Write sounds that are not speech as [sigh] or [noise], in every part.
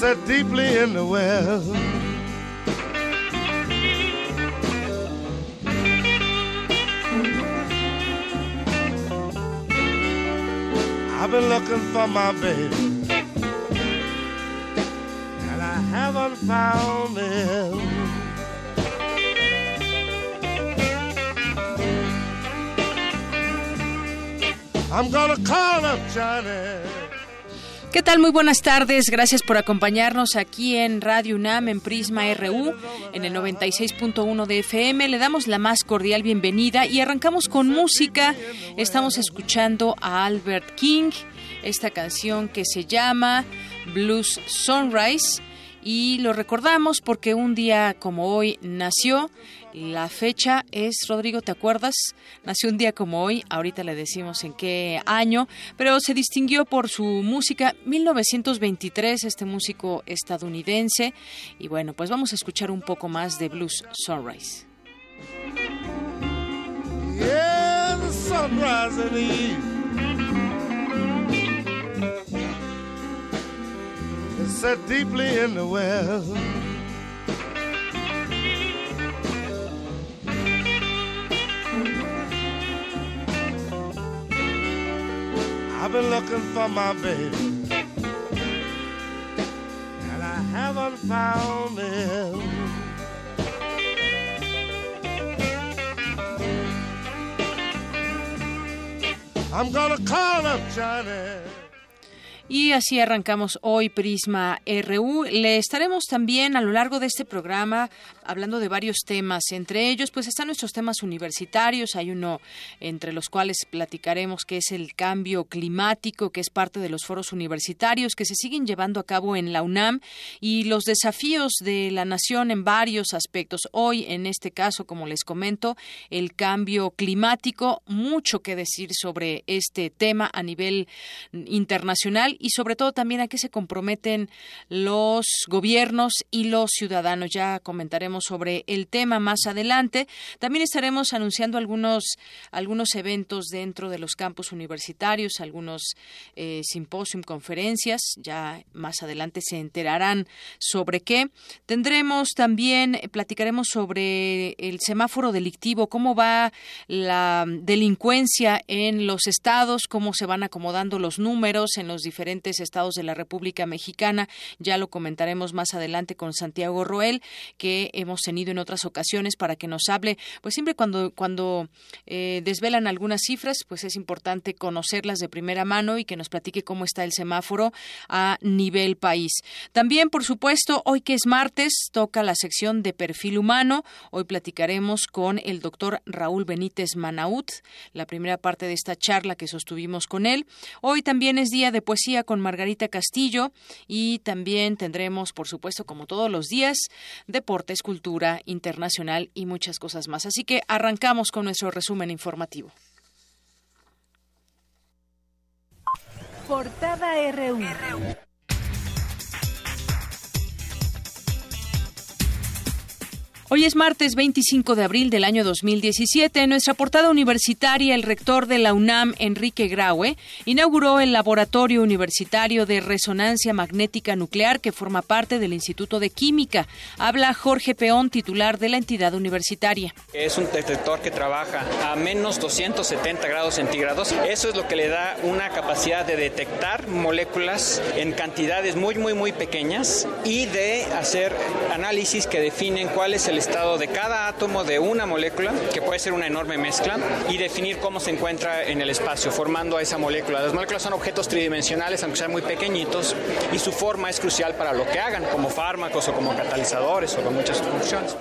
set deeply in the well. I've been looking for my baby, and I haven't found him. I'm gonna call up Johnny. ¿Qué tal? Muy buenas tardes. Gracias por acompañarnos aquí en Radio UNAM en Prisma RU en el 96.1 de FM. Le damos la más cordial bienvenida y arrancamos con música. Estamos escuchando a Albert King, esta canción que se llama Blues Sunrise y lo recordamos porque un día como hoy nació la fecha es, Rodrigo, ¿te acuerdas? Nació un día como hoy, ahorita le decimos en qué año, pero se distinguió por su música 1923, este músico estadounidense. Y bueno, pues vamos a escuchar un poco más de Blues Sunrise. I've been looking for my baby, and I haven't found him. I'm gonna call up Johnny. Y así arrancamos hoy Prisma RU. Le estaremos también a lo largo de este programa hablando de varios temas. Entre ellos, pues están nuestros temas universitarios. Hay uno entre los cuales platicaremos que es el cambio climático, que es parte de los foros universitarios que se siguen llevando a cabo en la UNAM y los desafíos de la nación en varios aspectos. Hoy, en este caso, como les comento, el cambio climático, mucho que decir sobre este tema a nivel internacional y sobre todo también a qué se comprometen los gobiernos y los ciudadanos. Ya comentaremos sobre el tema más adelante. También estaremos anunciando algunos, algunos eventos dentro de los campus universitarios, algunos eh, simposium, conferencias. Ya más adelante se enterarán sobre qué. Tendremos también, eh, platicaremos sobre el semáforo delictivo, cómo va la delincuencia en los estados, cómo se van acomodando los números en los diferentes estados de la República Mexicana. Ya lo comentaremos más adelante con Santiago Roel, que hemos tenido en otras ocasiones para que nos hable. Pues siempre cuando, cuando eh, desvelan algunas cifras, pues es importante conocerlas de primera mano y que nos platique cómo está el semáforo a nivel país. También, por supuesto, hoy que es martes, toca la sección de perfil humano. Hoy platicaremos con el doctor Raúl Benítez Manaut, la primera parte de esta charla que sostuvimos con él. Hoy también es día de poesía con Margarita Castillo y también tendremos, por supuesto, como todos los días, deportes, cultura internacional y muchas cosas más. Así que arrancamos con nuestro resumen informativo. Portada RU. Hoy es martes 25 de abril del año 2017. En nuestra portada universitaria, el rector de la UNAM, Enrique Graue, inauguró el Laboratorio Universitario de Resonancia Magnética Nuclear que forma parte del Instituto de Química. Habla Jorge Peón, titular de la entidad universitaria. Es un detector que trabaja a menos 270 grados centígrados. Eso es lo que le da una capacidad de detectar moléculas en cantidades muy, muy, muy pequeñas y de hacer análisis que definen cuál es el estado de cada átomo de una molécula, que puede ser una enorme mezcla, y definir cómo se encuentra en el espacio, formando a esa molécula. Las moléculas son objetos tridimensionales, aunque sean muy pequeñitos, y su forma es crucial para lo que hagan, como fármacos o como catalizadores o con muchas funciones.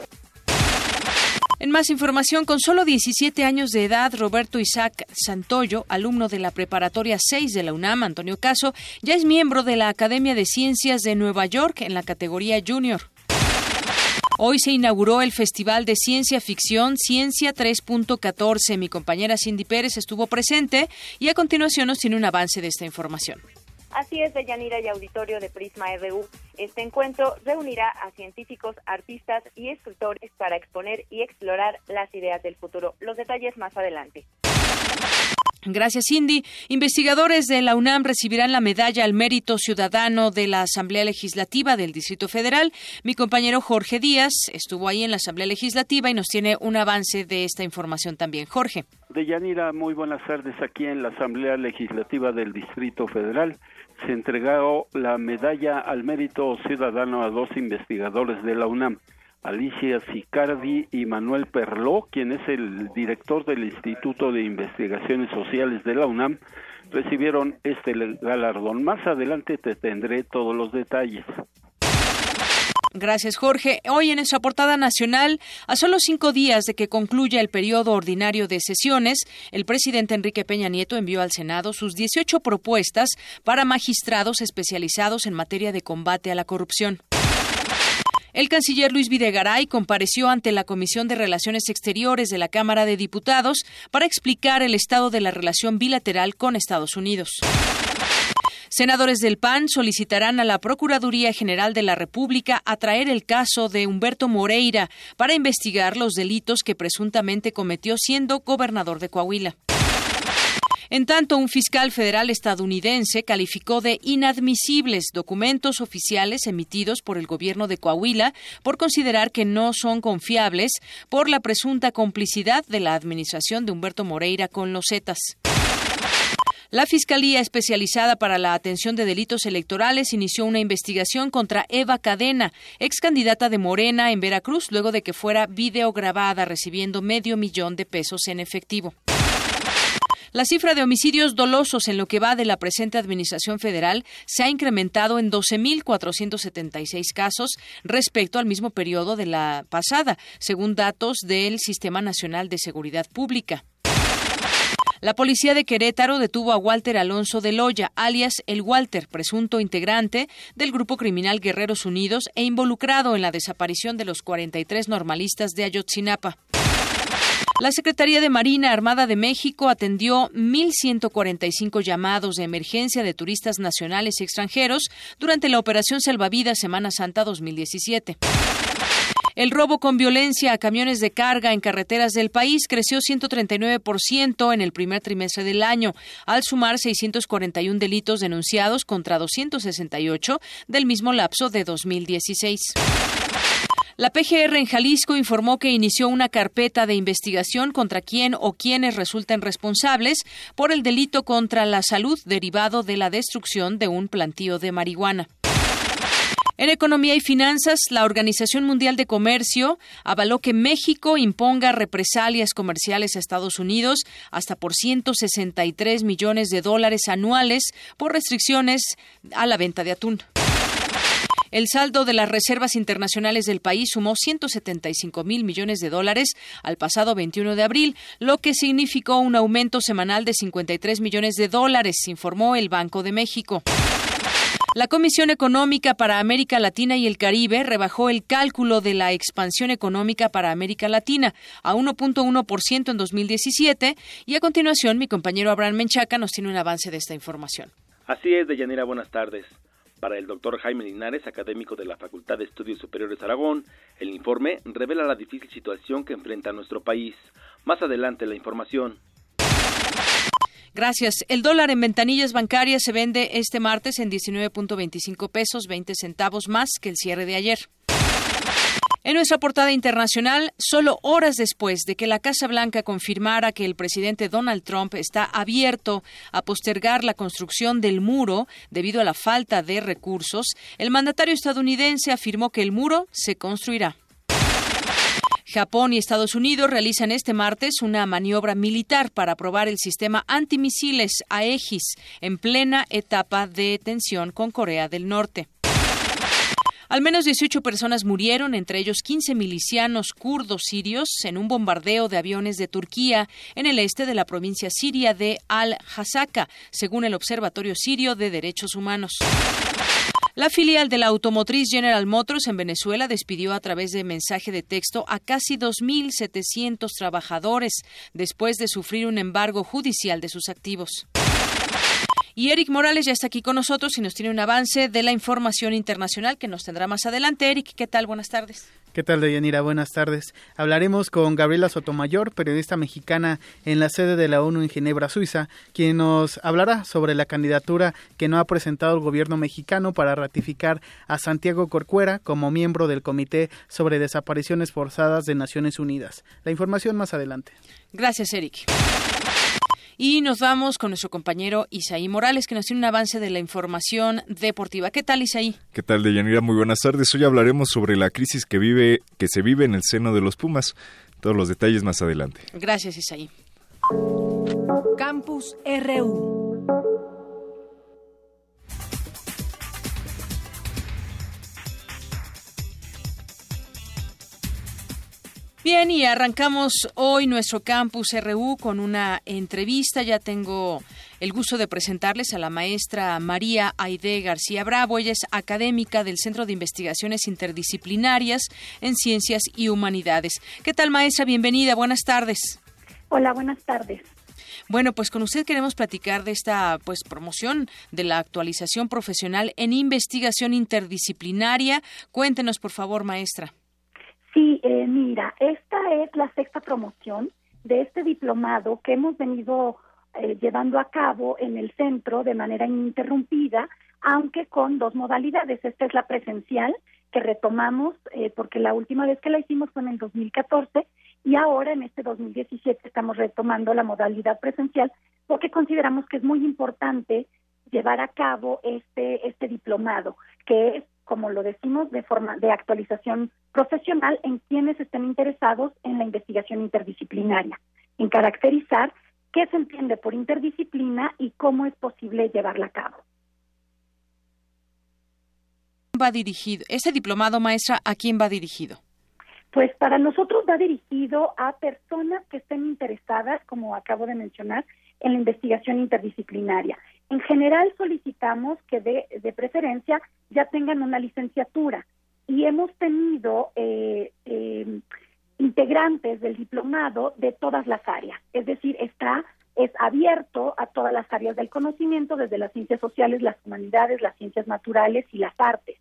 En más información, con solo 17 años de edad, Roberto Isaac Santoyo, alumno de la Preparatoria 6 de la UNAM, Antonio Caso, ya es miembro de la Academia de Ciencias de Nueva York en la categoría Junior. Hoy se inauguró el Festival de Ciencia Ficción Ciencia 3.14. Mi compañera Cindy Pérez estuvo presente y a continuación nos tiene un avance de esta información. Así es, Deyanira y auditorio de Prisma RU. Este encuentro reunirá a científicos, artistas y escritores para exponer y explorar las ideas del futuro. Los detalles más adelante. Gracias, Cindy. Investigadores de la UNAM recibirán la medalla al mérito ciudadano de la Asamblea Legislativa del Distrito Federal. Mi compañero Jorge Díaz estuvo ahí en la Asamblea Legislativa y nos tiene un avance de esta información también. Jorge. Deyanira, muy buenas tardes aquí en la Asamblea Legislativa del Distrito Federal se entregó la medalla al mérito ciudadano a dos investigadores de la UNAM, Alicia Sicardi y Manuel Perló, quien es el director del Instituto de Investigaciones Sociales de la UNAM, recibieron este galardón. Más adelante te tendré todos los detalles. Gracias, Jorge. Hoy en nuestra portada nacional, a solo cinco días de que concluya el periodo ordinario de sesiones, el presidente Enrique Peña Nieto envió al Senado sus 18 propuestas para magistrados especializados en materia de combate a la corrupción. El canciller Luis Videgaray compareció ante la Comisión de Relaciones Exteriores de la Cámara de Diputados para explicar el estado de la relación bilateral con Estados Unidos. Senadores del PAN solicitarán a la Procuraduría General de la República atraer el caso de Humberto Moreira para investigar los delitos que presuntamente cometió siendo gobernador de Coahuila. En tanto, un fiscal federal estadounidense calificó de inadmisibles documentos oficiales emitidos por el gobierno de Coahuila por considerar que no son confiables por la presunta complicidad de la administración de Humberto Moreira con los Zetas. La Fiscalía Especializada para la Atención de Delitos Electorales inició una investigación contra Eva Cadena, ex candidata de Morena en Veracruz, luego de que fuera videograbada recibiendo medio millón de pesos en efectivo. La cifra de homicidios dolosos en lo que va de la presente Administración Federal se ha incrementado en 12.476 casos respecto al mismo periodo de la pasada, según datos del Sistema Nacional de Seguridad Pública. La policía de Querétaro detuvo a Walter Alonso de Loya, alias El Walter, presunto integrante del grupo criminal Guerreros Unidos e involucrado en la desaparición de los 43 normalistas de Ayotzinapa. La Secretaría de Marina Armada de México atendió 1.145 llamados de emergencia de turistas nacionales y extranjeros durante la Operación Salvavidas Semana Santa 2017. El robo con violencia a camiones de carga en carreteras del país creció 139% en el primer trimestre del año, al sumar 641 delitos denunciados contra 268 del mismo lapso de 2016. La PGR en Jalisco informó que inició una carpeta de investigación contra quien o quienes resulten responsables por el delito contra la salud derivado de la destrucción de un plantío de marihuana. En economía y finanzas, la Organización Mundial de Comercio avaló que México imponga represalias comerciales a Estados Unidos hasta por 163 millones de dólares anuales por restricciones a la venta de atún. El saldo de las reservas internacionales del país sumó 175 mil millones de dólares al pasado 21 de abril, lo que significó un aumento semanal de 53 millones de dólares, informó el Banco de México. La Comisión Económica para América Latina y el Caribe rebajó el cálculo de la expansión económica para América Latina a 1.1% en 2017 y a continuación mi compañero Abraham Menchaca nos tiene un avance de esta información. Así es, Deyanira, buenas tardes. Para el doctor Jaime Linares, académico de la Facultad de Estudios Superiores Aragón, el informe revela la difícil situación que enfrenta nuestro país. Más adelante la información. Gracias. El dólar en ventanillas bancarias se vende este martes en 19.25 pesos, 20 centavos más que el cierre de ayer. En nuestra portada internacional, solo horas después de que la Casa Blanca confirmara que el presidente Donald Trump está abierto a postergar la construcción del muro debido a la falta de recursos, el mandatario estadounidense afirmó que el muro se construirá. Japón y Estados Unidos realizan este martes una maniobra militar para probar el sistema antimisiles Aegis en plena etapa de tensión con Corea del Norte. Al menos 18 personas murieron, entre ellos 15 milicianos kurdos sirios, en un bombardeo de aviones de Turquía en el este de la provincia siria de Al-Hasaka, según el Observatorio Sirio de Derechos Humanos. La filial de la automotriz General Motors en Venezuela despidió a través de mensaje de texto a casi 2.700 trabajadores después de sufrir un embargo judicial de sus activos. Y Eric Morales ya está aquí con nosotros y nos tiene un avance de la información internacional que nos tendrá más adelante. Eric, ¿qué tal? Buenas tardes. ¿Qué tal, Deyanira? Buenas tardes. Hablaremos con Gabriela Sotomayor, periodista mexicana en la sede de la ONU en Ginebra, Suiza, quien nos hablará sobre la candidatura que no ha presentado el gobierno mexicano para ratificar a Santiago Corcuera como miembro del Comité sobre Desapariciones Forzadas de Naciones Unidas. La información más adelante. Gracias, Eric. Y nos vamos con nuestro compañero Isaí Morales, que nos tiene un avance de la información deportiva. ¿Qué tal, Isaí? ¿Qué tal, Deyanira? Muy buenas tardes. Hoy hablaremos sobre la crisis que vive, que se vive en el seno de los Pumas. Todos los detalles más adelante. Gracias, Isaí. Campus RU. Bien, y arrancamos hoy nuestro campus RU con una entrevista. Ya tengo el gusto de presentarles a la maestra María Aide García Bravo. Ella es académica del Centro de Investigaciones Interdisciplinarias en Ciencias y Humanidades. ¿Qué tal, maestra? Bienvenida. Buenas tardes. Hola, buenas tardes. Bueno, pues con usted queremos platicar de esta pues promoción de la actualización profesional en investigación interdisciplinaria. Cuéntenos, por favor, maestra. Sí, eh, mira, esta es la sexta promoción de este diplomado que hemos venido eh, llevando a cabo en el centro de manera ininterrumpida, aunque con dos modalidades. Esta es la presencial, que retomamos eh, porque la última vez que la hicimos fue en el 2014 y ahora en este 2017 estamos retomando la modalidad presencial porque consideramos que es muy importante llevar a cabo este este diplomado que es como lo decimos, de forma de actualización profesional en quienes estén interesados en la investigación interdisciplinaria, en caracterizar qué se entiende por interdisciplina y cómo es posible llevarla a cabo. va dirigido? Ese diplomado, maestra, ¿a quién va dirigido? Pues para nosotros va dirigido a personas que estén interesadas, como acabo de mencionar, en la investigación interdisciplinaria. En general solicitamos que de, de preferencia ya tengan una licenciatura y hemos tenido eh, eh, integrantes del diplomado de todas las áreas, es decir, está es abierto a todas las áreas del conocimiento, desde las ciencias sociales, las humanidades, las ciencias naturales y las artes.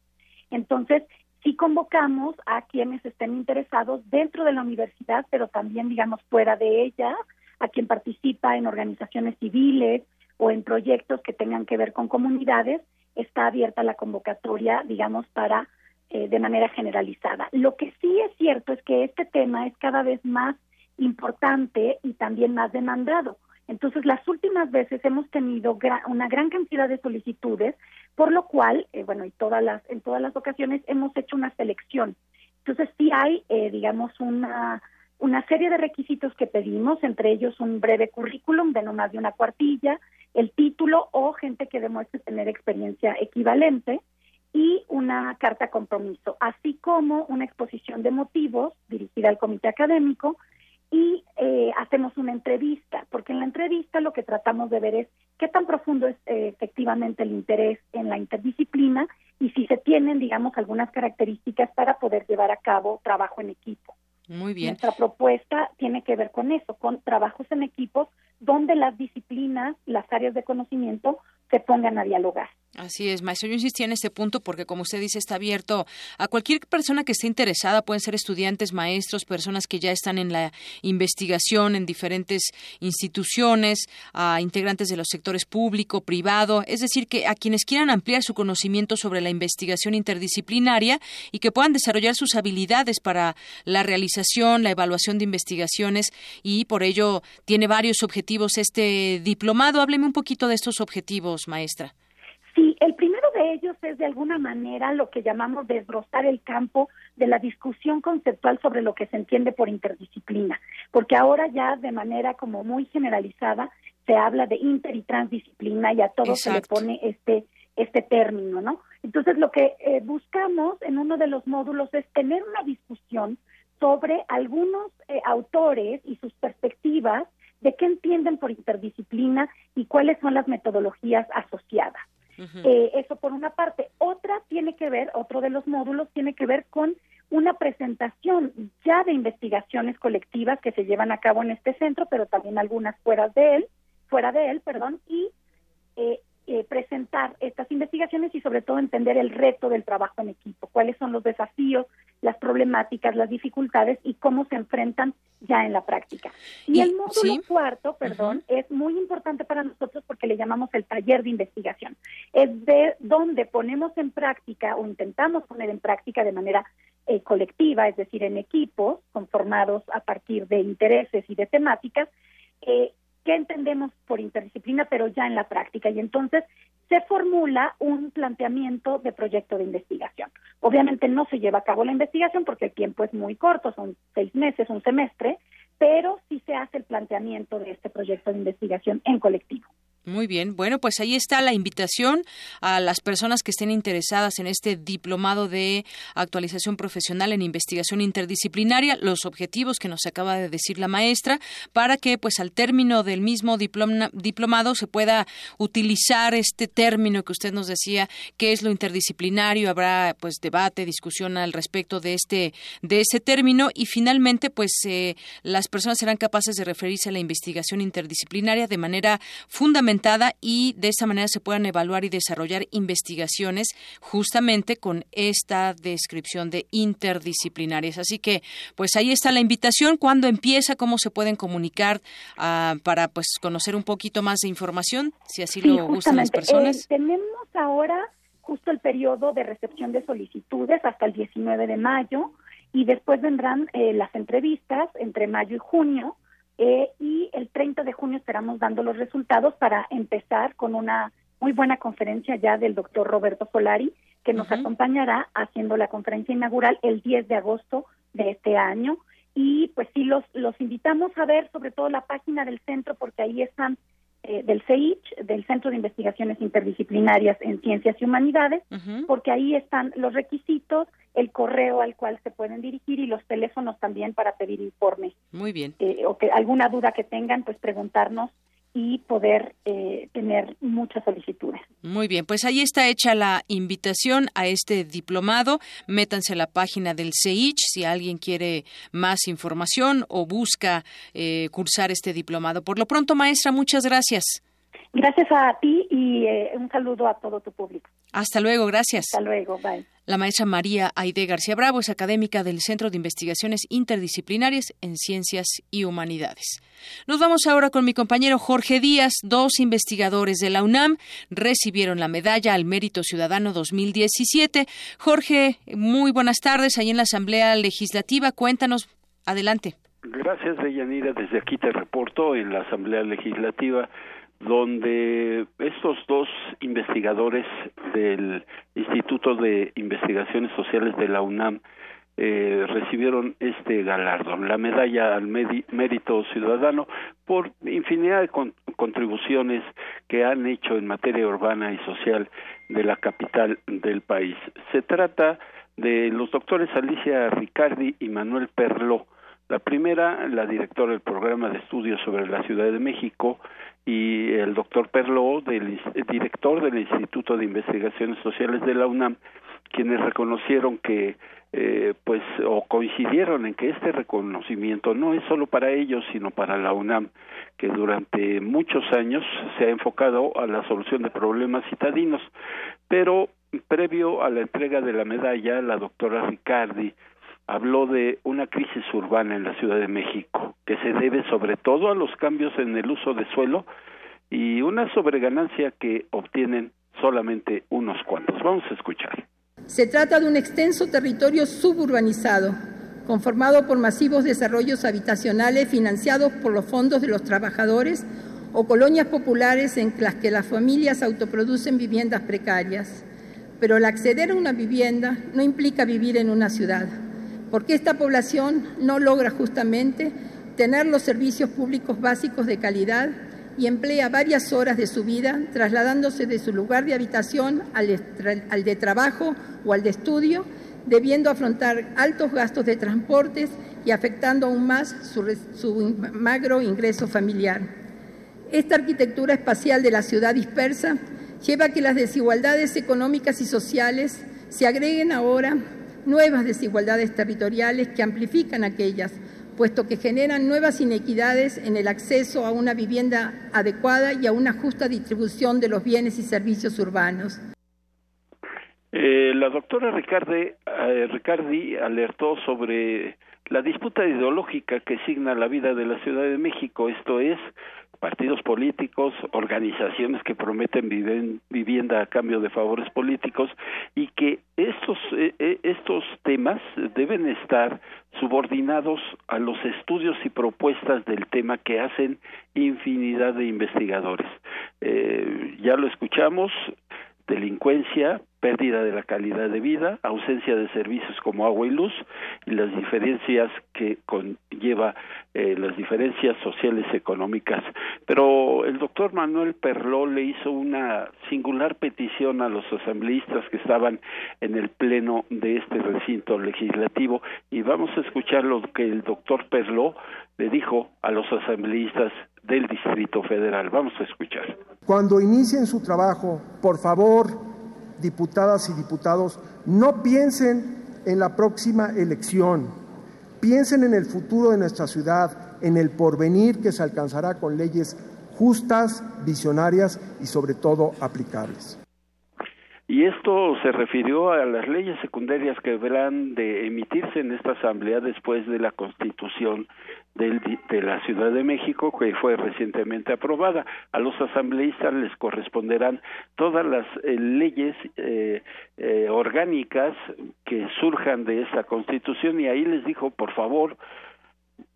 Entonces, sí convocamos a quienes estén interesados dentro de la universidad, pero también, digamos, fuera de ella, a quien participa en organizaciones civiles o en proyectos que tengan que ver con comunidades, está abierta la convocatoria, digamos, para eh, de manera generalizada. Lo que sí es cierto es que este tema es cada vez más importante y también más demandado. Entonces, las últimas veces hemos tenido una gran cantidad de solicitudes, por lo cual, eh, bueno, y todas las, en todas las ocasiones hemos hecho una selección. Entonces, sí hay, eh, digamos, una, una serie de requisitos que pedimos, entre ellos un breve currículum de no más de una cuartilla, el título o gente que demuestre tener experiencia equivalente y una carta compromiso, así como una exposición de motivos dirigida al comité académico y eh, hacemos una entrevista, porque en la entrevista lo que tratamos de ver es qué tan profundo es eh, efectivamente el interés en la interdisciplina y si se tienen, digamos, algunas características para poder llevar a cabo trabajo en equipo. Muy bien. Nuestra propuesta tiene que ver con eso, con trabajos en equipos donde las disciplinas, las áreas de conocimiento se pongan a dialogar. Así es, maestro. Yo insistía en este punto porque, como usted dice, está abierto a cualquier persona que esté interesada. Pueden ser estudiantes, maestros, personas que ya están en la investigación en diferentes instituciones, a integrantes de los sectores público, privado. Es decir, que a quienes quieran ampliar su conocimiento sobre la investigación interdisciplinaria y que puedan desarrollar sus habilidades para la realización, la evaluación de investigaciones y por ello tiene varios objetivos este diplomado. Hábleme un poquito de estos objetivos, maestra. De ellos es de alguna manera lo que llamamos desbrozar el campo de la discusión conceptual sobre lo que se entiende por interdisciplina, porque ahora ya de manera como muy generalizada se habla de inter y transdisciplina y a todo se le pone este este término, ¿no? Entonces, lo que eh, buscamos en uno de los módulos es tener una discusión sobre algunos eh, autores y sus perspectivas de qué entienden por interdisciplina y cuáles son las metodologías asociadas. Eh, eso por una parte. Otra tiene que ver, otro de los módulos tiene que ver con una presentación ya de investigaciones colectivas que se llevan a cabo en este centro, pero también algunas fuera de él, fuera de él, perdón, y eh, eh, presentar estas investigaciones y sobre todo entender el reto del trabajo en equipo, cuáles son los desafíos, las problemáticas, las dificultades y cómo se enfrentan ya en la práctica. Y, el módulo cuarto, perdón, es muy importante para nosotros porque le llamamos el taller de investigación. Es de donde ponemos en práctica o intentamos poner en práctica de manera eh, colectiva, es decir, en equipos conformados a partir de intereses y de temáticas, eh, qué entendemos por interdisciplina, pero ya en la práctica. Y entonces se formula un planteamiento de proyecto de investigación. Obviamente no se lleva a cabo la investigación porque el tiempo es muy corto, son seis meses, un semestre, pero sí se hace el planteamiento de este proyecto de investigación en colectivo. Muy bien, bueno, pues ahí está la invitación a las personas que estén interesadas en este diplomado de actualización profesional en investigación interdisciplinaria, los objetivos que nos acaba de decir la maestra, para que pues al término del mismo diplomado se pueda utilizar este término que usted nos decía, que es lo interdisciplinario, habrá pues debate, discusión al respecto de este de ese término. Y finalmente pues eh, las personas serán capaces de referirse a la investigación interdisciplinaria de manera fundamental y de esa manera se puedan evaluar y desarrollar investigaciones justamente con esta descripción de interdisciplinarias. Así que, pues ahí está la invitación. ¿Cuándo empieza? ¿Cómo se pueden comunicar ah, para pues conocer un poquito más de información, si así lo gustan las personas? Eh, tenemos ahora justo el periodo de recepción de solicitudes hasta el 19 de mayo y después vendrán eh, las entrevistas entre mayo y junio eh, y el 30 de junio esperamos dando los resultados para empezar con una muy buena conferencia ya del doctor Roberto Solari, que nos acompañará haciendo la conferencia inaugural el 10 de agosto de este año. Y pues sí, los, los invitamos a ver sobre todo la página del centro, porque ahí están eh, del CEICH, del Centro de Investigaciones Interdisciplinarias en Ciencias y Humanidades, porque ahí están los requisitos, el correo al cual se pueden dirigir y los teléfonos también para pedir informes. Muy bien. Eh, o que alguna duda que tengan, pues preguntarnos y poder eh, tener muchas solicitudes. Muy bien, pues ahí está hecha la invitación a este diplomado. Métanse a la página del CEICH si alguien quiere más información o busca eh, cursar este diplomado. Por lo pronto, maestra, muchas gracias. Gracias a ti y eh, un saludo a todo tu público. Hasta luego, gracias. Hasta luego, bye. La maestra María Aide García Bravo es académica del Centro de Investigaciones Interdisciplinarias en Ciencias y Humanidades. Nos vamos ahora con mi compañero Jorge Díaz. Dos investigadores de la UNAM recibieron la medalla al Mérito Ciudadano 2017. Jorge, muy buenas tardes. Ahí en la Asamblea Legislativa, cuéntanos. Adelante. Gracias, Deyanira. Desde aquí te reporto en la Asamblea Legislativa donde estos dos investigadores del Instituto de Investigaciones Sociales de la UNAM eh, recibieron este galardón, la medalla al mérito ciudadano, por infinidad de contribuciones que han hecho en materia urbana y social de la capital del país. Se trata de los doctores Alicia Ricardi y Manuel Perló. La primera, la directora del programa de estudios sobre la Ciudad de México, y el doctor Perlo, del director del Instituto de Investigaciones Sociales de la UNAM, quienes reconocieron que eh, pues o coincidieron en que este reconocimiento no es solo para ellos sino para la UNAM que durante muchos años se ha enfocado a la solución de problemas citadinos. Pero previo a la entrega de la medalla la doctora Ricardi habló de una crisis urbana en la Ciudad de México, que se debe sobre todo a los cambios en el uso de suelo y una sobreganancia que obtienen solamente unos cuantos. Vamos a escuchar. Se trata de un extenso territorio suburbanizado, conformado por masivos desarrollos habitacionales financiados por los fondos de los trabajadores o colonias populares en las que las familias autoproducen viviendas precarias. Pero el acceder a una vivienda no implica vivir en una ciudad porque esta población no logra justamente tener los servicios públicos básicos de calidad y emplea varias horas de su vida trasladándose de su lugar de habitación al, de trabajo o al de estudio, debiendo afrontar altos gastos de transportes y afectando aún más su, su magro ingreso familiar. Esta arquitectura espacial de la ciudad dispersa lleva a que las desigualdades económicas y sociales se agreguen ahora nuevas desigualdades territoriales que amplifican aquellas, puesto que generan nuevas inequidades en el acceso a una vivienda adecuada y a una justa distribución de los bienes y servicios urbanos. Eh, la doctora Ricardi, eh, Ricardi alertó sobre la disputa ideológica que signa la vida de la Ciudad de México, esto es, partidos políticos, organizaciones que prometen vivienda a cambio de favores políticos y que estos eh, eh, estos temas deben estar subordinados a los estudios y propuestas del tema que hacen infinidad de investigadores. Eh, ya lo escuchamos, delincuencia, pérdida de la calidad de vida, ausencia de servicios como agua y luz y las diferencias que conlleva eh, las diferencias sociales económicas. Pero el doctor Manuel Perló le hizo una singular petición a los asambleístas que estaban en el pleno de este recinto legislativo y vamos a escuchar lo que el doctor Perló le dijo a los asambleístas del Distrito Federal. Vamos a escuchar. Cuando inicien su trabajo, por favor, diputadas y diputados, no piensen en la próxima elección, piensen en el futuro de nuestra ciudad, en el porvenir que se alcanzará con leyes justas, visionarias y sobre todo aplicables. Y esto se refirió a las leyes secundarias que deberán de emitirse en esta asamblea después de la constitución de la Ciudad de México que fue recientemente aprobada. A los asambleístas les corresponderán todas las eh, leyes eh, eh, orgánicas que surjan de esta constitución y ahí les dijo, por favor,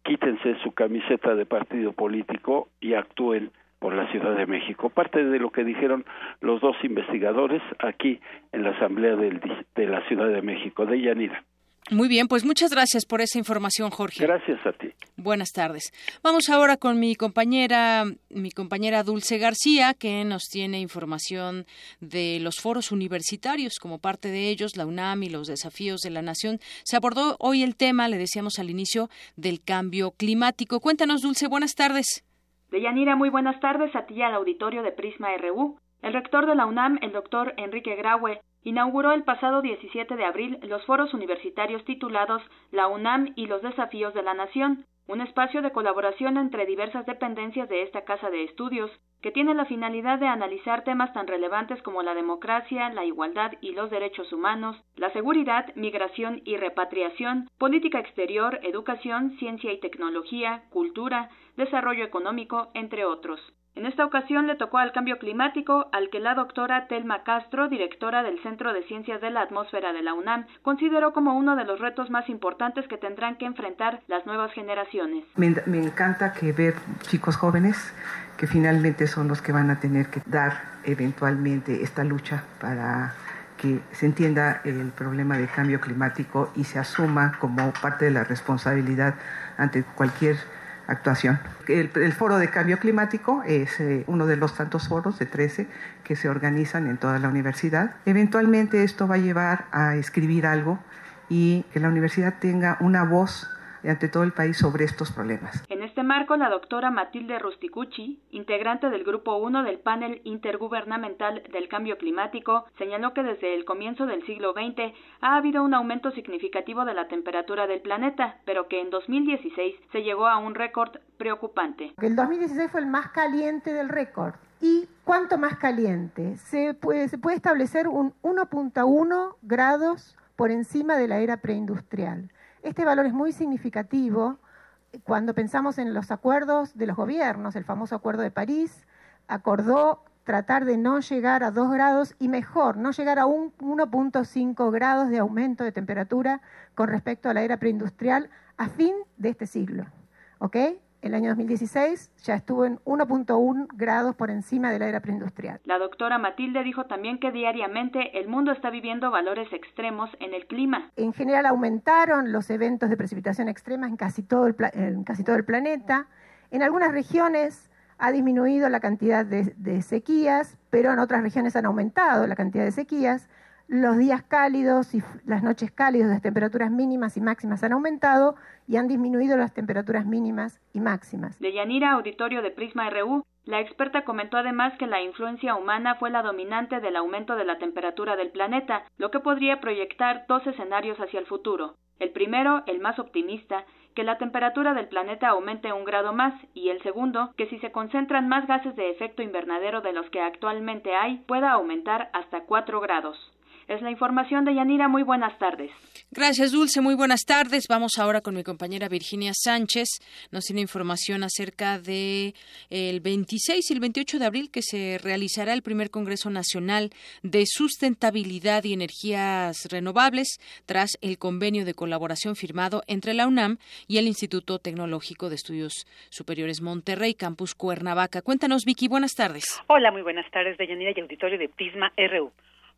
quítense su camiseta de partido político y actúen por la Ciudad de México. Parte de lo que dijeron los dos investigadores aquí en la Asamblea del, de la Ciudad de México, de Yanira. Muy bien, pues muchas gracias por esa información, Jorge. Gracias a ti. Buenas tardes. Vamos ahora con mi compañera, mi compañera Dulce García, que nos tiene información de los foros universitarios. Como parte de ellos, la UNAM y los desafíos de la nación. Se abordó hoy el tema, le decíamos al inicio, del cambio climático. Cuéntanos, Dulce, buenas tardes. Deyanira, muy buenas tardes a ti y al auditorio de Prisma RU. El rector de la UNAM, el doctor Enrique Graue, inauguró el pasado 17 de abril los foros universitarios titulados La UNAM y los desafíos de la nación, un espacio de colaboración entre diversas dependencias de esta casa de estudios, que tiene la finalidad de analizar temas tan relevantes como la democracia, la igualdad y los derechos humanos, la seguridad, migración y repatriación, política exterior, educación, ciencia y tecnología, cultura, desarrollo económico, entre otros. En esta ocasión le tocó al cambio climático, al que la doctora Telma Castro, directora del Centro de Ciencias de la Atmósfera de la UNAM, consideró como uno de los retos más importantes que tendrán que enfrentar las nuevas generaciones. Me, encanta que ver chicos jóvenes que finalmente son los que van a tener que dar eventualmente esta lucha para que se entienda el problema del cambio climático y se asuma como parte de la responsabilidad ante cualquier actuación. El, Foro de Cambio Climático es eh, uno de los tantos foros de 13 que se organizan en toda la universidad. Eventualmente esto va a llevar a escribir algo y que la universidad tenga una voz ante todo el país sobre estos problemas. En este marco, la doctora Matilde Rusticucci, integrante del Grupo 1 del Panel Intergubernamental del Cambio Climático, señaló que desde el comienzo del siglo XX ha habido un aumento significativo de la temperatura del planeta, pero que en 2016 se llegó a un récord preocupante. El 2016 fue el más caliente del récord. ¿Y cuánto más caliente? Se puede, se puede establecer un 1.1 grados por encima de la era preindustrial. Este valor es muy significativo cuando pensamos en los acuerdos de los gobiernos. El famoso Acuerdo de París acordó tratar de no llegar a 2 grados y mejor, no llegar a un 1.5 grados de aumento de temperatura con respecto a la era preindustrial a fin de este siglo. ¿Ok? El año 2016 ya estuvo en 1.1 grados por encima de la era preindustrial. La doctora Matilde dijo también que diariamente el mundo está viviendo valores extremos en el clima. En general aumentaron los eventos de precipitación extrema en casi todo el, en casi todo el planeta. En algunas regiones ha disminuido la cantidad de, sequías, pero en otras regiones han aumentado la cantidad de sequías. Los días cálidos y las noches cálidas, las temperaturas mínimas y máximas han aumentado y han disminuido las temperaturas mínimas y máximas. De Yanira, auditorio de Prisma RU, la experta comentó además que la influencia humana fue la dominante del aumento de la temperatura del planeta, lo que podría proyectar dos escenarios hacia el futuro. El primero, el más optimista, que la temperatura del planeta aumente un grado más y el segundo, que si se concentran más gases de efecto invernadero de los que actualmente hay, pueda aumentar hasta cuatro grados. Es la información de Yanira. Muy buenas tardes. Gracias, Dulce. Muy buenas tardes. Vamos ahora con mi compañera Virginia Sánchez. Nos tiene información acerca de el 26 y el 28 de abril que se realizará el primer Congreso Nacional de Sustentabilidad y Energías Renovables tras el convenio de colaboración firmado entre la UNAM y el Instituto Tecnológico de Estudios Superiores Monterrey, Campus Cuernavaca. Cuéntanos, Vicky. Buenas tardes. Hola, muy buenas tardes, Yanira y auditorio de Prisma RU.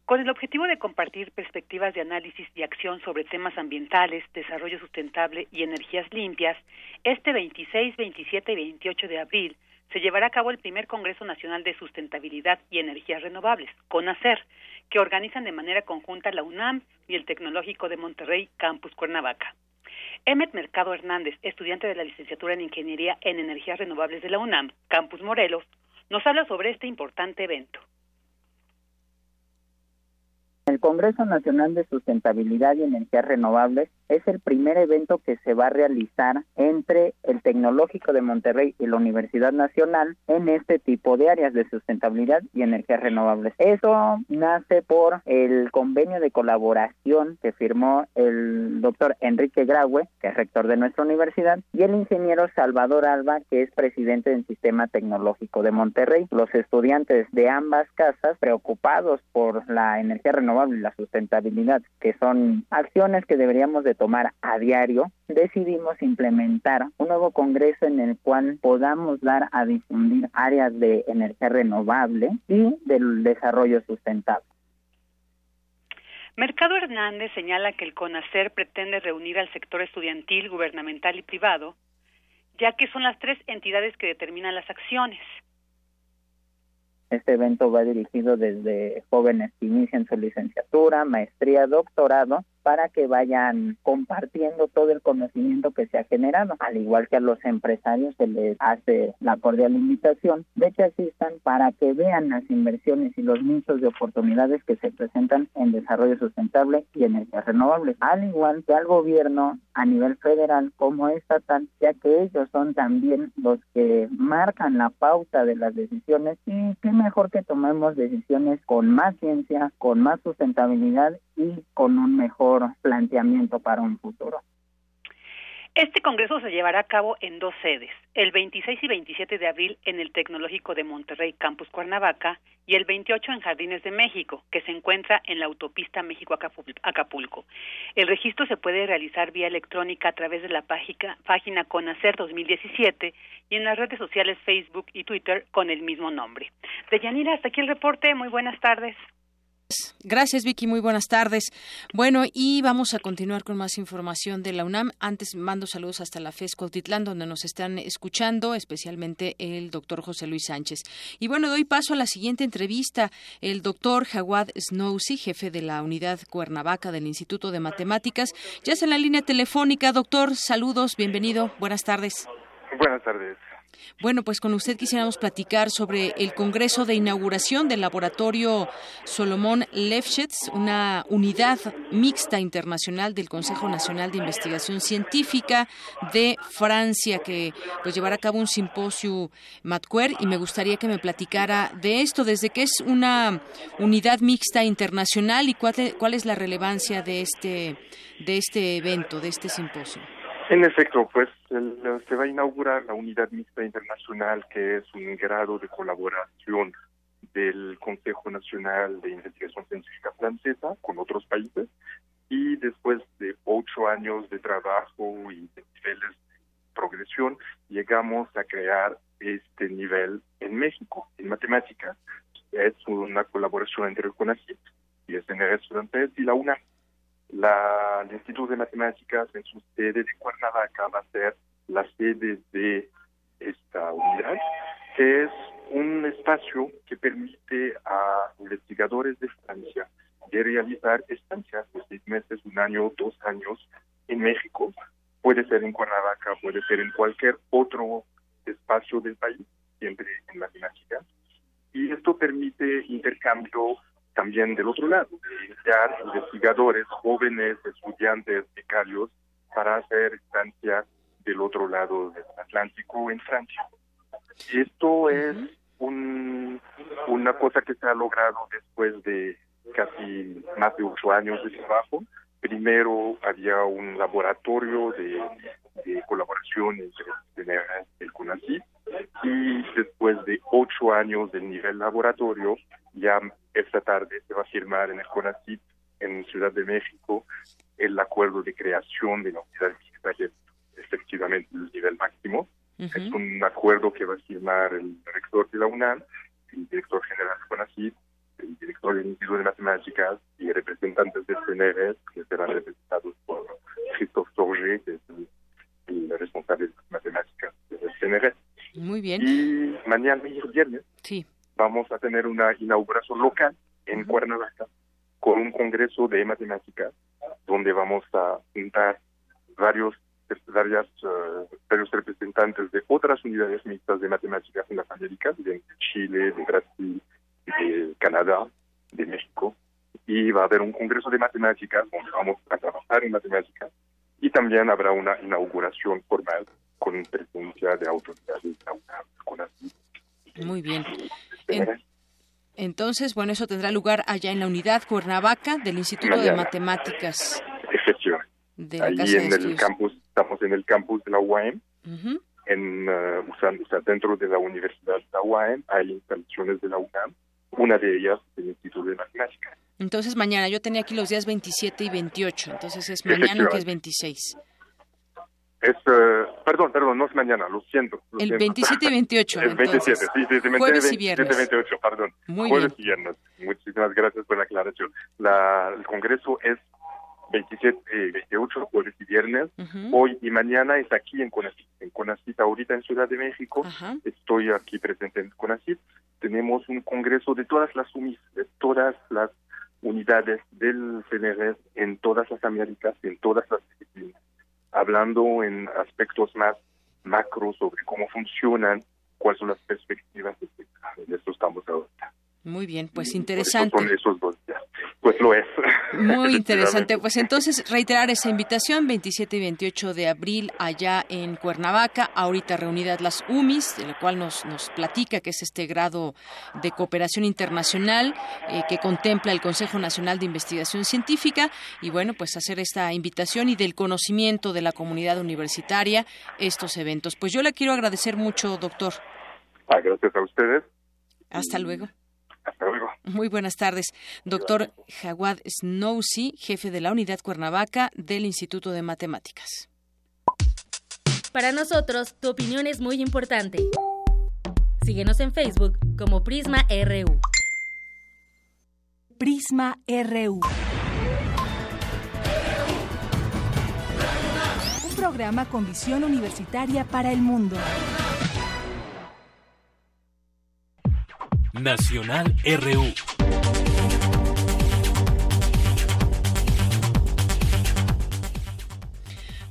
Con el objetivo de compartir perspectivas de análisis y acción sobre temas ambientales, desarrollo sustentable y energías limpias, este 26, 27 y 28 de abril se llevará a cabo el primer Congreso Nacional de Sustentabilidad y Energías Renovables, CONACER, que organizan de manera conjunta la UNAM y el Tecnológico de Monterrey, Campus Cuernavaca. Emmet Mercado Hernández, estudiante de la licenciatura en Ingeniería en Energías Renovables de la UNAM, Campus Morelos, nos habla sobre este importante evento. El Congreso Nacional de Sustentabilidad y Energías Renovables es el primer evento que se va a realizar entre el Tecnológico de Monterrey y la Universidad Nacional en este tipo de áreas de sustentabilidad y energías renovables. Eso nace por el convenio de colaboración que firmó el doctor Enrique Graue, que es rector de nuestra universidad, y el ingeniero Salvador Alba, que es presidente del Sistema Tecnológico de Monterrey. Los estudiantes de ambas casas, preocupados por la energía renovable, y la sustentabilidad, que son acciones que deberíamos de tomar a diario, decidimos implementar un nuevo congreso en el cual podamos dar a difundir áreas de energía renovable y del desarrollo sustentable. Mercado Hernández señala que el CONACER pretende reunir al sector estudiantil, gubernamental y privado, ya que son las tres entidades que determinan las acciones. Este evento va dirigido desde jóvenes que inician su licenciatura, maestría, doctorado para que vayan compartiendo todo el conocimiento que se ha generado. Al igual que a los empresarios se les hace la cordial invitación de que asistan para que vean las inversiones y los nichos de oportunidades que se presentan en desarrollo sustentable y energías renovables. Al igual que al gobierno a nivel federal como estatal, ya que ellos son también los que marcan la pauta de las decisiones y qué mejor que tomemos decisiones con más ciencia, con más sustentabilidad y con un mejor planteamiento para un futuro. Este congreso se llevará a cabo en dos sedes, el 26 y 27 de abril en el Tecnológico de Monterrey Campus Cuernavaca y el 28 en Jardines de México, que se encuentra en la autopista México-Acapulco. El registro se puede realizar vía electrónica a través de la página, página Conacer 2017 y en las redes sociales Facebook y Twitter con el mismo nombre. De Yanira, hasta aquí el reporte. Muy buenas tardes. Gracias, Vicky. Muy buenas tardes. Bueno, y vamos a continuar con más información de la UNAM. Antes mando saludos hasta la FES Cuautitlán, donde nos están escuchando, especialmente el doctor José Luis Sánchez. Y bueno, doy paso a la siguiente entrevista. El doctor Jawad Snowsi, jefe de la unidad Cuernavaca del Instituto de Matemáticas, ya es en la línea telefónica. Doctor, saludos, bienvenido. Buenas tardes. Buenas tardes. Bueno, pues con usted quisiéramos platicar sobre el Congreso de Inauguración del Laboratorio Solomón Lefschetz, una unidad mixta internacional del Consejo Nacional de Investigación Científica de Francia, que pues llevará a cabo un simposio Matquer y me gustaría que me platicara de esto, desde que es una unidad mixta internacional y cuál, cuál es la relevancia de este, de este evento, de este simposio. En efecto, pues se va a inaugurar la Unidad Mixta Internacional, que es un grado de colaboración del Consejo Nacional de Investigación Científica Francesa con otros países y después de ocho años de trabajo y de niveles de progresión, llegamos a crear este nivel en México, en matemáticas. Es una colaboración entre el CONACYT y el CNR Estudiantes y la UNAM la, el Instituto de Matemáticas en su sede de Cuernavaca va a ser la sede de esta unidad que es un espacio que permite a investigadores de Francia de realizar estancias de seis meses, un año, dos años en México. Puede ser en Cuernavaca, puede ser en cualquier otro espacio del país, siempre en matemáticas. Y esto permite intercambio también del otro lado, de investigadores jóvenes, estudiantes, becarios, para hacer estancias del otro lado del Atlántico en Francia. Esto es un, una cosa que se ha logrado después de casi más de ocho años de trabajo. Primero había un laboratorio de, colaboración entre el CONACYT y después de ocho años del nivel laboratorio, ya esta tarde se va a firmar en el CONACYT en Ciudad de México el acuerdo de creación de la unidad que es efectivamente el nivel máximo. Es un acuerdo que va a firmar el rector de la UNAM, el director general de CONACYT, el director del Instituto de Matemáticas y representantes del CNRS, que serán representados por Christophe Torge, que es el, responsable de las matemáticas del CNRS. Muy bien. Y mañana y el viernes sí. vamos a tener una inauguración local en Cuernavaca con un congreso de matemáticas donde vamos a juntar varios varias, eh, varios representantes de otras unidades mixtas de matemáticas en las Américas, de Chile, de Brasil, de Canadá, de México, y va a haber un congreso de matemáticas donde vamos a trabajar en matemáticas y también habrá una inauguración formal con presencia de autoridades de la Muy bien. entonces, bueno, eso tendrá lugar allá en la unidad Cuernavaca del Instituto de Matemáticas. Efectivamente. Ahí en el campus, estamos en el campus de la UAM, en, uh, usando, o sea, dentro de la Universidad de la UAM hay instalaciones de la UNAM, una de ellas el Instituto de Matemáticas. Entonces mañana, yo tenía aquí los días 27 y 28, entonces es mañana que es 26. Es, uh, perdón, perdón, no es mañana, lo siento. el 27 y 28. [laughs] El 27, sí, sí, sí, jueves y viernes. 28, perdón. Muy jueves y viernes. Muchísimas gracias por la aclaración. La, el congreso es 27, eh, 28, jueves y viernes. Hoy y mañana es aquí en Conacit, en Conacit ahorita en Ciudad de México. Estoy aquí presente en Conacit. Tenemos un congreso de todas las UMIS, de todas las unidades del CNRS en todas las Américas, en todas las disciplinas, hablando en aspectos más macro sobre cómo funcionan, cuáles son las perspectivas, de esto estamos ahorita. Muy bien, pues interesante. esos dos Pues lo es. Muy [laughs] interesante. Pues entonces reiterar esa invitación, 27 y 28 de abril allá en Cuernavaca, ahorita reunidas las UMIS, de la cual nos, nos platica que es este grado de cooperación internacional eh, que contempla el Consejo Nacional de Investigación Científica y bueno, pues hacer esta invitación y del conocimiento de la comunidad universitaria estos eventos. Pues yo le quiero agradecer mucho, doctor. Ah, gracias a ustedes. Hasta luego. Muy buenas tardes. Doctor Jawad Snowsi, jefe de la Unidad Cuernavaca del Instituto de Matemáticas. Para nosotros, tu opinión es muy importante. Síguenos en Facebook como Prisma RU. Prisma RU. Un programa con visión universitaria para el mundo. Nacional RU.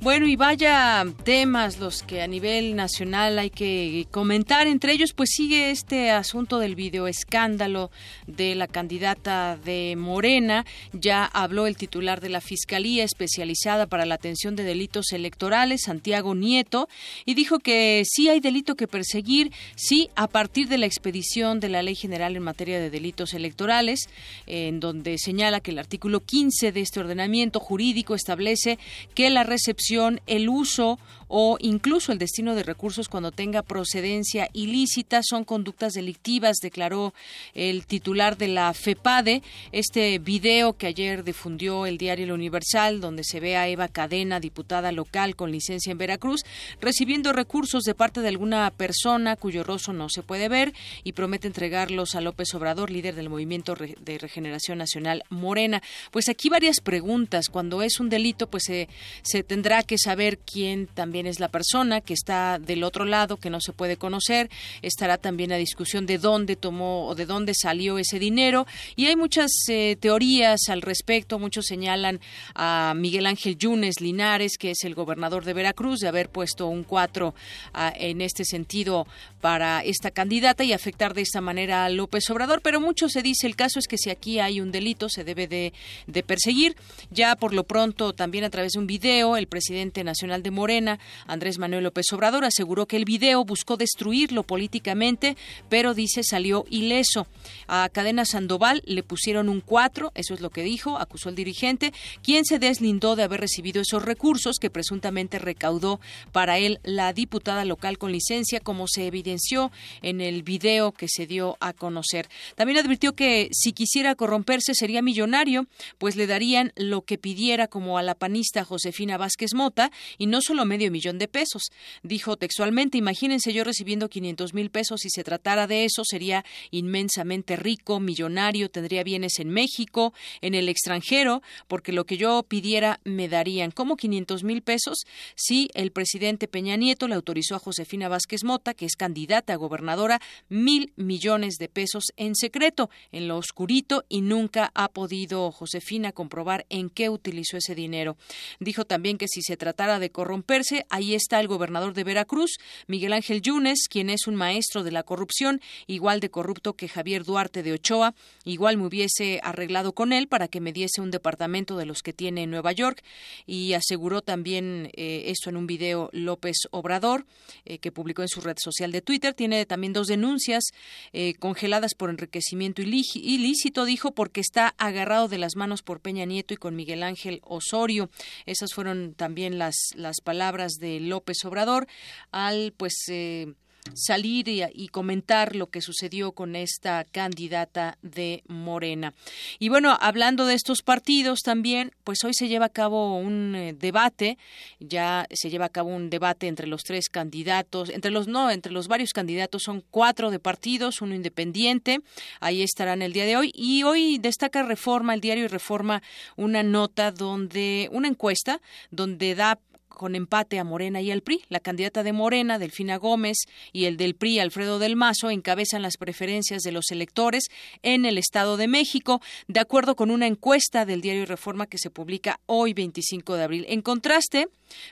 Bueno, y vaya temas los que a nivel nacional hay que comentar. Entre ellos, pues sigue este asunto del videoescándalo de la candidata de Morena. Ya habló el titular de la Fiscalía Especializada para la Atención de Delitos Electorales, Santiago Nieto, y dijo que sí hay delito que perseguir, sí, a partir de la expedición de la Ley General en materia de delitos electorales, en donde señala que el artículo 15 de este ordenamiento jurídico establece que la recepción el uso o incluso el destino de recursos cuando tenga procedencia ilícita son conductas delictivas, declaró el titular de la FEPADE. Este video que ayer difundió el diario El Universal, donde se ve a Eva Cadena, diputada local con licencia en Veracruz, recibiendo recursos de parte de alguna persona cuyo rostro no se puede ver y promete entregarlos a López Obrador, líder del Movimiento de Regeneración Nacional Morena. Pues aquí varias preguntas. Cuando es un delito, pues se, se tendrá que saber quién también es la persona que está del otro lado, que no se puede conocer. Estará también la discusión de dónde tomó o de dónde salió ese dinero. Y hay muchas eh, teorías al respecto. Muchos señalan a Miguel Ángel Yunes Linares, que es el gobernador de Veracruz, de haber puesto un 4 ah, en este sentido para esta candidata y afectar de esta manera a López Obrador. Pero mucho se dice, el caso es que si aquí hay un delito, se debe de, de perseguir. Ya por lo pronto, también a través de un video, el presidente nacional de Morena, Andrés Manuel López Obrador, aseguró que el video buscó destruirlo políticamente, pero dice salió ileso. A Cadena Sandoval le pusieron un 4, eso es lo que dijo, acusó el dirigente, quien se deslindó de haber recibido esos recursos que presuntamente recaudó para él la diputada local con licencia, como se evidenció en el video que se dio a conocer. También advirtió que si quisiera corromperse sería millonario, pues le darían lo que pidiera como a la panista Josefina Vázquez Mota y no solo medio millón de pesos. Dijo textualmente, imagínense yo recibiendo 500 mil pesos si se tratara de eso, sería inmensamente rico, millonario, tendría bienes en México, en el extranjero, porque lo que yo pidiera me darían. como 500 mil pesos? Si el presidente Peña Nieto le autorizó a Josefina Vázquez Mota, que es candidata a gobernadora, mil millones de pesos en secreto, en lo oscurito, y nunca ha podido Josefina comprobar en qué utilizó ese dinero. Dijo también que si se tratara de corromperse, ahí está el gobernador de Veracruz, Miguel Ángel Yunes, quien es un maestro de la corrupción, igual de corrupto que Javier Duarte de Ochoa, igual me hubiese arreglado con él para que me diese un departamento de los que tiene en Nueva York y aseguró también eh, esto en un video López Obrador eh, que publicó en su red social de Twitter. Tiene también dos denuncias eh, congeladas por enriquecimiento ilícito, dijo, porque está agarrado de las manos por Peña Nieto y con Miguel Ángel Osorio. Esas fueron también las, las palabras de López Obrador al pues eh, salir y, comentar lo que sucedió con esta candidata de Morena. Y bueno, hablando de estos partidos también, pues hoy se lleva a cabo un eh, debate, ya se lleva a cabo un debate entre los tres candidatos, entre los no, entre los varios candidatos son cuatro de partidos, uno independiente, ahí estarán el día de hoy y hoy destaca Reforma, el diario Reforma, una nota donde una encuesta donde da con empate a Morena y al PRI. La candidata de Morena, Delfina Gómez, y el del PRI, Alfredo del Mazo, encabezan las preferencias de los electores en el Estado de México, de acuerdo con una encuesta del diario Reforma que se publica hoy 25 de abril. En contraste,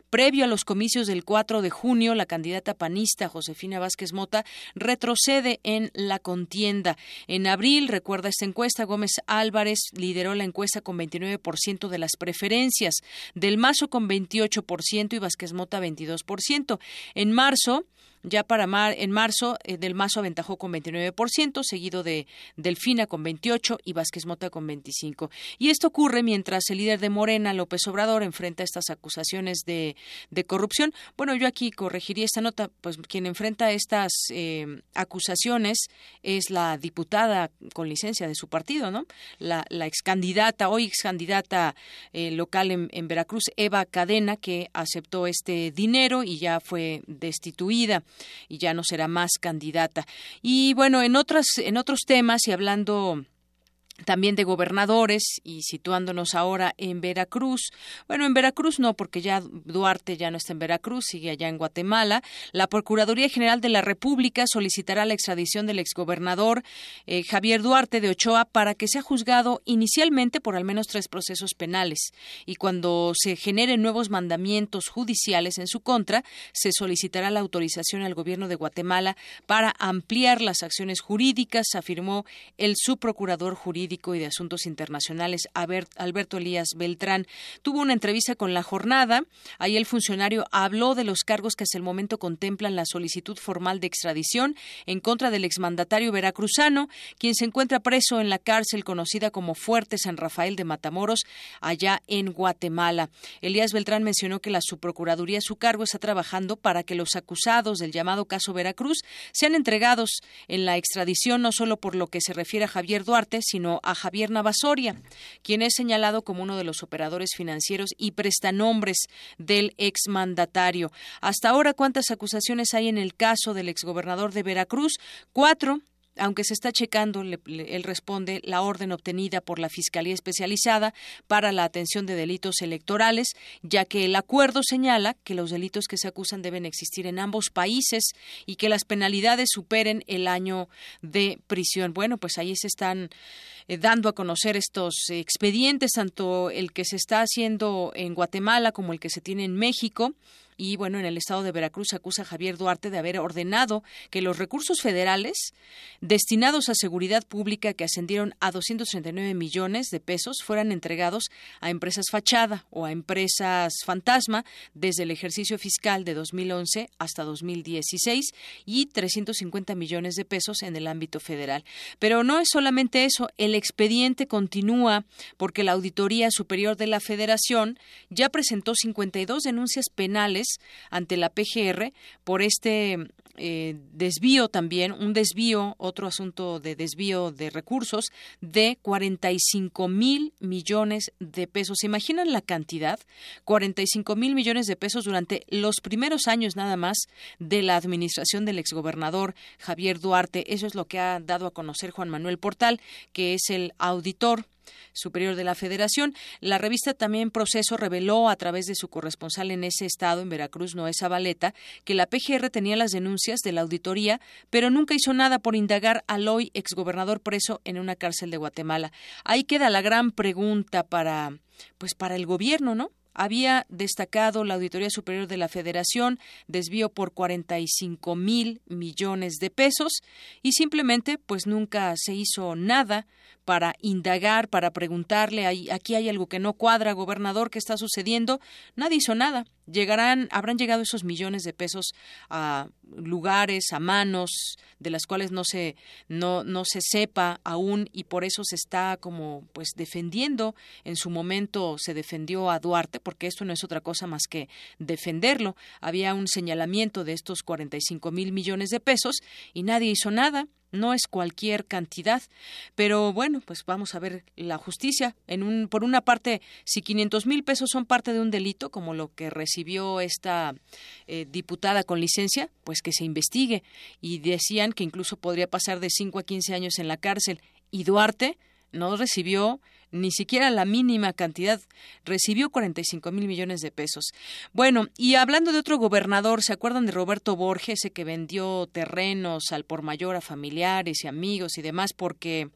previo a los comicios del 4 de junio, la candidata panista Josefina Vázquez Mota retrocede en la contienda. En abril, recuerda esta encuesta, Gómez Álvarez lideró la encuesta con 29% de las preferencias, del Mazo con 28%, y Vázquez Mota 22%. En marzo, ya para mar, en marzo, eh, Del Mazo aventajó con 29%, seguido de Delfina con 28 y Vázquez Mota con 25. Y esto ocurre mientras el líder de Morena, López Obrador, enfrenta estas acusaciones de, corrupción. Bueno, yo aquí corregiría esta nota, pues quien enfrenta estas eh, acusaciones es la diputada con licencia de su partido, ¿no? La, la excandidata, hoy excandidata eh, local en Veracruz, Eva Cadena, que aceptó este dinero y ya fue destituida y ya no será más candidata. Y bueno, en otras en otros temas y hablando también de gobernadores y situándonos ahora en Veracruz. Bueno, en Veracruz no, porque ya Duarte ya no está en Veracruz, sigue allá en Guatemala. La Procuraduría General de la República solicitará la extradición del exgobernador eh, Javier Duarte de Ochoa para que sea juzgado inicialmente por al menos tres procesos penales. Y cuando se generen nuevos mandamientos judiciales en su contra, se solicitará la autorización al gobierno de Guatemala para ampliar las acciones jurídicas, afirmó el subprocurador jurídico y de Asuntos Internacionales, Alberto Elías Beltrán, tuvo una entrevista con La Jornada. Ahí el funcionario habló de los cargos que hasta el momento contemplan la solicitud formal de extradición en contra del exmandatario veracruzano, quien se encuentra preso en la cárcel conocida como Fuerte San Rafael de Matamoros, allá en Guatemala. Elías Beltrán mencionó que la subprocuraduría a su cargo está trabajando para que los acusados del llamado caso Veracruz sean entregados en la extradición no solo por lo que se refiere a Javier Duarte, sino a Javier Navasoria, quien es señalado como uno de los operadores financieros y prestanombres del exmandatario. Hasta ahora, ¿cuántas acusaciones hay en el caso del exgobernador de Veracruz? Cuatro aunque se está checando, él responde, la orden obtenida por la Fiscalía Especializada para la atención de delitos electorales, ya que el acuerdo señala que los delitos que se acusan deben existir en ambos países y que las penalidades superen el año de prisión. Bueno, pues ahí se están eh, dando a conocer estos expedientes, tanto el que se está haciendo en Guatemala como el que se tiene en México y bueno, en el estado de Veracruz acusa a Javier Duarte de haber ordenado que los recursos federales destinados a seguridad pública que ascendieron a 239 millones de pesos fueran entregados a empresas fachada o a empresas fantasma desde el ejercicio fiscal de 2011 hasta 2016 y 350 millones de pesos en el ámbito federal. Pero no es solamente eso, el expediente continúa porque la Auditoría Superior de la Federación ya presentó 52 denuncias penales ante la PGR por este eh, desvío también, un desvío, otro asunto de desvío de recursos de 45 mil millones de pesos. ¿Se imaginan la cantidad? 45 mil millones de pesos durante los primeros años nada más de la administración del exgobernador Javier Duarte. Eso es lo que ha dado a conocer Juan Manuel Portal, que es el auditor Superior de la Federación. La revista también Proceso reveló a través de su corresponsal en ese estado, en Veracruz, Noé Zabaleta, que la PGR tenía las denuncias de la auditoría, pero nunca hizo nada por indagar al hoy exgobernador preso en una cárcel de Guatemala. Ahí queda la gran pregunta para, pues para el gobierno, ¿no? había destacado la Auditoría Superior de la Federación desvío por 45 mil millones de pesos y simplemente pues nunca se hizo nada para indagar, para preguntarle, aquí hay algo que no cuadra, gobernador, ¿qué está sucediendo? Nadie hizo nada. Llegarán, habrán llegado esos millones de pesos a lugares, a manos de las cuales no se no no se sepa aún y por eso se está como pues defendiendo. En su momento se defendió a Duarte porque esto no es otra cosa más que defenderlo. Había un señalamiento de estos 45 mil millones de pesos y nadie hizo nada no es cualquier cantidad, pero bueno, pues vamos a ver la justicia. En un, por una parte, si 500 mil pesos son parte de un delito, como lo que recibió esta eh, diputada con licencia, pues que se investigue. Y decían que incluso podría pasar de 5 a 15 años en la cárcel. Y Duarte no recibió ni siquiera la mínima cantidad, recibió 45 mil millones de pesos. Bueno, y hablando de otro gobernador, ¿se acuerdan de Roberto Borges, ese que vendió terrenos al por mayor a familiares y amigos y demás porque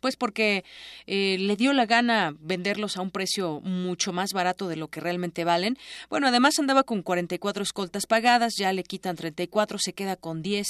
pues porque eh, le dio la gana venderlos a un precio mucho más barato de lo que realmente valen. Bueno, además andaba con 44 escoltas pagadas, ya le quitan 34, se queda con 10.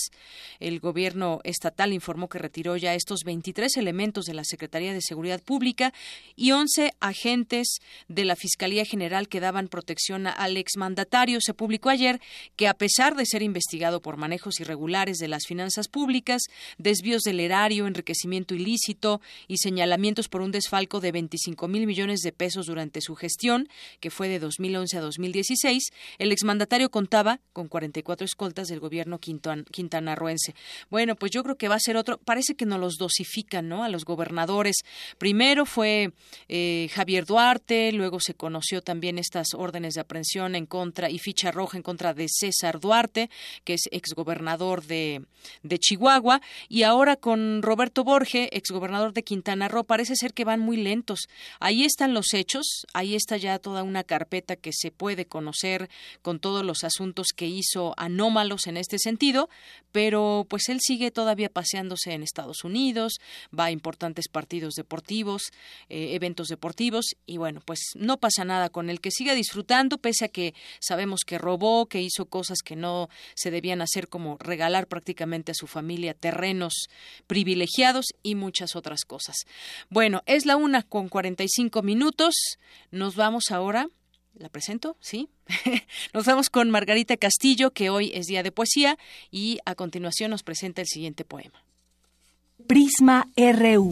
El gobierno estatal informó que retiró ya estos 23 elementos de la Secretaría de Seguridad Pública y 11 agentes de la Fiscalía General que daban protección al exmandatario. Se publicó ayer que a pesar de ser investigado por manejos irregulares de las finanzas públicas, desvíos del erario, enriquecimiento ilícito, y señalamientos por un desfalco de 25 mil millones de pesos durante su gestión, que fue de 2011 a 2016, el exmandatario contaba con 44 escoltas del gobierno quintanarroense. Bueno, pues yo creo que va a ser otro. Parece que no los dosifican, ¿no? A los gobernadores. Primero fue eh, Javier Duarte, luego se conoció también estas órdenes de aprehensión en contra y ficha roja en contra de César Duarte, que es exgobernador de, de Chihuahua, y ahora con Roberto Borge, exgobernador de Quintana Roo, parece ser que van muy lentos. Ahí están los hechos, ahí está ya toda una carpeta que se puede conocer con todos los asuntos que hizo anómalos en este sentido, pero pues él sigue todavía paseándose en Estados Unidos, va a importantes partidos deportivos, eh, eventos deportivos y bueno, pues no pasa nada con el que siga disfrutando pese a que sabemos que robó, que hizo cosas que no se debían hacer como regalar prácticamente a su familia terrenos privilegiados y muchas otras cosas. Bueno, es la una con 45 minutos. Nos vamos ahora. ¿La presento? Sí. [laughs] nos vamos con Margarita Castillo, que hoy es día de poesía, y a continuación nos presenta el siguiente poema. Prisma RU.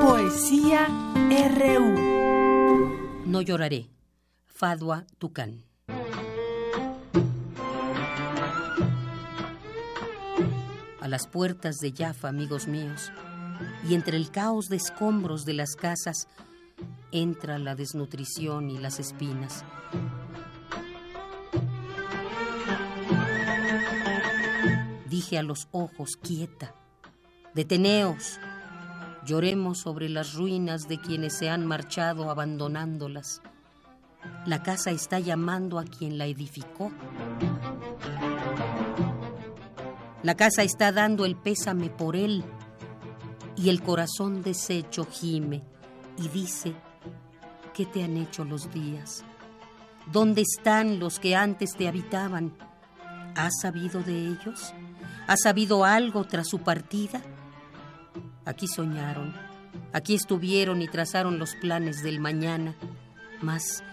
Poesía RU. No lloraré. Fadua Tucán. Las puertas de Jaffa, amigos míos, y entre el caos de escombros de las casas entra la desnutrición y las espinas. Dije a los ojos, quieta, deteneos, lloremos sobre las ruinas de quienes se han marchado abandonándolas. La casa está llamando a quien la edificó. La casa está dando el pésame por él y el corazón deshecho gime y dice, ¿qué te han hecho los días? ¿Dónde están los que antes te habitaban? ¿Has sabido de ellos? ¿Has sabido algo tras su partida? Aquí soñaron, aquí estuvieron y trazaron los planes del mañana, mas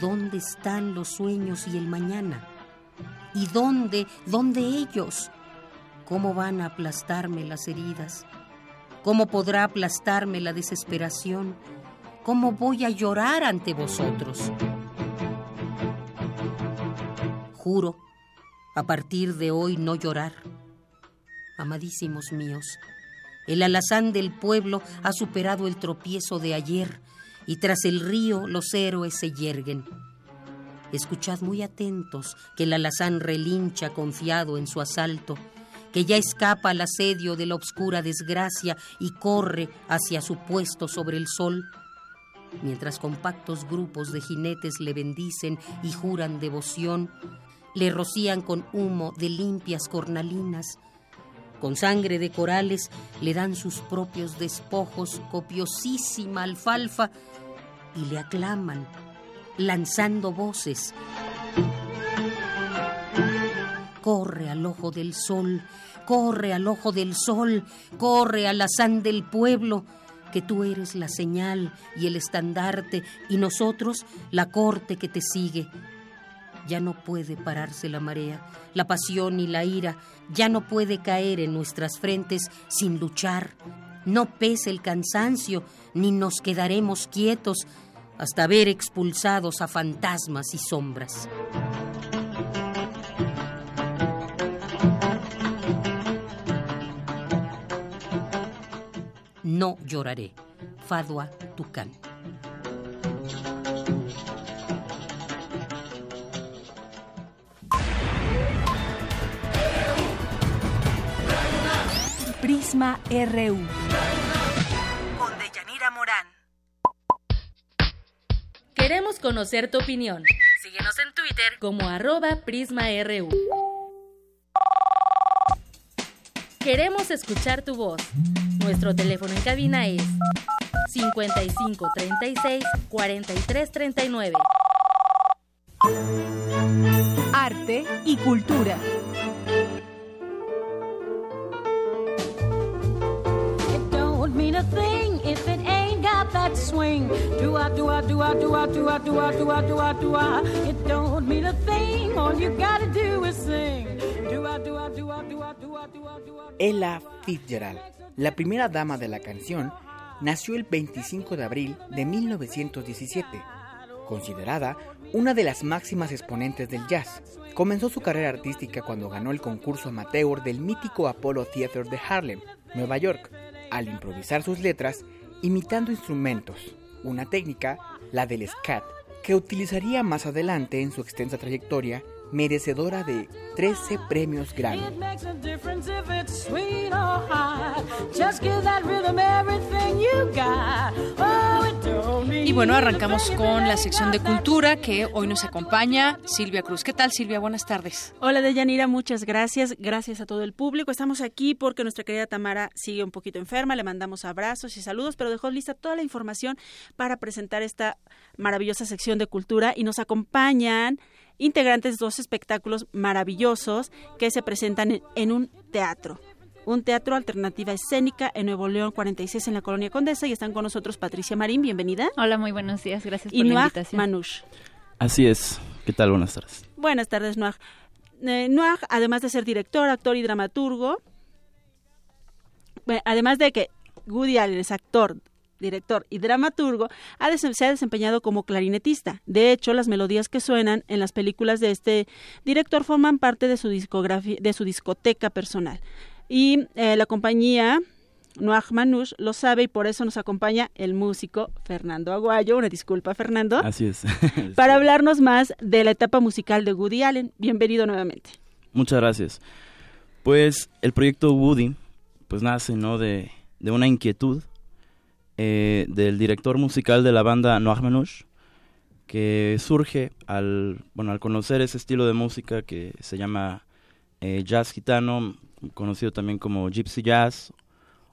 ¿dónde están los sueños y el mañana? ¿Y dónde, dónde ellos? ¿Cómo van a aplastarme las heridas? ¿Cómo podrá aplastarme la desesperación? ¿Cómo voy a llorar ante vosotros? Juro, a partir de hoy no llorar. Amadísimos míos, el alazán del pueblo ha superado el tropiezo de ayer y tras el río los héroes se yerguen. Escuchad muy atentos que el alazán relincha confiado en su asalto que ya escapa al asedio de la obscura desgracia y corre hacia su puesto sobre el sol, mientras compactos grupos de jinetes le bendicen y juran devoción, le rocían con humo de limpias cornalinas, con sangre de corales le dan sus propios despojos, copiosísima alfalfa, y le aclaman, lanzando voces Corre al ojo del sol, corre al ojo del sol, corre al azán del pueblo, que tú eres la señal y el estandarte y nosotros la corte que te sigue. Ya no puede pararse la marea, la pasión y la ira, ya no puede caer en nuestras frentes sin luchar. No pese el cansancio, ni nos quedaremos quietos hasta ver expulsados a fantasmas y sombras. No lloraré. Fadua Tucán. Prisma RU. Con Deyanira Morán. Queremos conocer tu opinión. Síguenos en Twitter como arroba PrismaRU. Queremos escuchar tu voz. Nuestro teléfono en cabina es 55 36 43 39. Arte y cultura. It don't mean a thing if it ain't got that swing. Do I, do I, do I, do I, do I, do I, do I, do I, do I. It don't thing. All you gotta do is sing. Ella Fitzgerald, la primera dama de la canción, nació el 25 de abril de 1917. Considerada una de las máximas exponentes del jazz, comenzó su carrera artística cuando ganó el concurso amateur del mítico Apollo Theater de Harlem, Nueva York, al improvisar sus letras imitando instrumentos, una técnica, la del scat, que utilizaría más adelante en su extensa trayectoria merecedora de 13 premios Grammy. Oh, Y bueno, arrancamos con la sección de cultura que hoy nos acompaña Silvia Cruz. ¿Qué tal, Silvia? Buenas tardes. Hola Deyanira, muchas gracias. Gracias a todo el público. Estamos aquí porque nuestra querida Tamara sigue un poquito enferma. Le mandamos abrazos y saludos, pero dejó lista toda la información para presentar esta maravillosa sección de cultura y nos acompañan integrantes de dos espectáculos maravillosos que se presentan en, en un teatro. Un teatro alternativa escénica en Nuevo León 46 en la Colonia Condesa y están con nosotros Patricia Marín, bienvenida. Hola, muy buenos días, gracias Y por la Noah invitación. Manush. Así es. ¿Qué tal? Buenas tardes. Buenas tardes, Noah. Eh, Noah, además de ser director, actor y dramaturgo, bueno, además de que Woody Allen es actor, director y dramaturgo, ha se ha desempeñado como clarinetista. De hecho, las melodías que suenan en las películas de este director forman parte de su discografía, de su discoteca personal. Y eh, la compañía Noah Manush lo sabe y por eso nos acompaña el músico Fernando Aguayo. Una disculpa, Fernando Así es. [laughs] para hablarnos más de la etapa musical de Woody Allen. Bienvenido nuevamente. Muchas gracias. Pues el proyecto Woody pues nace ¿no? de, de una inquietud eh, del director musical de la banda Noir Manouche, que surge al, bueno, al conocer ese estilo de música que se llama eh, jazz gitano, conocido también como gypsy jazz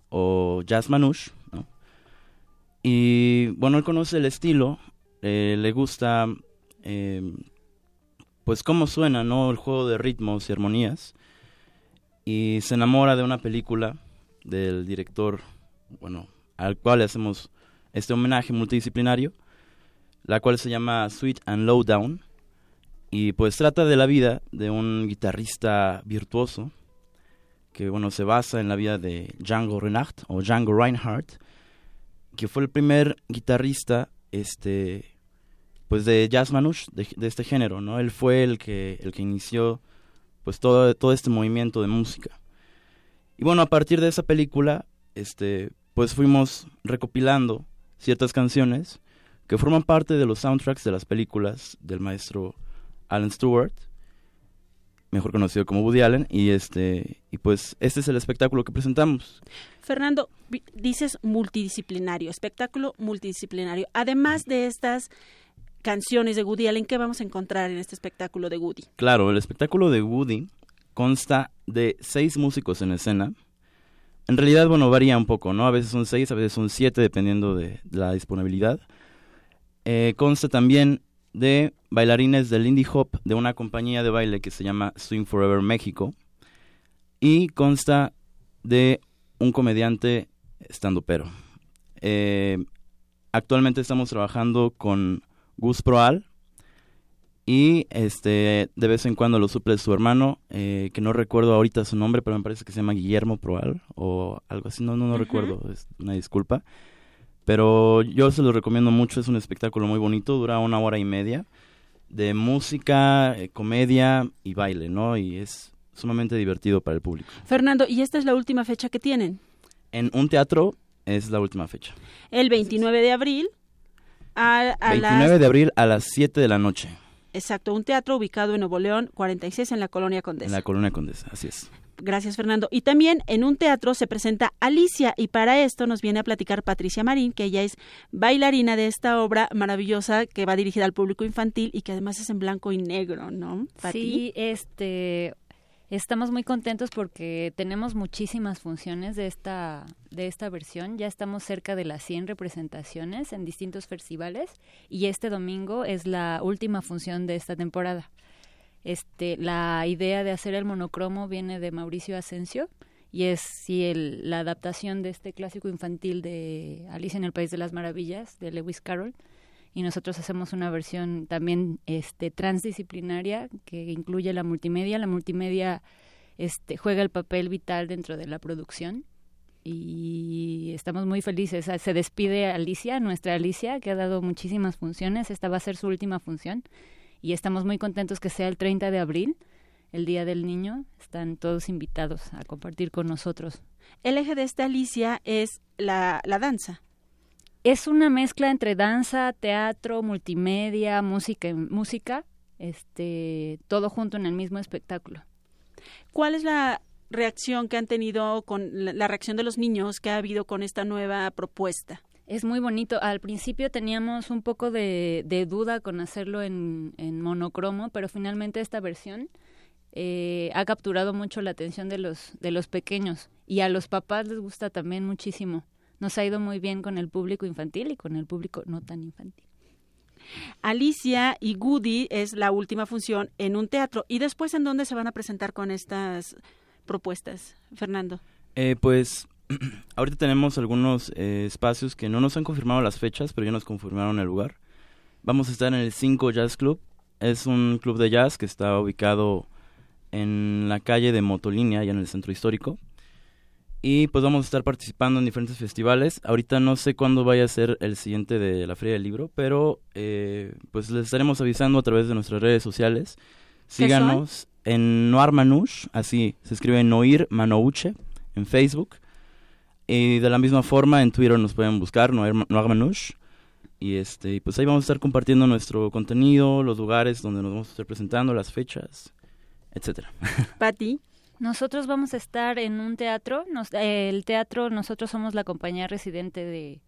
o jazz manouche. ¿no? Y bueno, él conoce el estilo, eh, le gusta eh, pues cómo suena, ¿no? El juego de ritmos y armonías. Y se enamora de una película del director, bueno, al cual hacemos este homenaje multidisciplinario, la cual se llama Sweet and Low Down. Y pues trata de la vida de un guitarrista virtuoso que bueno se basa en la vida de Django Reinhardt o Django Reinhardt, que fue el primer guitarrista este pues de jazz manouche de, de, este género, ¿no? Él fue el que el que inició pues todo todo este movimiento de música. Y bueno, a partir de esa película este pues fuimos recopilando ciertas canciones que forman parte de los soundtracks de las películas del maestro Alan Stewart, mejor conocido como Woody Allen, y este y pues este es el espectáculo que presentamos. Fernando, dices multidisciplinario, espectáculo multidisciplinario. Además de estas canciones de Woody Allen, ¿qué vamos a encontrar en este espectáculo de Woody? Claro, el espectáculo de Woody consta de seis músicos en escena. En realidad, bueno, varía un poco, ¿no? A veces son seis, a veces son siete, dependiendo de la disponibilidad. Eh, consta también de bailarines del Indie Hop de una compañía de baile que se llama Swing Forever México y consta de un comediante estando pero. Eh, actualmente estamos trabajando con Gus Proal y este de vez en cuando lo suple su hermano eh, que no recuerdo ahorita su nombre pero me parece que se llama Guillermo Proal o algo así no no, no uh -huh. recuerdo es una disculpa pero yo se lo recomiendo mucho, es un espectáculo muy bonito, dura una hora y media, de música, eh, comedia y baile, ¿no? Y es sumamente divertido para el público. Fernando, ¿y esta es la última fecha que tienen? En un teatro es la última fecha. El 29 de abril a, a 29 las... de abril a las 7 de la noche. Exacto, un teatro ubicado en Nuevo León, 46 en la Colonia Condesa. En la Colonia Condesa, así es. Gracias, Fernando. Y también en un teatro se presenta Alicia y para esto nos viene a platicar Patricia Marín, que ella es bailarina de esta obra maravillosa que va dirigida al público infantil y que además es en blanco y negro, ¿no? ¿Pati? Sí, este estamos muy contentos porque tenemos muchísimas funciones de esta de esta versión. Ya estamos cerca de las 100 representaciones en distintos festivales y este domingo es la última función de esta temporada. Este, la idea de hacer el monocromo viene de Mauricio Asensio y es sí, el, la adaptación de este clásico infantil de Alicia en el País de las Maravillas de Lewis Carroll y nosotros hacemos una versión también este transdisciplinaria que incluye la multimedia. La multimedia este, juega el papel vital dentro de la producción y estamos muy felices. Se despide Alicia, nuestra Alicia, que ha dado muchísimas funciones. Esta va a ser su última función y estamos muy contentos que sea el 30 de abril, el Día del Niño. Están todos invitados a compartir con nosotros. El eje de esta Alicia es la, la danza. Es una mezcla entre danza, teatro, multimedia, música, música, este, todo junto en el mismo espectáculo. ¿Cuál es la reacción que han tenido con la, la reacción de los niños que ha habido con esta nueva propuesta? Es muy bonito. Al principio teníamos un poco de, de duda con hacerlo en, en, monocromo, pero finalmente esta versión eh, ha capturado mucho la atención de los, de los pequeños y a los papás les gusta también muchísimo. Nos ha ido muy bien con el público infantil y con el público no tan infantil. Alicia y Goody es la última función en un teatro. ¿Y después en dónde se van a presentar con estas propuestas, Fernando? Eh, pues [clears throat] ahorita tenemos algunos eh, espacios que no nos han confirmado las fechas, pero ya nos confirmaron el lugar. Vamos a estar en el 5 Jazz Club. Es un club de jazz que está ubicado en la calle de Motolínea, ya en el centro histórico. Y pues vamos a estar participando en diferentes festivales. Ahorita no sé cuándo vaya a ser el siguiente de la Feria del Libro, pero eh, pues les estaremos avisando a través de nuestras redes sociales. Síganos en Noir Manouche, así se escribe Noir Manouche en Facebook. Y de la misma forma en Twitter nos pueden buscar, Noir, Noir Manouche. Y este, pues ahí vamos a estar compartiendo nuestro contenido, los lugares donde nos vamos a estar presentando, las fechas, etcétera. [laughs] Pati. Nosotros vamos a estar en un teatro. Nos, eh, el teatro, nosotros somos la compañía residente de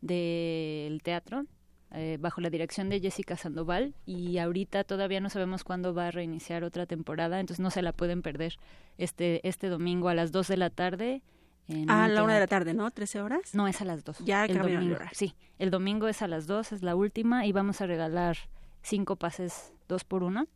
del teatro, eh, bajo la dirección de Jessica Sandoval. Y ahorita todavía no sabemos cuándo va a reiniciar otra temporada, entonces no se la pueden perder este, este domingo a las 2 de la tarde. en A la una de la tarde, ¿no? ¿13 horas? No, es a las 2. Ya el domingo. Sí, el domingo es a las 2, es la última, y vamos a regalar cinco pases dos por uno.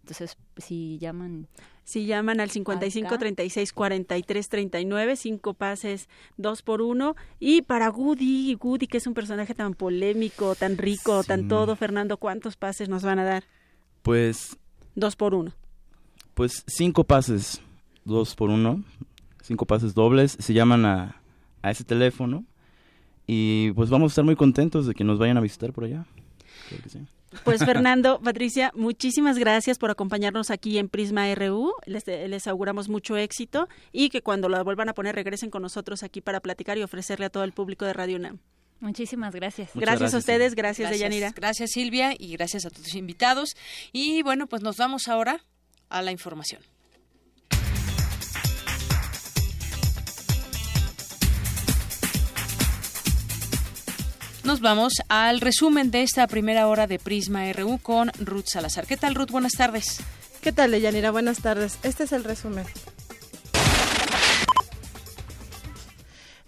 Entonces, si llaman... Si llaman al 55 Acá. 36 43 39, cinco pases, dos por uno. Y para Woody, Woody, que es un personaje tan polémico, tan rico, tan todo, Fernando, ¿cuántos pases nos van a dar? Pues, Dos por uno. pues cinco pases, dos por uno, cinco pases dobles, se llaman a, a ese teléfono y pues vamos a estar muy contentos de que nos vayan a visitar por allá. Claro que sí. Pues [laughs] Fernando, Patricia, muchísimas gracias por acompañarnos aquí en Prisma RU. Les, les auguramos mucho éxito y que cuando la vuelvan a poner regresen con nosotros aquí para platicar y ofrecerle a todo el público de Radio UNAM. Muchísimas gracias. Gracias, a ustedes, gracias, Gracias, Deyanira. Gracias Silvia y gracias a tus invitados. Y bueno, pues nos vamos ahora a la información. Nos vamos al resumen de esta primera hora de Prisma RU con Ruth Salazar. ¿Qué tal, Ruth? Buenas tardes. ¿Qué tal, Deyanira? Buenas tardes. Este es el resumen.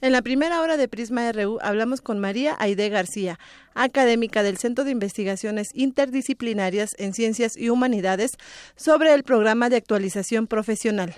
En la primera hora de Prisma RU hablamos con María Aide García, académica del Centro de Investigaciones Interdisciplinarias en Ciencias y Humanidades, sobre el programa de actualización profesional.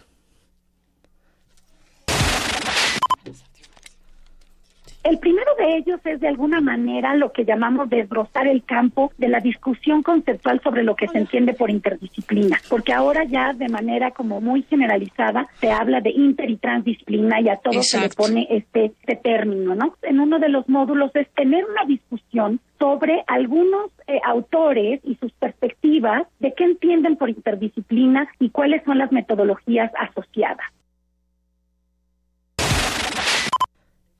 El primero de ellos es de alguna manera lo que llamamos desbrozar el campo de la discusión conceptual sobre lo que se entiende por interdisciplina, porque ahora ya de manera como muy generalizada se habla de inter y transdisciplina y a todo se le pone este, este término, ¿no? En uno de los módulos es tener una discusión sobre algunos eh, autores y sus perspectivas de qué entienden por interdisciplina y cuáles son las metodologías asociadas.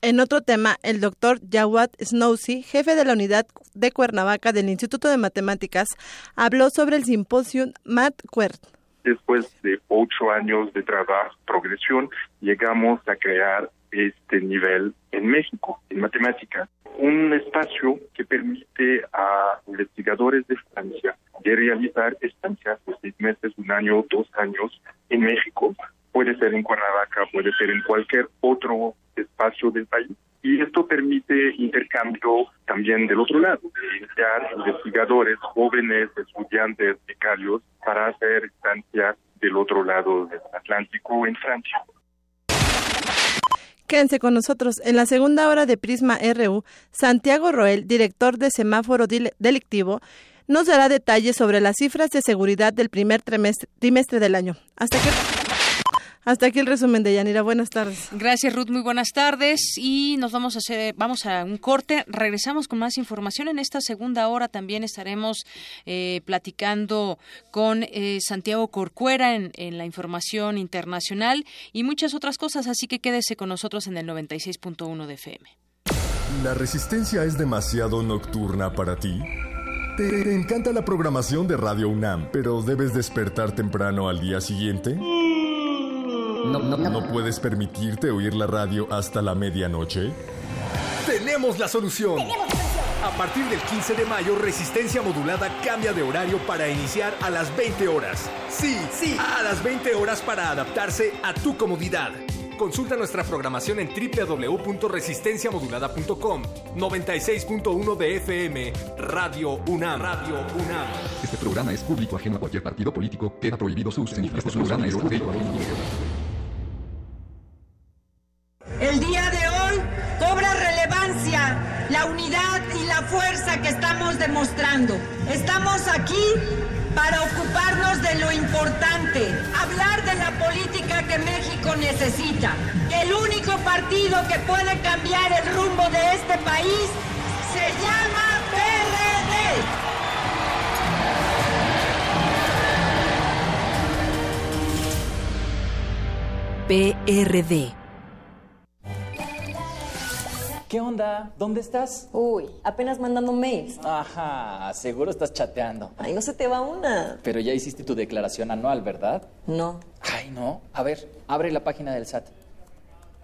En otro tema, el doctor Jawad Snowsi, jefe de la unidad de Cuernavaca del Instituto de Matemáticas, habló sobre el simposio MatQuert. Después de ocho años de trabajo, progresión, llegamos a crear este nivel en México, en matemática, un espacio que permite a investigadores de Francia de realizar estancias de seis meses, un año, dos años en México. Puede ser en Cuernavaca, puede ser en cualquier otro espacio del país. Y esto permite intercambio también del otro lado, de enviar investigadores, jóvenes, estudiantes, becarios, para hacer estancias del otro lado del Atlántico en Francia. Quédense con nosotros. En la segunda hora de Prisma RU, Santiago Roel, director de Semáforo Delictivo, nos dará detalles sobre las cifras de seguridad del primer trimestre, del año. Hasta aquí, hasta aquí el resumen de Yanira. Buenas tardes. Gracias, Ruth. Muy buenas tardes. Y nos vamos a hacer, vamos a un corte. Regresamos con más información. En esta segunda hora también estaremos eh, platicando con eh, Santiago Corcuera en, en la información internacional y muchas otras cosas. Así que quédese con nosotros en el 96.1 de FM. ¿La resistencia es demasiado nocturna para ti? ¿Te, te encanta la programación de Radio UNAM, pero debes despertar temprano al día siguiente? No, ¿No puedes permitirte oír la radio hasta la medianoche? Tenemos la solución. A partir del 15 de mayo, Resistencia Modulada cambia de horario para iniciar a las 20 horas. Sí, sí, a las 20 horas para adaptarse a tu comodidad. Consulta nuestra programación en www.resistenciamodulada.com 96.1 de FM Radio UNAM. Radio UNAM. Este programa es público ajeno a cualquier partido político. Queda prohibido su uso. Este programa es ajeno El día de hoy cobra relevancia la unidad y la fuerza que estamos demostrando. Estamos aquí para ocuparnos de lo importante, hablar de la política que México necesita. El único partido que puede cambiar el rumbo de este país se llama PRD. PRD. ¿Qué onda? ¿Dónde estás? Uy, apenas mandando mails. Ajá, seguro estás chateando. Ay, no se te va una. Pero ya hiciste tu declaración anual, ¿verdad? No. Ay, no. A ver, abre la página del SAT.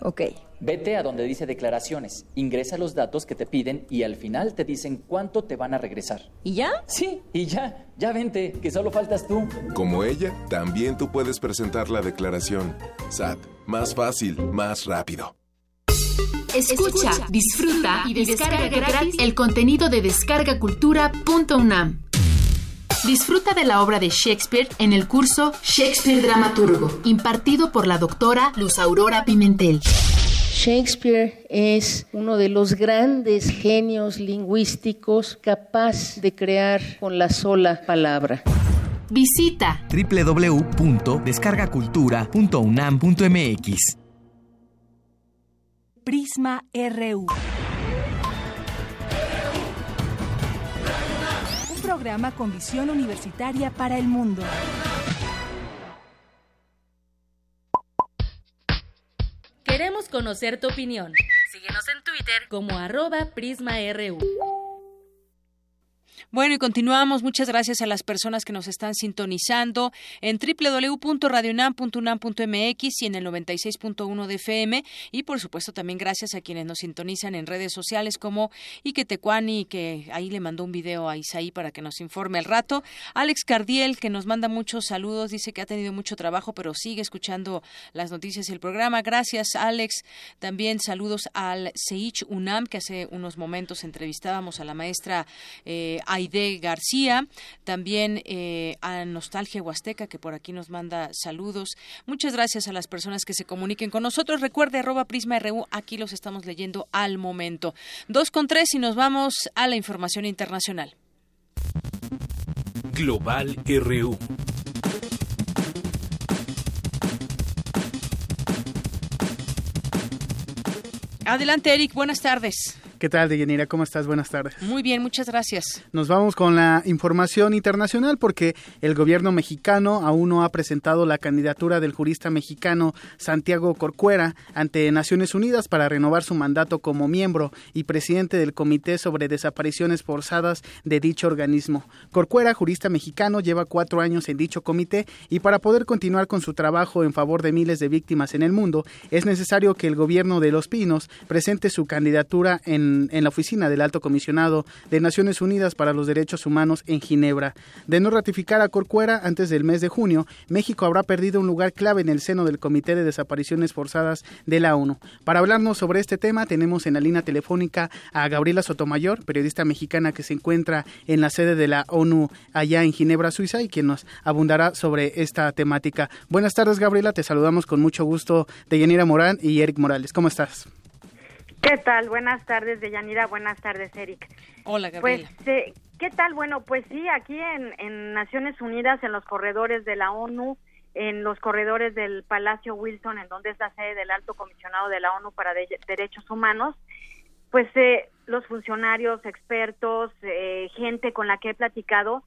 Ok. Vete a donde dice declaraciones, ingresa los datos que te piden y al final te dicen cuánto te van a regresar. ¿Y ya? Sí, y ya. Ya vente, que solo faltas tú. Como ella, también tú puedes presentar la declaración. SAT, más fácil, más rápido. Escucha, disfruta y descarga gratis el contenido de descargacultura.unam. Disfruta de la obra de Shakespeare en el curso Shakespeare Dramaturgo, impartido por la doctora Luz Aurora Pimentel. Shakespeare es uno de los grandes genios lingüísticos capaz de crear con la sola palabra. Visita www.descargacultura.unam.mx. Prisma RU. Un programa con visión universitaria para el mundo. Queremos conocer tu opinión. Síguenos en Twitter como arroba PrismaRU. Bueno, y continuamos. Muchas gracias a las personas que nos están sintonizando en www.radionam.unam.mx y en el 96.1 de FM. Y por supuesto también gracias a quienes nos sintonizan en redes sociales como Iquetecuani, que ahí le mandó un video a Isaí para que nos informe al rato. Alex Cardiel, que nos manda muchos saludos, dice que ha tenido mucho trabajo, pero sigue escuchando las noticias y el programa. Gracias, Alex. También saludos al Seich UNAM, que hace unos momentos entrevistábamos a la maestra eh, Aide García, también eh, a Nostalgia Huasteca, que por aquí nos manda saludos. Muchas gracias a las personas que se comuniquen con nosotros. Recuerde, arroba Prisma RU, aquí los estamos leyendo al momento. Dos con tres y nos vamos a la información internacional. Global RU. Adelante, Eric. Buenas tardes. ¿Qué tal, Deyanira? ¿Cómo estás? Buenas tardes. Muy bien, muchas gracias. Nos vamos con la información internacional porque el gobierno mexicano aún no ha presentado la candidatura del jurista mexicano Santiago Corcuera ante Naciones Unidas para renovar su mandato como miembro y presidente del Comité sobre Desapariciones Forzadas de dicho organismo. Corcuera, jurista mexicano, lleva cuatro años en dicho comité y para poder continuar con su trabajo en favor de miles de víctimas en el mundo, es necesario que el gobierno de Los Pinos presente su candidatura en en, la oficina del Alto Comisionado de Naciones Unidas para los Derechos Humanos en Ginebra. De no ratificar a Corcuera antes del mes de junio, México habrá perdido un lugar clave en el seno del Comité de Desapariciones Forzadas de la ONU. Para hablarnos sobre este tema, tenemos en la línea telefónica a Gabriela Sotomayor, periodista mexicana que se encuentra en la sede de la ONU allá en Ginebra, Suiza, y quien nos abundará sobre esta temática. Buenas tardes, Gabriela. Te saludamos con mucho gusto de Yanira Morán y Eric Morales. ¿Cómo estás? ¿Qué tal? Buenas tardes, Deyanira. Buenas tardes, Eric. Hola, Gabriela. Pues, eh, ¿qué tal? Bueno, pues sí, aquí en, Naciones Unidas, en los corredores de la ONU, en los corredores del Palacio Wilson, en donde es la sede del Alto Comisionado de la ONU para Derechos Humanos, pues eh, los funcionarios, expertos, eh, gente con la que he platicado,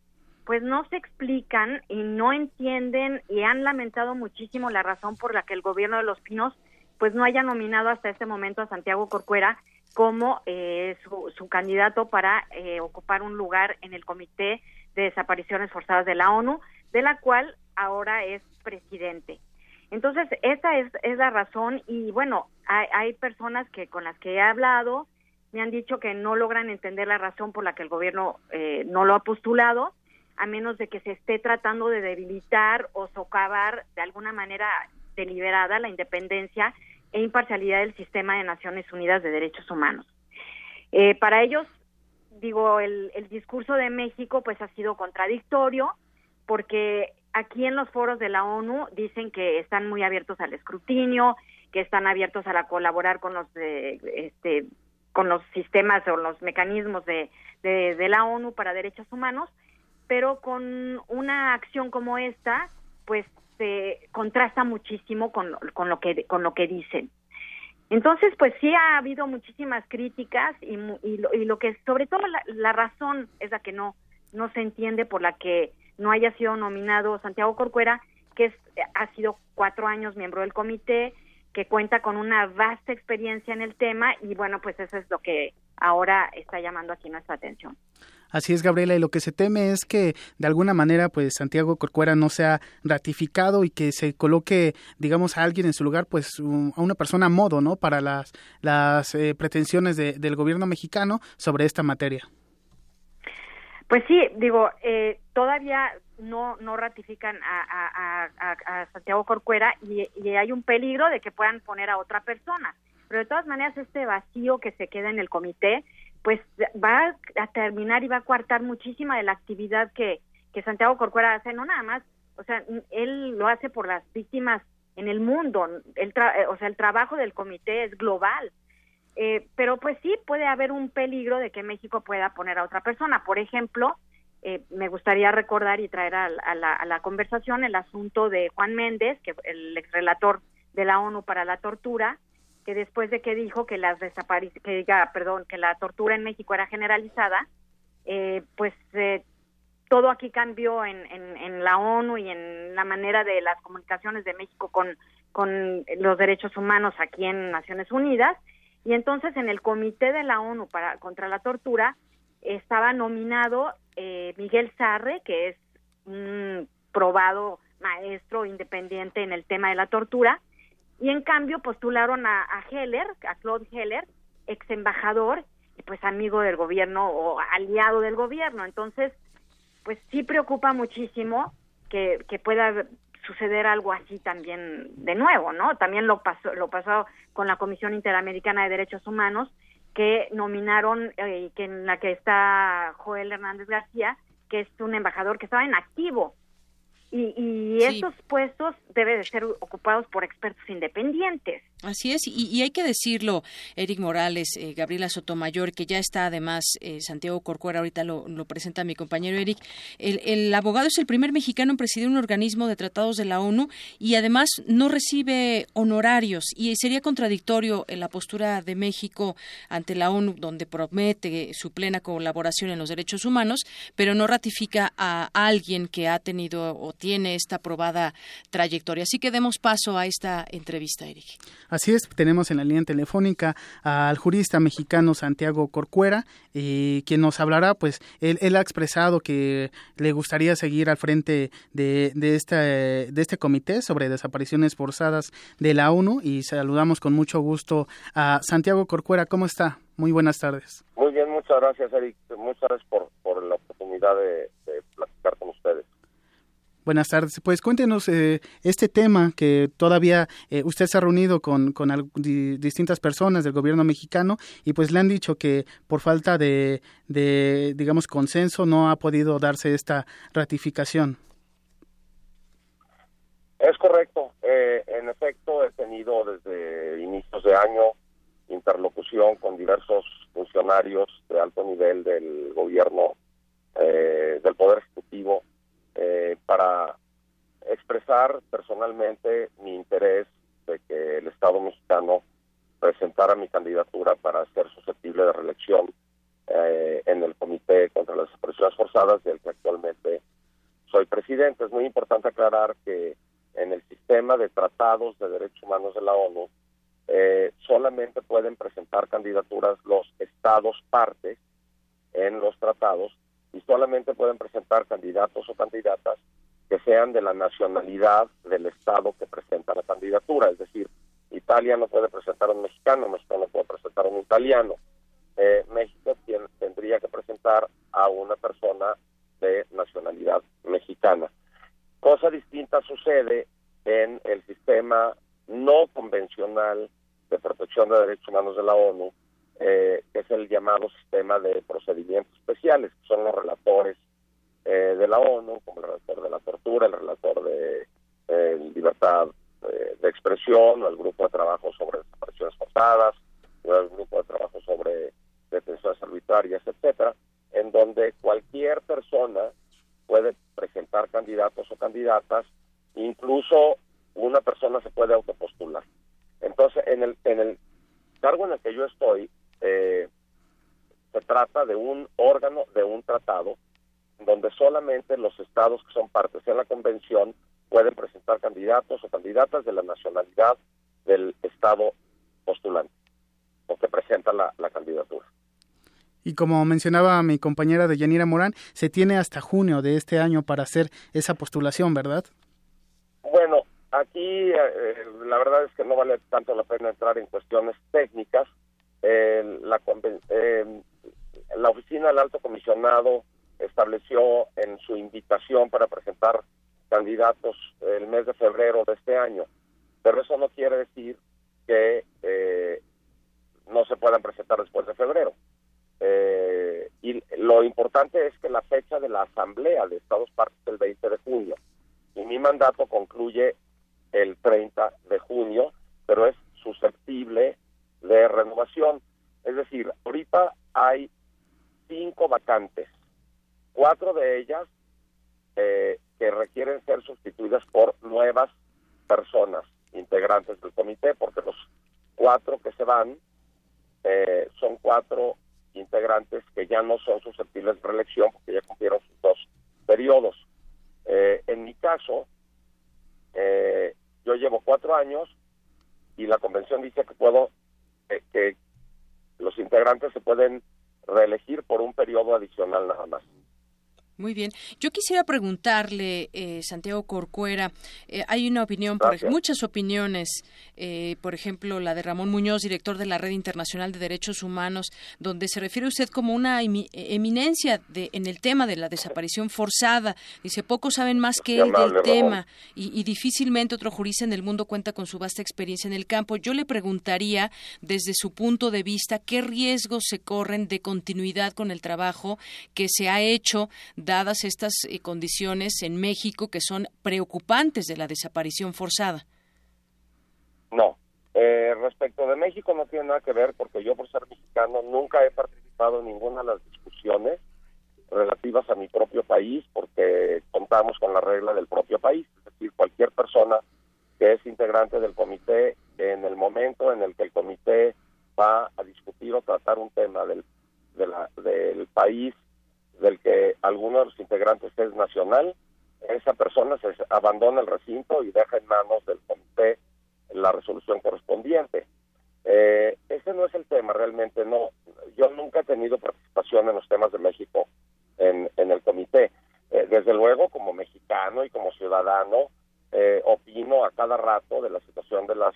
pues no se explican y no entienden y han lamentado muchísimo la razón por la que el gobierno de Los Pinos pues no haya nominado hasta este momento a Santiago Corcuera como eh, su, candidato para eh, ocupar un lugar en el Comité de Desapariciones Forzadas de la ONU, de la cual ahora es presidente. Entonces, esa es, es la razón y bueno, hay, hay, personas que con las que he hablado me han dicho que no logran entender la razón por la que el gobierno eh, no lo ha postulado, a menos de que se esté tratando de debilitar o socavar de alguna manera deliberada la independencia e imparcialidad del sistema de Naciones Unidas de Derechos Humanos. Eh, para ellos, digo, el, discurso de México pues ha sido contradictorio porque aquí en los foros de la ONU dicen que están muy abiertos al escrutinio, que están abiertos a la colaborar con los de, este con los sistemas o los mecanismos de, de la ONU para derechos humanos, pero con una acción como esta, pues se contrasta muchísimo con, con, lo que con lo que dicen. Entonces, pues sí ha habido muchísimas críticas y, y, lo, que sobre todo la, razón es la que no no se entiende por la que no haya sido nominado Santiago Corcuera, que es, ha sido cuatro años miembro del comité, que cuenta con una vasta experiencia en el tema y bueno, pues eso es lo que ahora está llamando aquí nuestra atención. Así es, Gabriela, y lo que se teme es que de alguna manera pues Santiago Corcuera no sea ratificado y que se coloque, digamos, a alguien en su lugar, pues a una persona a modo, ¿no? Para las, las eh, pretensiones del gobierno mexicano sobre esta materia. Pues sí, digo, eh, todavía no, no ratifican a, a, Santiago Corcuera y, hay un peligro de que puedan poner a otra persona. Pero de todas maneras, este vacío que se queda en el comité pues va a terminar y va a coartar muchísima de la actividad que, que Santiago Corcuera hace, no nada más, o sea, él lo hace por las víctimas en el mundo, el eh, o sea, el trabajo del comité es global, eh, pero pues sí puede haber un peligro de que México pueda poner a otra persona. Por ejemplo, eh, me gustaría recordar y traer a, la, a, la, conversación el asunto de Juan Méndez, que el ex relator de la ONU para la tortura, que después de que dijo que las que diga, perdón, que la tortura en México era generalizada, eh, pues eh, todo aquí cambió en, en, la ONU y en la manera de las comunicaciones de México con, con los derechos humanos aquí en Naciones Unidas. Y entonces en el Comité de la ONU para contra la tortura estaba nominado eh, Miguel Sarre, que es un probado maestro independiente en el tema de la tortura, y en cambio postularon a, Heller, a Claude Heller, ex embajador y pues amigo del gobierno o aliado del gobierno. Entonces, pues sí preocupa muchísimo que, que pueda suceder algo así también de nuevo, ¿no? También lo pasó, lo pasó con la Comisión Interamericana de Derechos Humanos, que nominaron, eh, que en la que está Joel Hernández García, que es un embajador que estaba en activo y, y esos puestos deben de ser ocupados por expertos independientes. Así es, y, hay que decirlo, Eric Morales, eh, Gabriela Sotomayor, que ya está además eh, Santiago Corcuera, ahorita lo, presenta mi compañero Eric. El, abogado es el primer mexicano en presidir un organismo de tratados de la ONU y además no recibe honorarios. Y sería contradictorio en la postura de México ante la ONU, donde promete su plena colaboración en los derechos humanos, pero no ratifica a alguien que ha tenido o tiene esta probada trayectoria. Así que demos paso a esta entrevista, Eric. Así es, tenemos en la línea telefónica al jurista mexicano Santiago Corcuera, eh, quien nos hablará, pues él, ha expresado que le gustaría seguir al frente de, de, de este comité sobre desapariciones forzadas de la ONU y saludamos con mucho gusto a Santiago Corcuera. ¿Cómo está? Muy buenas tardes. Muy bien, muchas gracias, Eric. Muchas gracias por la oportunidad de platicar con ustedes. Buenas tardes. Pues cuéntenos eh, este tema que todavía eh, usted se ha reunido con, distintas personas del gobierno mexicano y pues le han dicho que por falta de, de digamos, consenso no ha podido darse esta ratificación. Es correcto. Eh, en efecto, he tenido desde inicios de año interlocución con diversos funcionarios de alto nivel del gobierno, del Poder Ejecutivo, eh, personalmente mi interés de que el Estado mexicano presentara mi candidatura para ser susceptible de reelección eh, en el Comité contra las Desapariciones Forzadas, del que actualmente soy presidente. Es muy importante aclarar que en el sistema de tratados de derechos humanos de la ONU eh, solamente pueden presentar candidaturas los estados partes en los tratados y solamente pueden presentar candidatos o candidatas que sean de la nacionalidad del Estado que presenta la candidatura. Es decir, Italia no puede presentar a un mexicano, México no puede presentar a un italiano. Eh, México tendría que presentar a una persona de nacionalidad mexicana. Cosa distinta sucede en el sistema no convencional de protección de derechos humanos de la ONU, eh, que es el llamado sistema de procedimientos especiales, que son los relatores eh, de la ONU, como el relator de la tortura, el relator de eh, libertad de expresión, el grupo de trabajo sobre desapariciones forzadas, el grupo de trabajo sobre detenciones arbitrarias, etcétera, en donde cualquier persona puede presentar candidatos o candidatas, incluso una persona se puede autopostular. Entonces, en el, en el cargo en el que yo estoy, eh, se trata de un órgano, de un tratado, donde solamente los estados que son partes en la convención pueden presentar candidatos o candidatas de la nacionalidad del Estado postulante o que presenta la, la candidatura. Y como mencionaba mi compañera de Yanira Morán, se tiene hasta junio de este año para hacer esa postulación, ¿verdad? Bueno, aquí eh, la verdad es que no vale tanto la pena entrar en cuestiones técnicas. Eh, la, eh, la oficina del alto comisionado estableció en su invitación para presentar candidatos el mes de febrero de este año, pero eso no quiere decir que eh, no se puedan presentar después de febrero. Eh, y lo importante es que la fecha de la asamblea de Estados Partes es el 20 de junio y mi mandato concluye el 30 de junio, pero es susceptible de renovación. Es decir, ahorita hay cinco vacantes, cuatro de ellas eh, que requieren ser sustituidas por nuevas personas integrantes del comité, porque los cuatro que se van eh, son cuatro integrantes que ya no son susceptibles de reelección porque ya cumplieron sus dos periodos. Eh, en mi caso, eh, yo llevo cuatro años y la convención dice que puedo, que los integrantes se pueden reelegir por un periodo adicional nada más. Muy bien. Yo quisiera preguntarle, eh, Santiago Corcuera, eh, hay una opinión, por, muchas opiniones, eh, por ejemplo, la de Ramón Muñoz, director de la Red Internacional de Derechos Humanos, donde se refiere usted como una eminencia de, en el tema de la desaparición forzada. Dice, pocos saben más que él del tema y, y difícilmente otro jurista en el mundo cuenta con su vasta experiencia en el campo. Yo le preguntaría, desde su punto de vista, qué riesgos se corren de continuidad con el trabajo que se ha hecho dadas estas eh, condiciones en México que son preocupantes de la desaparición forzada? No. Eh, respecto de México no tiene nada que ver porque yo por ser mexicano nunca he participado en ninguna de las discusiones relativas a mi propio país porque contamos con la regla del propio país. Es decir, cualquier persona que es integrante del comité en el momento en el que el comité va a discutir o tratar un tema del, del país del que alguno de los integrantes es nacional, esa persona se abandona el recinto y deja en manos del comité la resolución correspondiente. Eh, ese no es el tema realmente, no. Yo nunca he tenido participación en los temas de México en, en el comité. Eh, desde luego, como mexicano y como ciudadano, eh, opino a cada rato de la situación de las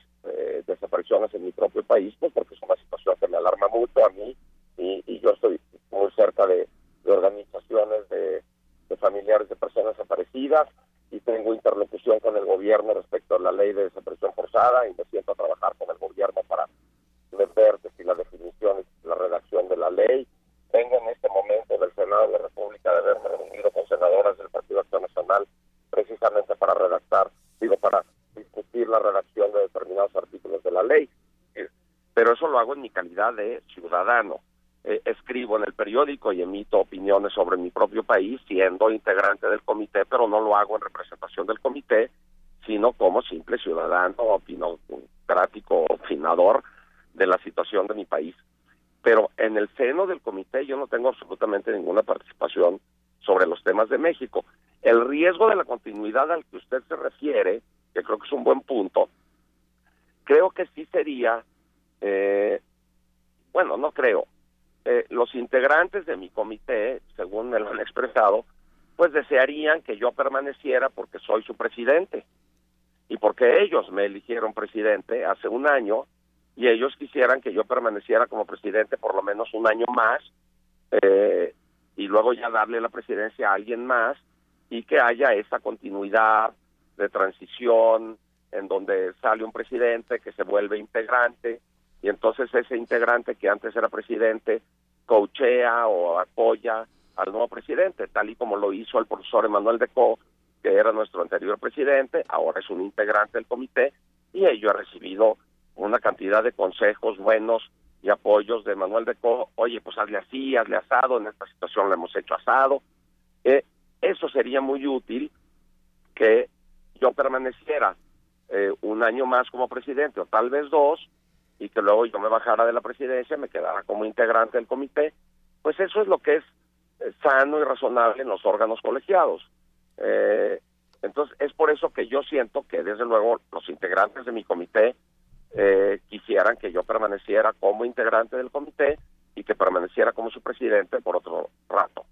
desapariciones en mi propio país, pues porque es una situación que me alarma mucho a mí y yo estoy muy cerca de, de organizaciones de, familiares de personas desaparecidas y tengo interlocución con el gobierno respecto a la ley de desaparición forzada y me siento a trabajar con el gobierno para ver si la definición y la redacción de la ley. Tengo en este momento del Senado de la República de haberme reunido con senadoras del Partido Acción Nacional precisamente para redactar, digo, para discutir la redacción de determinados artículos de la ley. Pero eso lo hago en mi calidad de ciudadano eh, escribo en el periódico y emito opiniones sobre mi propio país siendo integrante del comité, pero no lo hago en representación del comité, sino como simple ciudadano, opinocrático, opinador de la situación de mi país. Pero en el seno del comité yo no tengo absolutamente ninguna participación sobre los temas de México. El riesgo de la continuidad al que usted se refiere, que creo que es un buen punto, creo que sí sería, eh, bueno, no creo, eh, los integrantes de mi comité, según me lo han expresado, pues desearían que yo permaneciera porque soy su presidente. Y porque ellos me eligieron presidente hace un año y ellos quisieran que yo permaneciera como presidente por lo menos un año más eh, y luego ya darle la presidencia a alguien más y que haya esa continuidad de transición en donde sale un presidente que se vuelve integrante y entonces ese integrante que antes era presidente coachea o apoya al nuevo presidente, tal y como lo hizo el profesor Emanuel Co, que era nuestro anterior presidente, ahora es un integrante del comité, y ello ha recibido una cantidad de consejos buenos y apoyos de Manuel Co. oye, pues hazle así, hazle asado, en esta situación le hemos hecho asado. Eh, eso sería muy útil que yo permaneciera eh, un año más como presidente, o tal vez dos, y que luego yo me bajara de la presidencia, me quedara como integrante del comité, pues eso es lo que es eh, sano y razonable en los órganos colegiados. Eh, entonces, es por eso que yo siento que, desde luego, los integrantes de mi comité eh, quisieran que yo permaneciera como integrante del comité y que permaneciera como su presidente por otro rato.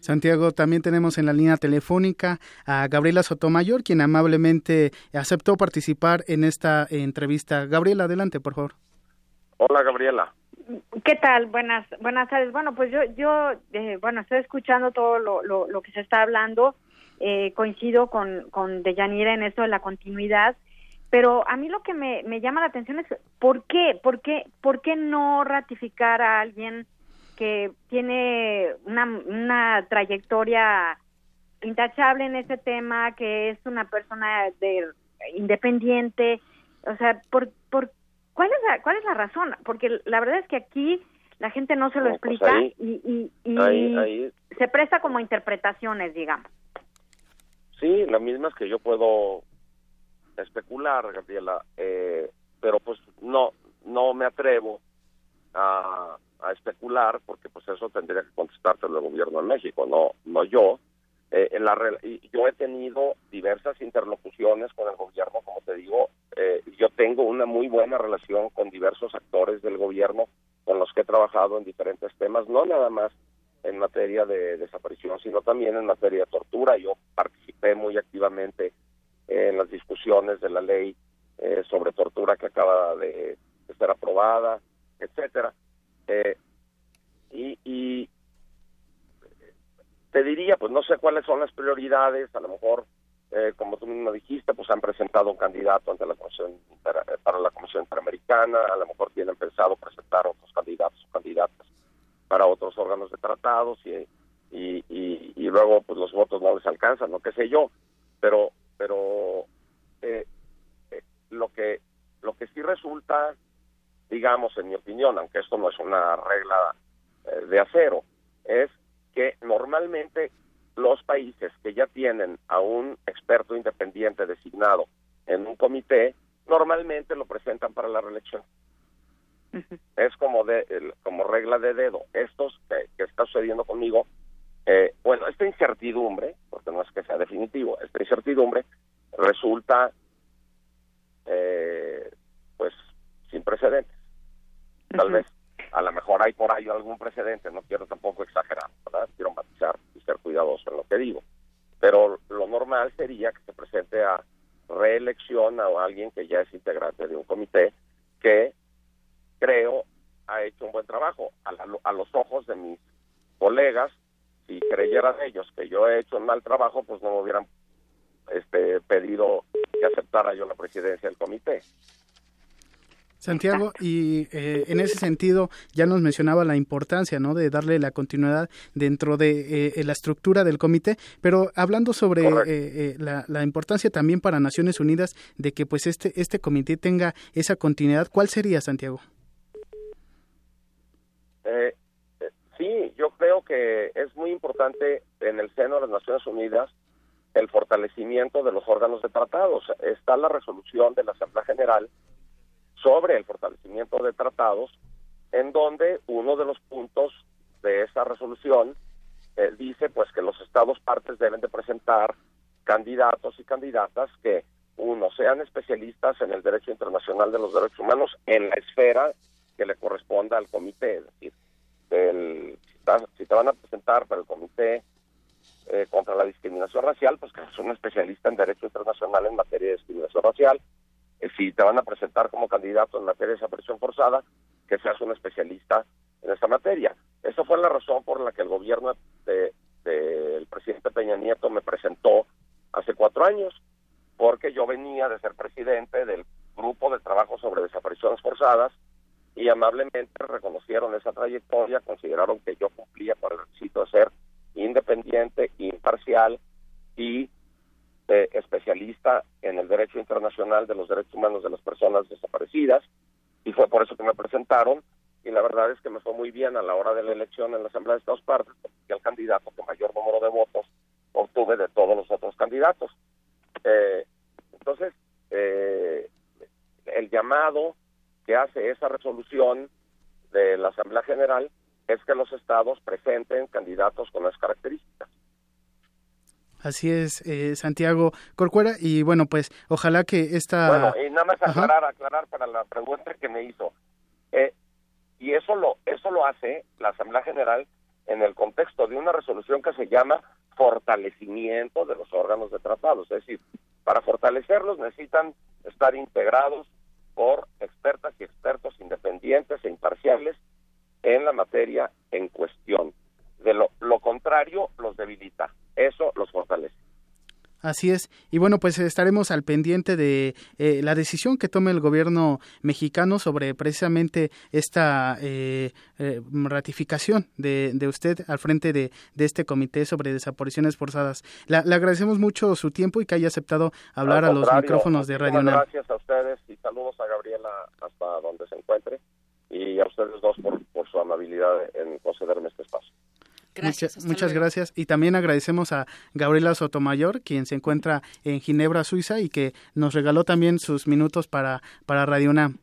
Santiago, también tenemos en la línea telefónica a Gabriela Sotomayor, quien amablemente aceptó participar en esta entrevista. Gabriela, adelante, por favor. Hola, Gabriela. ¿Qué tal? Buenas, buenas tardes. Bueno, pues yo, yo, eh, bueno, estoy escuchando todo lo, lo, que se está hablando. Eh, coincido con, con Deyanira en esto de la continuidad. Pero a mí lo que me, me llama la atención es por qué, por qué, por qué no ratificar a alguien que tiene una, una trayectoria intachable en ese tema, que es una persona de independiente, o sea, por, por ¿cuál es la cuál es la razón? Porque la verdad es que aquí la gente no se lo pues explica y, y, se presta como interpretaciones, digamos. Sí, la misma es que yo puedo especular, Gabriela, eh, pero pues no no me atrevo a a especular, porque pues eso tendría que contestarte el gobierno de México, no, no yo. Eh, en la, yo he tenido diversas interlocuciones con el gobierno, como te digo, eh, yo tengo una muy buena relación con diversos actores del gobierno con los que he trabajado en diferentes temas, no nada más en materia de desaparición, sino también en materia de tortura. Yo participé muy activamente en las discusiones de la ley eh, sobre tortura que acaba de, de ser aprobada, etcétera. Eh, y, te diría, pues no sé cuáles son las prioridades, a lo mejor, eh, como tú mismo dijiste, pues han presentado un candidato ante la comisión eh, para la Comisión Interamericana, a lo mejor tienen pensado presentar otros candidatos o candidatas para otros órganos de tratados y, y, y, luego pues los votos no les alcanzan, no qué sé yo, pero pero lo que lo que sí resulta digamos, en mi opinión, aunque esto no es una regla eh, de acero, es que normalmente los países que ya tienen a un experto independiente designado en un comité, normalmente lo presentan para la reelección. Es como de como regla de dedo. Estos que, está sucediendo conmigo, eh, bueno, esta incertidumbre, porque no es que sea definitivo, esta incertidumbre resulta, eh, pues, sin precedentes. Tal vez, a lo mejor hay por ahí algún precedente, no quiero tampoco exagerar, ¿verdad? Quiero matizar y ser cuidadoso en lo que digo. Pero lo normal sería que se presente a reelección a alguien que ya es integrante de un comité que creo ha hecho un buen trabajo. A, los ojos de mis colegas, si creyeran ellos que yo he hecho un mal trabajo, pues no me hubieran este, pedido que aceptara yo la presidencia del comité. Santiago, y eh, en ese sentido ya nos mencionaba la importancia ¿no? de darle la continuidad dentro de eh, la estructura del comité, pero hablando sobre eh, la, la, importancia también para Naciones Unidas de que pues este, este comité tenga esa continuidad, ¿cuál sería, Santiago? sí, yo creo que es muy importante en el seno de las Naciones Unidas el fortalecimiento de los órganos de tratados. Está la resolución de la Asamblea General sobre el fortalecimiento de tratados, en donde uno de los puntos de esa resolución eh, dice pues que los estados partes deben de presentar candidatos y candidatas que uno sean especialistas en el derecho internacional de los derechos humanos en la esfera que le corresponda al comité, es decir, si, te van a presentar para el comité eh, contra la discriminación racial, pues que seas un especialista en derecho internacional en materia de discriminación racial, si te van a presentar como candidato en materia de desaparición forzada, que seas un especialista en esta materia. Esa fue la razón por la que el gobierno del de, presidente Peña Nieto me presentó hace cuatro años, porque yo venía de ser presidente del grupo de trabajo sobre desapariciones forzadas y amablemente reconocieron esa trayectoria, consideraron que yo cumplía con el requisito de ser independiente, imparcial y eh, especialista en el derecho internacional de los derechos humanos de las personas desaparecidas y fue por eso que me presentaron y la verdad es que me fue muy bien a la hora de la elección en la Asamblea de Estados Partes porque el candidato que mayor número de votos obtuve de todos los otros candidatos. Eh, entonces, eh, el llamado que hace esa resolución de la Asamblea General es que los estados presenten candidatos con las características. Así es, eh, Santiago Corcuera, y bueno, pues ojalá que esta... Bueno, y nada más aclarar, aclarar para la pregunta que me hizo. Eh, y eso lo, eso lo hace la Asamblea General en el contexto de una resolución que se llama fortalecimiento de los órganos de tratados. Es decir, para fortalecerlos necesitan estar integrados por expertas y expertos independientes e imparciales en la materia en cuestión. De lo, lo contrario, los debilita. Eso los fortalece. Así es. Y bueno, pues estaremos al pendiente de eh, la decisión que tome el gobierno mexicano sobre precisamente esta eh, eh, ratificación de, de, usted al frente de, de, este comité sobre desapariciones forzadas. le agradecemos mucho su tiempo y que haya aceptado hablar a los micrófonos de Radio Gracias a ustedes y saludos a Gabriela hasta donde se encuentre y a ustedes dos por, por su amabilidad en concederme este espacio muchas gracias. Y también agradecemos a Gabriela Sotomayor, quien se encuentra en Ginebra, Suiza, y que nos regaló también sus minutos para, para Radio UNAM.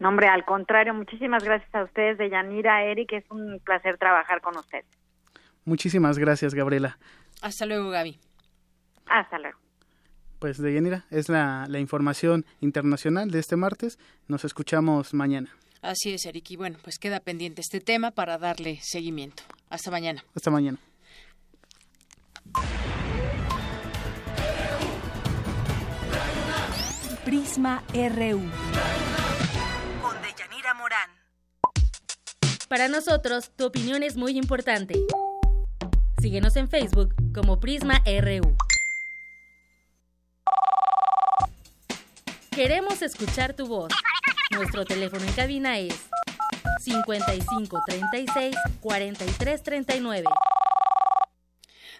No, hombre, al contrario, muchísimas gracias a ustedes, de Yanira, Eric, es un placer trabajar con ustedes. Muchísimas gracias, Gabriela. Hasta luego, Gaby. Hasta luego. Pues de Yanira, es la, la información internacional de este martes. Nos escuchamos mañana. Así es, Eric. Y bueno, pues queda pendiente este tema para darle seguimiento. Hasta mañana. Hasta mañana. Prisma RU. Con Deyanira Morán. Para nosotros, tu opinión es muy importante. Síguenos en Facebook como Prisma RU. Queremos escuchar tu voz. Nuestro teléfono en cabina es 55 36 43 39.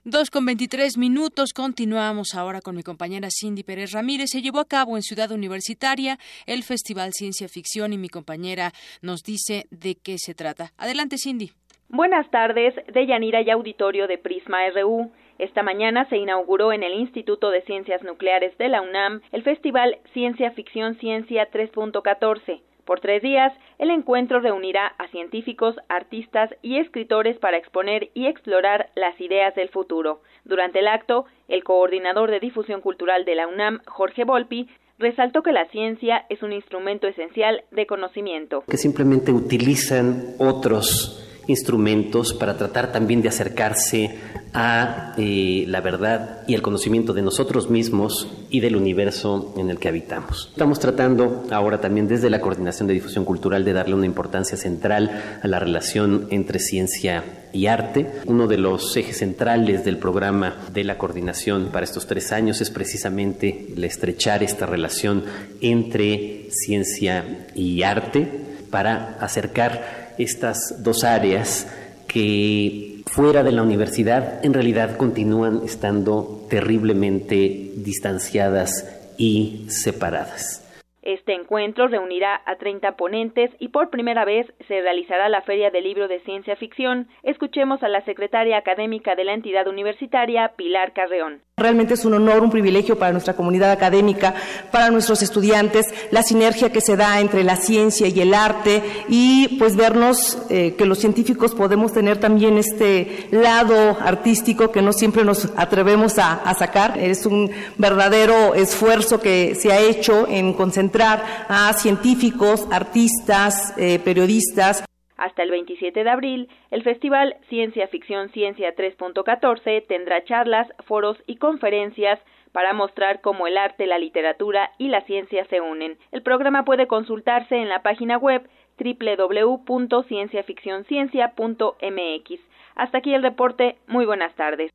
Dos con veintitrés minutos. Continuamos ahora con mi compañera Cindy Pérez Ramírez. Se llevó a cabo en Ciudad Universitaria el Festival Ciencia Ficción y mi compañera nos dice de qué se trata. Adelante, Cindy. Buenas tardes, de Yanira y Auditorio de Prisma RU. Esta mañana se inauguró en el Instituto de Ciencias Nucleares de la UNAM el Festival Ciencia Ficción Ciencia 3.14. Por tres días, el encuentro reunirá a científicos, artistas y escritores para exponer y explorar las ideas del futuro. Durante el acto, el coordinador de difusión cultural de la UNAM, Jorge Volpi, resaltó que la ciencia es un instrumento esencial de conocimiento. Que simplemente utilizan otros instrumentos para tratar también de acercarse a eh, la verdad y el conocimiento de nosotros mismos y del universo en el que habitamos. Estamos tratando ahora también desde la Coordinación de Difusión Cultural de darle una importancia central a la relación entre ciencia y arte. Uno de los ejes centrales del programa de la coordinación para estos tres años es precisamente el estrechar esta relación entre ciencia y arte para acercar estas dos áreas que fuera de la universidad en realidad continúan estando terriblemente distanciadas y separadas. Este encuentro reunirá a 30 ponentes y por primera vez se realizará la Feria del Libro de Ciencia Ficción. Escuchemos a la secretaria académica de la entidad universitaria, Pilar Carreón. Realmente es un honor, un privilegio para nuestra comunidad académica, para nuestros estudiantes, la sinergia que se da entre la ciencia y el arte y pues vernos eh, que los científicos podemos tener también este lado artístico que no siempre nos atrevemos a, sacar. Es un verdadero esfuerzo que se ha hecho en concentrar a científicos, artistas, eh, periodistas, hasta el 27 de abril, el Festival Ciencia Ficción Ciencia 3.14 tendrá charlas, foros y conferencias para mostrar cómo el arte, la literatura y la ciencia se unen. El programa puede consultarse en la página web www.cienciaficcionciencia.mx. Hasta aquí el reporte. Muy buenas tardes.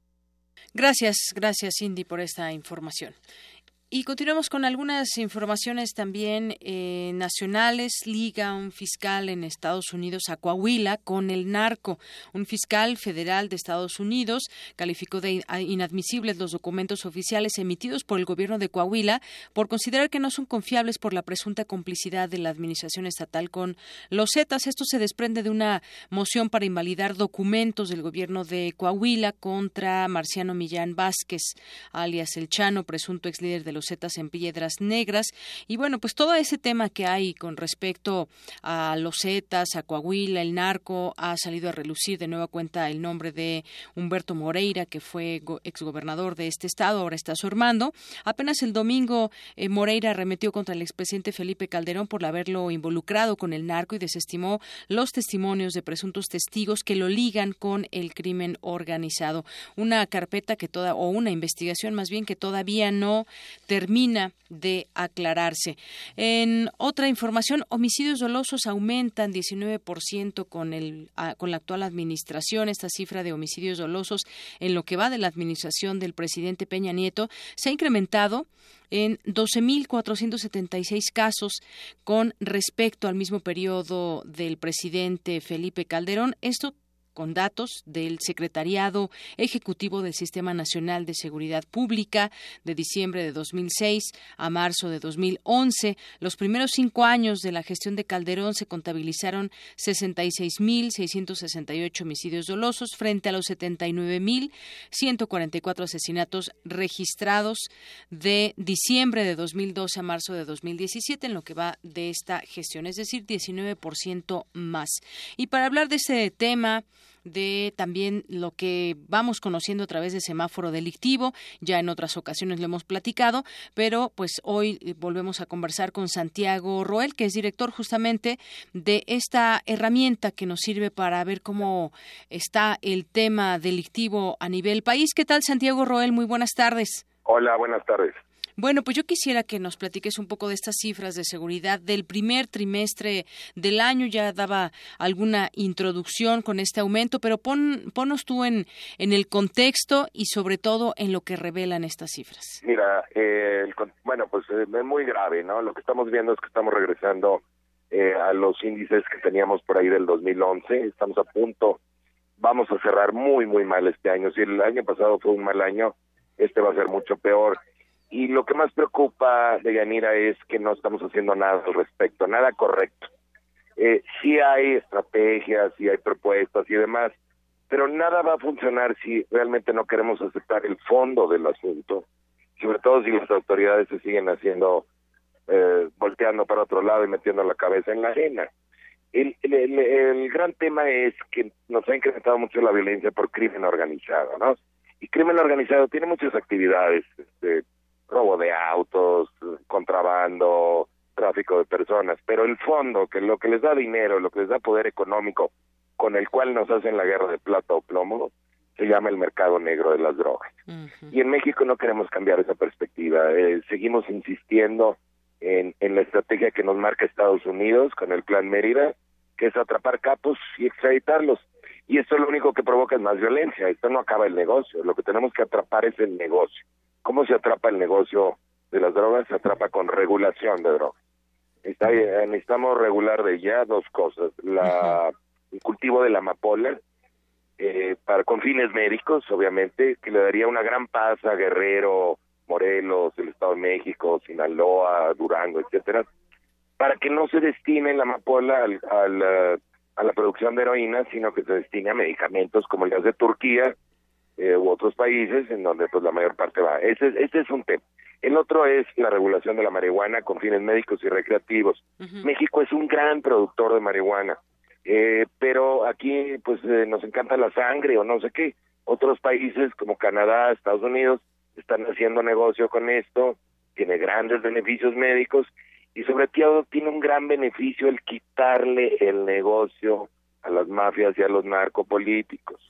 Gracias, gracias Cindy por esta información. Y continuamos con algunas informaciones también eh, nacionales. Liga un fiscal en Estados Unidos a Coahuila con el narco. Un fiscal federal de Estados Unidos calificó de inadmisibles los documentos oficiales emitidos por el gobierno de Coahuila por considerar que no son confiables por la presunta complicidad de la administración estatal con los Zetas. Esto se desprende de una moción para invalidar documentos del gobierno de Coahuila contra Marciano Millán Vázquez, alias El Chano, presunto ex líder de los losetas en Piedras Negras. Y bueno, pues todo ese tema que hay con respecto a losetas, a Coahuila, el narco, ha salido a relucir de nueva cuenta el nombre de Humberto Moreira, que fue exgobernador de este estado, ahora está su hermano. Apenas el domingo eh, Moreira arremetió contra el expresidente Felipe Calderón por haberlo involucrado con el narco y desestimó los testimonios de presuntos testigos que lo ligan con el crimen organizado. Una carpeta que toda o una investigación más bien que todavía no termina de aclararse. En otra información, homicidios dolosos aumentan 19% con el con la actual administración. Esta cifra de homicidios dolosos en lo que va de la administración del presidente Peña Nieto se ha incrementado en 12.476 casos con respecto al mismo periodo del presidente Felipe Calderón. Esto con datos del Secretariado Ejecutivo del Sistema Nacional de Seguridad Pública de diciembre de 2006 a marzo de 2011. Los primeros cinco años de la gestión de Calderón se contabilizaron 66.668 homicidios dolosos frente a los 79.144 asesinatos registrados de diciembre de 2012 a marzo de 2017 en lo que va de esta gestión, es decir, 19% más. Y para hablar de este tema, de también lo que vamos conociendo a través de semáforo delictivo. Ya en otras ocasiones lo hemos platicado, pero pues hoy eh, volvemos a conversar con Santiago Roel, que es director justamente de esta herramienta que nos sirve para ver cómo está el tema delictivo a nivel país. ¿Qué tal, Santiago Roel? Muy buenas tardes. Hola, buenas tardes. Bueno, pues yo quisiera que nos platiques un poco de estas cifras de seguridad del primer trimestre del año. Ya daba alguna introducción con este aumento, pero pon, ponos tú en, en el contexto y sobre todo en lo que revelan estas cifras. Mira, eh, bueno, pues eh, es muy grave, ¿no? Lo que estamos viendo es que estamos regresando eh, a los índices que teníamos por ahí del 2011. Estamos a punto, vamos a cerrar muy, muy mal este año. Si el año pasado fue un mal año, este va a ser mucho peor. Y lo que más preocupa de Yanira es que no estamos haciendo nada al respecto, nada correcto. Eh, sí hay estrategias, sí hay propuestas y demás, pero nada va a funcionar si realmente no queremos aceptar el fondo del asunto, sobre todo si las autoridades se siguen haciendo, eh, volteando para otro lado y metiendo la cabeza en la arena. El, el, el, gran tema es que nos ha incrementado mucho la violencia por crimen organizado, ¿no? Y crimen organizado tiene muchas actividades, este, robo de autos, contrabando, tráfico de personas, pero el fondo, que lo que les da dinero, lo que les da poder económico, con el cual nos hacen la guerra de plata o plomo, se llama el mercado negro de las drogas. Y en México no queremos cambiar esa perspectiva, eh, seguimos insistiendo en, en la estrategia que nos marca Estados Unidos con el Plan Mérida, que es atrapar capos y extraditarlos. Y esto lo único que provoca es más violencia, esto no acaba el negocio, lo que tenemos que atrapar es el negocio. ¿Cómo se atrapa el negocio de las drogas? Se atrapa con regulación de drogas. Está, eh, necesitamos regular de ya dos cosas. La, el cultivo de la amapola, eh, para, con fines médicos, obviamente, que le daría una gran paz a Guerrero, Morelos, el Estado de México, Sinaloa, Durango, etcétera, para que no se destine la amapola al, al, eh, a la producción de heroína, sino que se destine a medicamentos como el gas de Turquía, eh, u otros países en donde pues la mayor parte va. Ese, este es un tema. El otro es la regulación de la marihuana con fines médicos y recreativos. México es un gran productor de marihuana, eh, pero aquí pues eh, nos encanta la sangre o no sé qué. Otros países como Canadá, Estados Unidos están haciendo negocio con esto, tiene grandes beneficios médicos y sobre todo tiene un gran beneficio el quitarle el negocio a las mafias y a los narcopolíticos.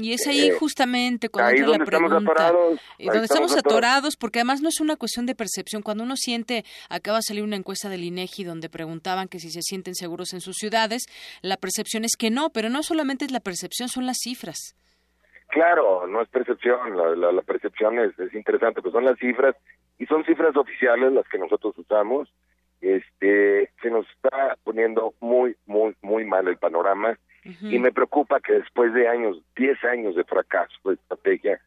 Y es ahí eh, justamente cuando entra la pregunta, estamos atorados, eh, donde estamos, atorados, porque además no es una cuestión de percepción. Cuando uno siente, acaba de salir una encuesta del INEGI donde preguntaban que si se sienten seguros en sus ciudades, la percepción es que no, pero no solamente es la percepción, son las cifras. Claro, no es percepción, la, la, percepción es, es interesante, pues son las cifras y son cifras oficiales las que nosotros usamos este se nos está poniendo muy muy muy mal el panorama y me preocupa que después de años 10 años de fracaso de estrategia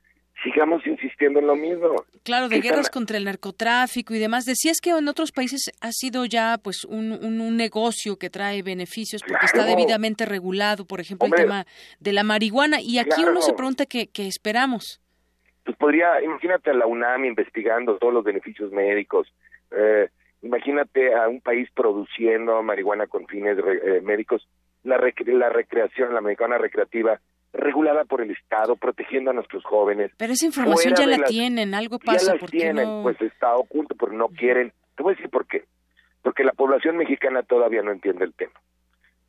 sigamos insistiendo en lo mismo. Claro, de guerras contra el narcotráfico y demás. Decías que en otros países ha sido ya pues un, un, negocio que trae beneficios porque está debidamente regulado, por ejemplo, el tema de la marihuana. Y aquí uno se pregunta qué, qué esperamos. pues podría, imagínate a la UNAM investigando todos los beneficios médicos, eh, imagínate a un país produciendo marihuana con fines eh, médicos, la, la recreación, la marihuana recreativa, regulada por el Estado, protegiendo a nuestros jóvenes. Pero esa información ya la tienen, algo pasa. Ya la tienen, pues está oculto, pero no quieren. Te voy a decir por qué. Porque la población mexicana todavía no entiende el tema.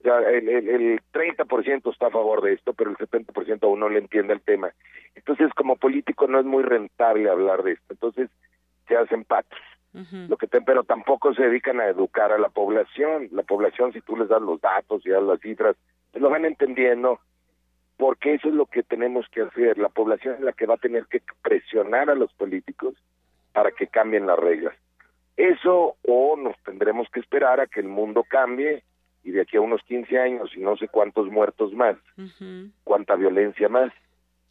Ya el, el, el 30% está a favor de esto, pero el 70% aún no le entiende el tema. Entonces, como político no es muy rentable hablar de esto. Entonces, se hacen patos. Lo que te, pero tampoco se dedican a educar a la población. La población, si tú les das los datos y das las cifras, pues lo van entendiendo, porque eso es lo que tenemos que hacer. La población es la que va a tener que presionar a los políticos para que cambien las reglas. Eso o nos tendremos que esperar a que el mundo cambie y de aquí a unos 15 años y no sé cuántos muertos más, cuánta violencia más,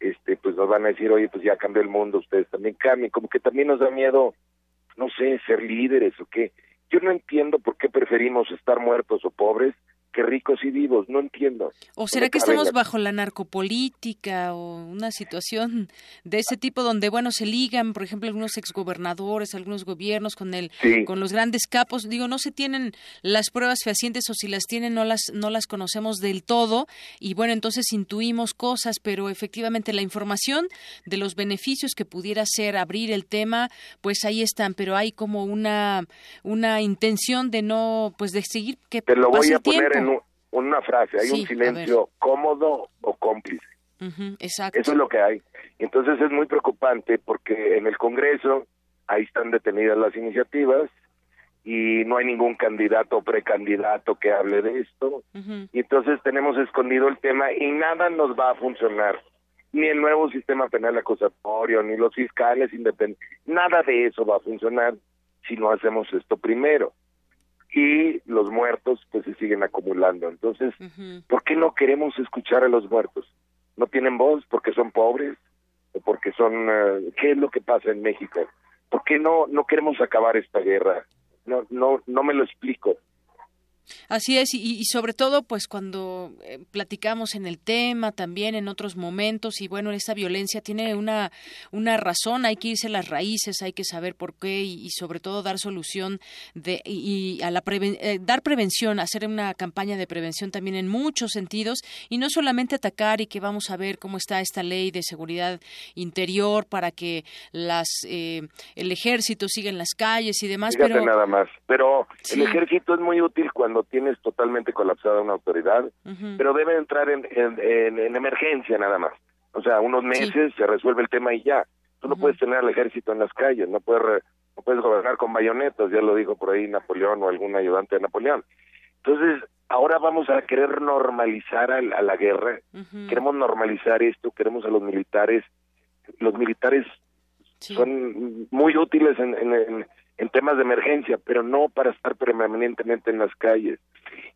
este pues nos van a decir, oye, pues ya cambió el mundo, ustedes también cambien, como que también nos da miedo, no sé, ser líderes o qué. Yo no entiendo por qué preferimos estar muertos o pobres que ricos y vivos, no entiendo. ¿O será que estamos bajo la narcopolítica o una situación de ese tipo donde, bueno, se ligan, por ejemplo, algunos exgobernadores, algunos gobiernos con el, con los grandes capos? Digo, no se tienen las pruebas fehacientes o si las tienen no las, no las conocemos del todo y bueno, entonces intuimos cosas, pero efectivamente la información de los beneficios que pudiera ser abrir el tema, pues ahí están, pero hay como una, una intención de no, pues de seguir que Te lo voy a poner una frase, hay un silencio cómodo o cómplice. exacto. Eso es lo que hay. Entonces es muy preocupante porque en el Congreso ahí están detenidas las iniciativas y no hay ningún candidato o precandidato que hable de esto. Y entonces tenemos escondido el tema y nada nos va a funcionar. Ni el nuevo sistema penal acusatorio, ni los fiscales independientes. Nada de eso va a funcionar si no hacemos esto primero y los muertos pues se siguen acumulando. Entonces, ¿por qué no queremos escuchar a los muertos? ¿No tienen voz porque son pobres? ¿O porque son... Eh, ¿Qué es lo que pasa en México? ¿Por qué no, no queremos acabar esta guerra? No, no, no me lo explico. Así es, y, sobre todo, pues cuando eh, platicamos en el tema, también en otros momentos, y bueno, esta violencia tiene una, una razón, hay que irse a las raíces, hay que saber por qué y, sobre todo dar solución de, y, a la eh, dar prevención, hacer una campaña de prevención también en muchos sentidos, y no solamente atacar y que vamos a ver cómo está esta ley de seguridad interior para que las eh, el ejército siga en las calles y demás. pero nada más, pero el ejército es muy útil cuando tienes totalmente colapsada una autoridad, pero debe entrar en, en, emergencia nada más. O sea, unos meses se resuelve el tema y ya. Tú no puedes tener al ejército en las calles, no puedes, no puedes gobernar con bayonetas, ya lo dijo por ahí Napoleón o algún ayudante de Napoleón. Entonces, ahora vamos a querer normalizar a, la guerra, queremos normalizar esto, queremos a los militares, los militares son muy útiles en, en, en temas de emergencia, pero no para estar permanentemente en las calles.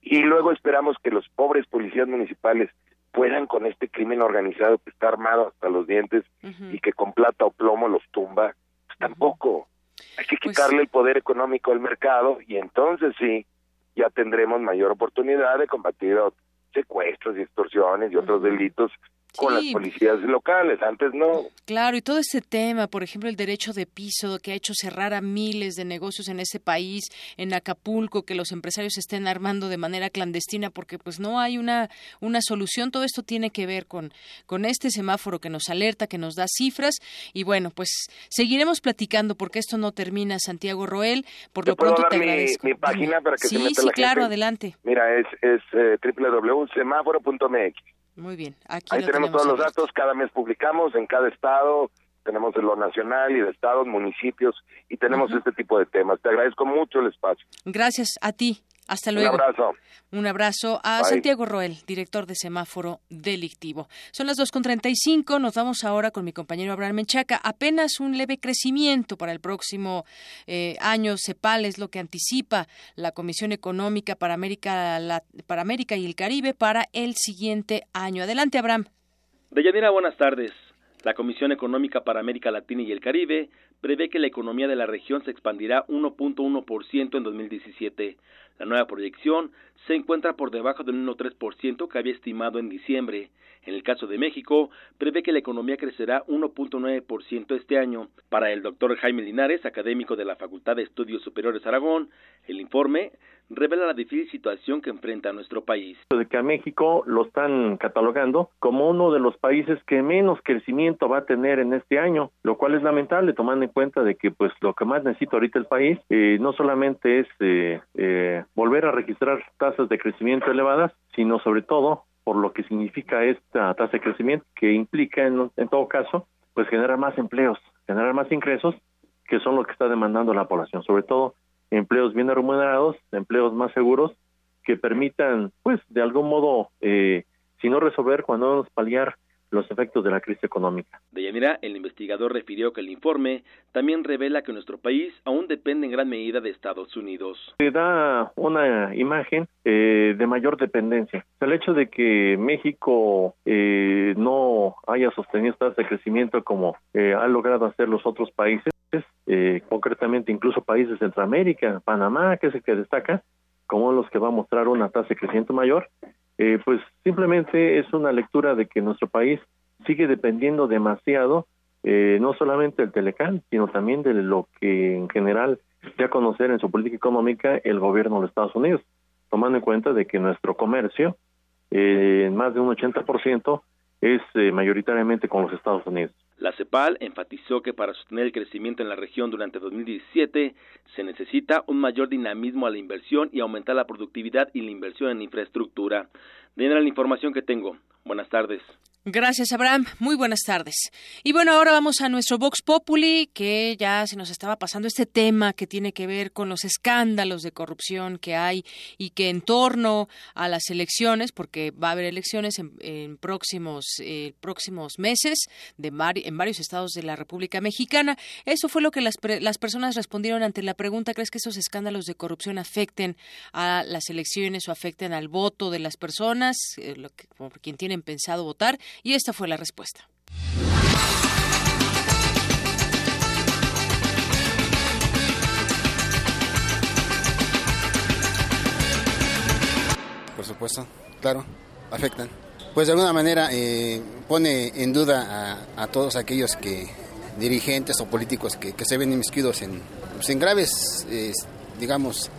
Y luego esperamos que los pobres policías municipales puedan con este crimen organizado que está armado hasta los dientes y que con plata o plomo los tumba, pues tampoco. Hay que pues quitarle el poder económico al mercado y entonces sí, ya tendremos mayor oportunidad de combatir secuestros y extorsiones y otros delitos con las policías locales, antes no. Claro, y todo este tema, por ejemplo, el derecho de piso que ha hecho cerrar a miles de negocios en ese país, en Acapulco, que los empresarios estén armando de manera clandestina porque pues no hay una una solución, todo esto tiene que ver con con este semáforo que nos alerta, que nos da cifras y bueno, pues seguiremos platicando porque esto no termina, Santiago Roel, por lo pronto te agradezco. Mi, página para que sí, se meta sí, la claro, adelante. Mira, es es eh, www.semáforo.mx. Muy bien. Aquí Ahí tenemos, todos los datos, cada mes publicamos en cada estado, tenemos lo nacional y de estados, municipios y tenemos este tipo de temas. Te agradezco mucho el espacio. Gracias a ti. Hasta luego. Un abrazo. Un abrazo a Santiago Roel, director de Semáforo Delictivo. Son las 2.35, nos vamos ahora con mi compañero Abraham Menchaca. Apenas un leve crecimiento para el próximo eh, año. CEPAL es lo que anticipa la Comisión Económica para América, para América y el Caribe para el siguiente año. Adelante, Abraham. Deyanira, buenas tardes. La Comisión Económica para América Latina y el Caribe prevé que la economía de la región se expandirá 1.1% en 2017. La nueva proyección se encuentra por debajo del 1.3% que había estimado en diciembre. En el caso de México, prevé que la economía crecerá 1.9% este año. Para el doctor Jaime Linares, académico de la Facultad de Estudios Superiores Aragón, el informe revela la difícil situación que enfrenta nuestro país. De que a México lo están catalogando como uno de los países que menos crecimiento va a tener en este año, lo cual es lamentable tomando en cuenta de que pues lo que más necesita ahorita el país eh, no solamente es eh, eh, volver a registrar tasas de crecimiento elevadas, sino sobre todo por lo que significa esta tasa de crecimiento que implica en, todo caso pues generar más empleos, generar más ingresos que son lo que está demandando la población, sobre todo empleos bien remunerados, empleos más seguros que permitan, pues, de algún modo, eh, si no resolver, cuando menos paliar los efectos de la crisis económica. De Yanira, el investigador refirió que el informe también revela que nuestro país aún depende en gran medida de Estados Unidos. Se da una imagen eh, de mayor dependencia. El hecho de que México eh, no haya sostenido tasas de crecimiento como eh, ha logrado hacer los otros países, eh, concretamente incluso países de Centroamérica, Panamá, que es el que destaca, como los que va a mostrar una tasa de crecimiento mayor, eh, pues simplemente es una lectura de que nuestro país sigue dependiendo demasiado, eh, no solamente del Telecán, sino también de lo que en general ya conocer en su política económica el gobierno de los Estados Unidos, tomando en cuenta de que nuestro comercio, eh, en más de un 80%, es eh, mayoritariamente con los Estados Unidos. La CEPAL enfatizó que para sostener el crecimiento en la región durante 2017 se necesita un mayor dinamismo a la inversión y aumentar la productividad y la inversión en infraestructura. De la información que tengo. Buenas tardes. Gracias, Abraham. Muy buenas tardes. Y bueno, ahora vamos a nuestro Vox Populi, que ya se nos estaba pasando este tema que tiene que ver con los escándalos de corrupción que hay y que en torno a las elecciones, porque va a haber elecciones en, próximos, eh, próximos meses de en varios estados de la República Mexicana. Eso fue lo que las, las personas respondieron ante la pregunta, ¿crees que esos escándalos de corrupción afecten a las elecciones o afecten al voto de las personas, eh, lo que, por quien tienen pensado votar? Y esta fue la respuesta. Por supuesto, claro, afectan. Pues de alguna manera eh, pone en duda a, a, todos aquellos que dirigentes o políticos que, que se ven inmiscuidos en, pues en graves, eh, digamos,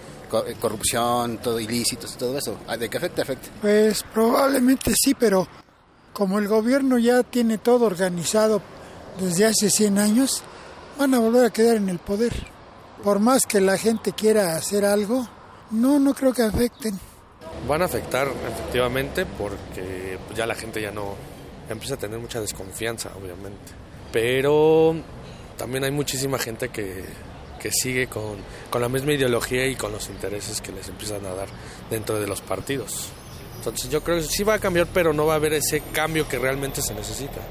corrupción, todo ilícitos, todo eso. ¿De qué afecta? Afecta. Pues probablemente sí, pero como el gobierno ya tiene todo organizado desde hace 100 años, van a volver a quedar en el poder. Por más que la gente quiera hacer algo, no, no creo que afecten. Van a afectar efectivamente porque ya la gente ya no empieza a tener mucha desconfianza, obviamente. Pero también hay muchísima gente que, que sigue con, con la misma ideología y con los intereses que les empiezan a dar dentro de los partidos. Entonces yo creo que sí va a cambiar, pero no va a haber ese cambio que realmente se necesita.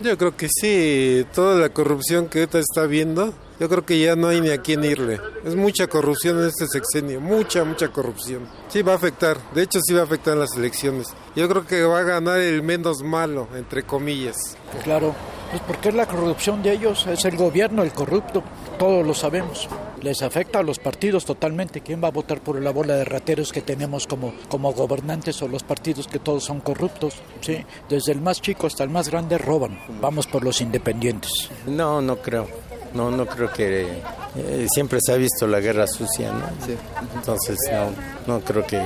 Yo creo que sí, toda la corrupción que ahorita está viendo, yo creo que ya no hay ni a quién irle. Es mucha corrupción en este sexenio, mucha, mucha corrupción. Sí va a afectar, de hecho sí va a afectar las elecciones. Yo creo que va a ganar el menos malo, entre comillas. Claro, pues porque es la corrupción de ellos, es el gobierno el corrupto, todos lo sabemos. Les afecta a los partidos totalmente. ¿Quién va a votar por la bola de rateros que tenemos como, como gobernantes o los partidos que todos son corruptos? Sí, desde el más chico hasta el más grande roban. Vamos por los independientes. No, no creo. No, no creo que eh, siempre se ha visto la guerra sucia, ¿no? Sí. Entonces no, no creo que,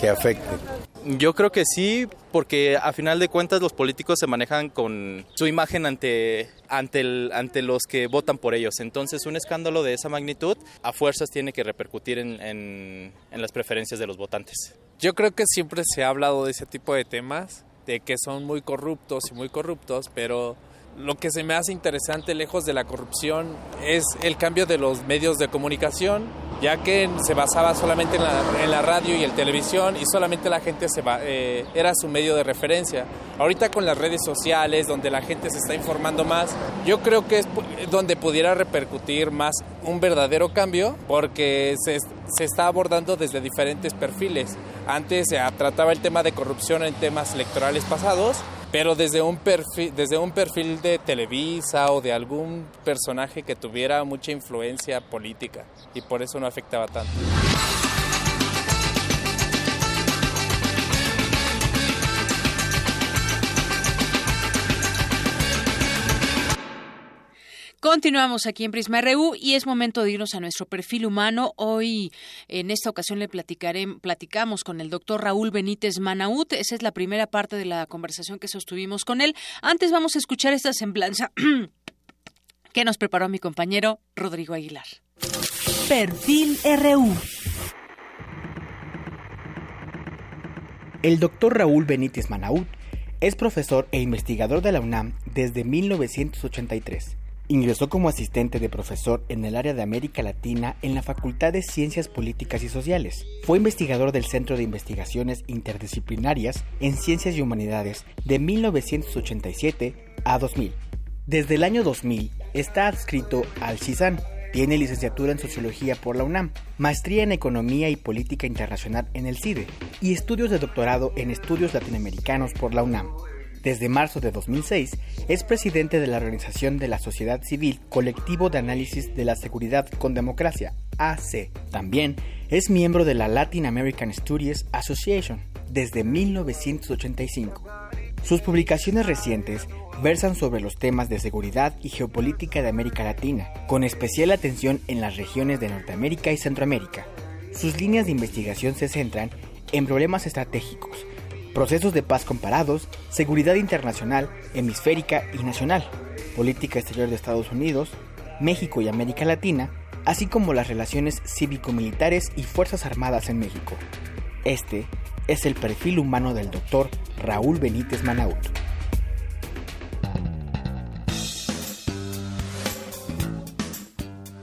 que afecte. Yo creo que sí, porque a final de cuentas los políticos se manejan con su imagen ante, ante, ante los que votan por ellos. Entonces un escándalo de esa magnitud a fuerzas tiene que repercutir en, en las preferencias de los votantes. Yo creo que siempre se ha hablado de ese tipo de temas, de que son muy corruptos y muy corruptos, pero lo que se me hace interesante lejos de la corrupción es el cambio de los medios de comunicación, ya que se basaba solamente en la, en la radio y el televisión y solamente la gente se va, eh, era su medio de referencia. Ahorita con las redes sociales, donde la gente se está informando más, yo creo que es donde pudiera repercutir más un verdadero cambio, porque se, se está abordando desde diferentes perfiles. Antes se trataba el tema de corrupción en temas electorales pasados, pero desde un perfil desde un perfil de Televisa o de algún personaje que tuviera mucha influencia política y por eso no afectaba tanto. Continuamos aquí en Prisma RU y es momento de irnos a nuestro perfil humano. Hoy, en esta ocasión, le platicaré, platicamos con el doctor Raúl Benítez Manaut. Esa es la primera parte de la conversación que sostuvimos con él. Antes vamos a escuchar esta semblanza [clears throat] que nos preparó mi compañero Rodrigo Aguilar. Perfil RU. El doctor Raúl Benítez Manaut es profesor e investigador de la UNAM desde 1983 Ingresó como asistente de profesor en el área de América Latina en la Facultad de Ciencias Políticas y Sociales. Fue investigador del Centro de Investigaciones Interdisciplinarias en Ciencias y Humanidades de 1987 a 2000. Desde el año 2000 está adscrito al CISAN. Tiene licenciatura en Sociología por la UNAM, maestría en Economía y Política Internacional en el CIDE y estudios de doctorado en Estudios Latinoamericanos por la UNAM. Desde marzo de 2006 es presidente de la organización de la sociedad civil Colectivo de Análisis de la Seguridad con Democracia, AC. También es miembro de la Latin American Studies Association desde 1985. Sus publicaciones recientes versan sobre los temas de seguridad y geopolítica de América Latina, con especial atención en las regiones de Norteamérica y Centroamérica. Sus líneas de investigación se centran en problemas estratégicos, procesos de paz comparados, seguridad internacional, hemisférica y nacional, política exterior de Estados Unidos, México y América Latina, así como las relaciones cívico-militares y Fuerzas Armadas en México. Este es el perfil humano del doctor Raúl Benítez Manaut.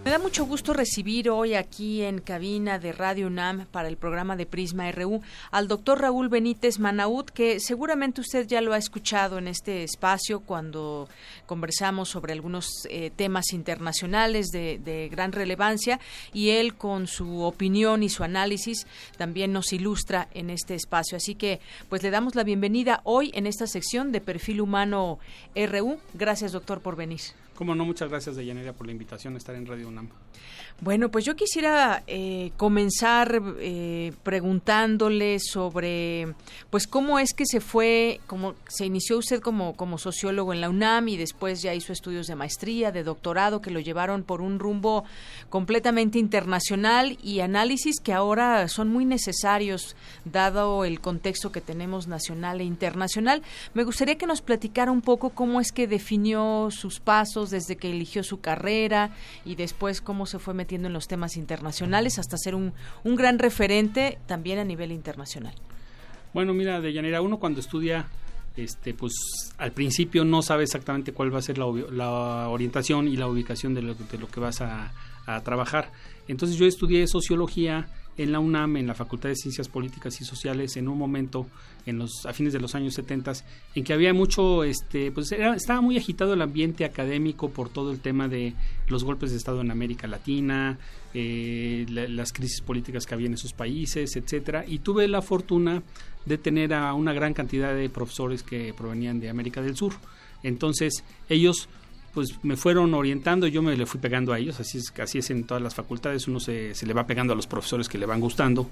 Me da mucho gusto recibir hoy aquí en cabina de Radio UNAM para el programa de Prisma RU al doctor Raúl Benítez Manaut, que seguramente usted ya lo ha escuchado en este espacio cuando conversamos sobre algunos eh, temas internacionales de, de, gran relevancia y él con su opinión y su análisis también nos ilustra en este espacio. Así que pues le damos la bienvenida hoy en esta sección de Perfil Humano RU. Gracias doctor por venir. Como no, muchas gracias, Deyanira, por la invitación a estar en Radio UNAM. Bueno, pues yo quisiera eh, comenzar eh, preguntándole sobre, pues, cómo es que se fue, cómo se inició usted como, como sociólogo en la UNAM y después ya hizo estudios de maestría, de doctorado, que lo llevaron por un rumbo completamente internacional y análisis que ahora son muy necesarios, dado el contexto que tenemos nacional e internacional. Me gustaría que nos platicara un poco cómo es que definió sus pasos desde que eligió su carrera y después cómo se fue metiendo en los temas internacionales hasta ser un, un gran referente también a nivel internacional. Bueno, mira, de Yanira, uno cuando estudia, este, pues al principio no sabe exactamente cuál va a ser la, la orientación y la ubicación de lo, de lo que vas a, a trabajar. Entonces yo estudié sociología en la UNAM, en la Facultad de Ciencias Políticas y Sociales, en un momento, en los, a fines de los años 70, en que había mucho, este, pues estaba muy agitado el ambiente académico por todo el tema de los golpes de Estado en América Latina, eh, las crisis políticas que había en esos países, etcétera, y tuve la fortuna de tener a una gran cantidad de profesores que provenían de América del Sur. Entonces, ellos pues me fueron orientando yo me le fui pegando a ellos, así es, así es en todas las facultades, uno se, se, le va pegando a los profesores que le van gustando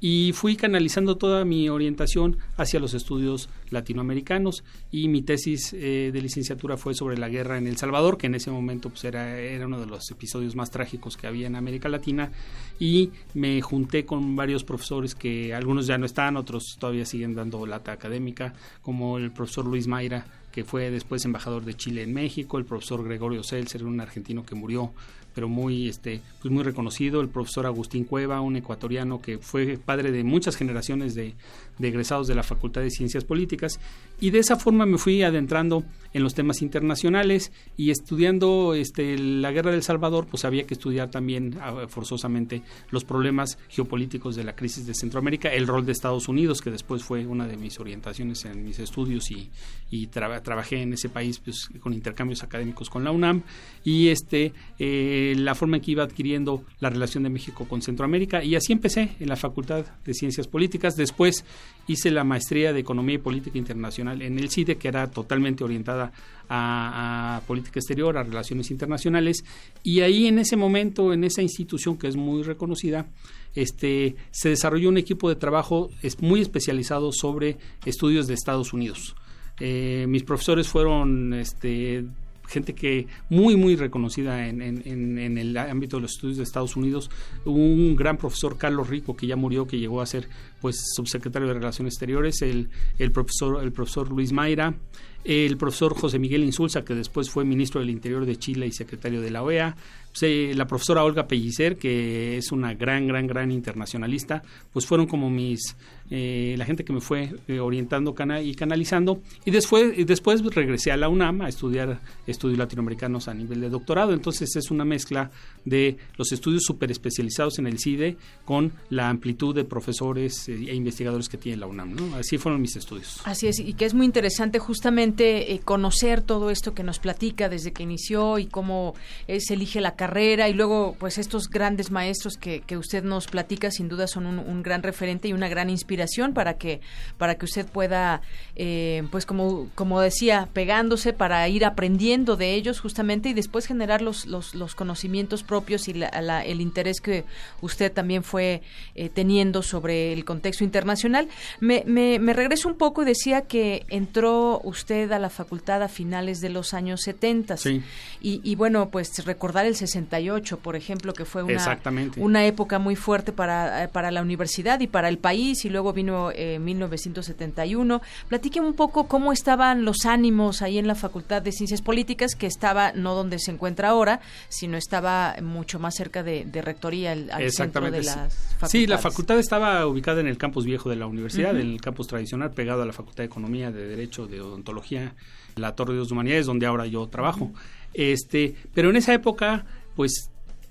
y fui canalizando toda mi orientación hacia los estudios latinoamericanos y mi tesis eh, de licenciatura fue sobre la guerra en El Salvador, que en ese momento pues era, era uno de los episodios más trágicos que había en América Latina y me junté con varios profesores que algunos ya no están, otros todavía siguen dando lata académica, como el profesor Luis Mayra, que fue después embajador de Chile en México, el profesor Gregorio Seltzer, un argentino que murió pero muy este pues muy reconocido el profesor Agustín Cueva un ecuatoriano que fue padre de muchas generaciones de, de, egresados de la Facultad de Ciencias Políticas y de esa forma me fui adentrando en los temas internacionales y estudiando este la guerra del Salvador pues había que estudiar también ah, forzosamente los problemas geopolíticos de la crisis de Centroamérica el rol de Estados Unidos que después fue una de mis orientaciones en mis estudios y, y trabajé en ese país pues con intercambios académicos con la UNAM y este eh, la forma en que iba adquiriendo la relación de México con Centroamérica y así empecé en la Facultad de Ciencias Políticas. Después hice la maestría de Economía y Política Internacional en el CIDE, que era totalmente orientada a, política exterior, a relaciones internacionales. Y ahí en ese momento, en esa institución que es muy reconocida, este, se desarrolló un equipo de trabajo muy especializado sobre estudios de Estados Unidos. Eh, mis profesores fueron este, gente que muy, muy reconocida en, el ámbito de los estudios de Estados Unidos. Un gran profesor, Carlos Rico, que ya murió, que llegó a ser pues subsecretario de Relaciones Exteriores, el, el, profesor, el profesor Luis Mayra, el profesor José Miguel Insulza, que después fue ministro del Interior de Chile y secretario de la OEA, la profesora Olga Pellicer, que es una gran, gran, gran internacionalista, pues fueron como mis, eh, la gente que me fue eh, orientando y canalizando. Y después, después regresé a la UNAM a estudiar estudios latinoamericanos a nivel de doctorado. Entonces es una mezcla de los estudios super especializados en el CIDE con la amplitud de profesores eh, e investigadores que tiene la UNAM. Así fueron mis estudios. Así es, y que es muy interesante justamente conocer todo esto que nos platica desde que inició y cómo se elige la carrera y luego pues estos grandes maestros que, que usted nos platica sin duda son un, gran referente y una gran inspiración para que para que usted pueda eh, pues como como decía pegándose para ir aprendiendo de ellos justamente y después generar los los, los conocimientos propios y la, el interés que usted también fue eh, teniendo sobre el contexto internacional me, me, me regreso un poco y decía que entró usted a la facultad a finales de los años 70 sí. y, y bueno pues recordar el 68, por ejemplo, que fue una, una época muy fuerte para, eh, para la universidad y para el país, y luego vino eh, 1971. Platíqueme un poco cómo estaban los ánimos ahí en la Facultad de Ciencias Políticas, que estaba no donde se encuentra ahora, sino estaba mucho más cerca de, Rectoría, al, centro de las facultades. Sí, la facultad estaba ubicada en el campus viejo de la universidad, en el campus tradicional, pegado a la Facultad de Economía, de Derecho, de Odontología, la Torre de las Humanidades, donde ahora yo trabajo. Este, pero en esa época pues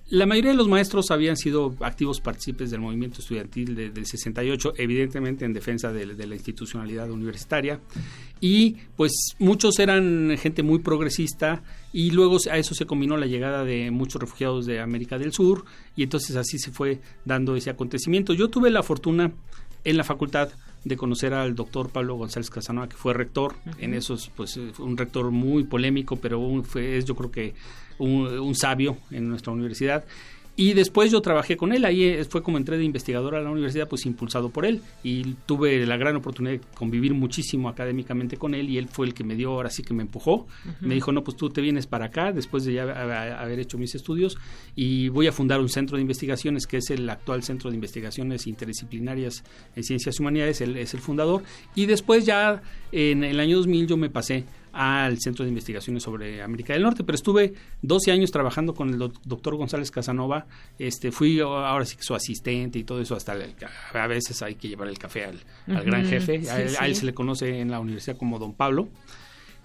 la mayoría de los maestros habían sido activos partícipes del movimiento estudiantil del 68, evidentemente en defensa de, la institucionalidad universitaria, y pues muchos eran gente muy progresista, y luego a eso se combinó la llegada de muchos refugiados de América del Sur, y entonces así se fue dando ese acontecimiento. Yo tuve la fortuna en la facultad de conocer al doctor Pablo González Casanova, que fue rector, en esos, pues un rector muy polémico, pero fue, es yo creo que un, sabio en nuestra universidad. Y después yo trabajé con él, ahí eh, fue como entré de investigador a la universidad, pues impulsado por él. Y tuve la gran oportunidad de convivir muchísimo académicamente con él y él fue el que me dio, ahora sí que me empujó. Me dijo, no, pues tú te vienes para acá después de ya haber hecho mis estudios y voy a fundar un centro de investigaciones que es el actual Centro de Investigaciones Interdisciplinarias en Ciencias Humanidades, él es el fundador. Y después ya en el año 2000 yo me pasé al Centro de Investigaciones sobre América del Norte, pero estuve 12 años trabajando con el doctor González Casanova, este, fui ahora sí que su asistente y todo eso, hasta a veces hay que llevar el café al, gran jefe, a, él, se le conoce en la universidad como don Pablo,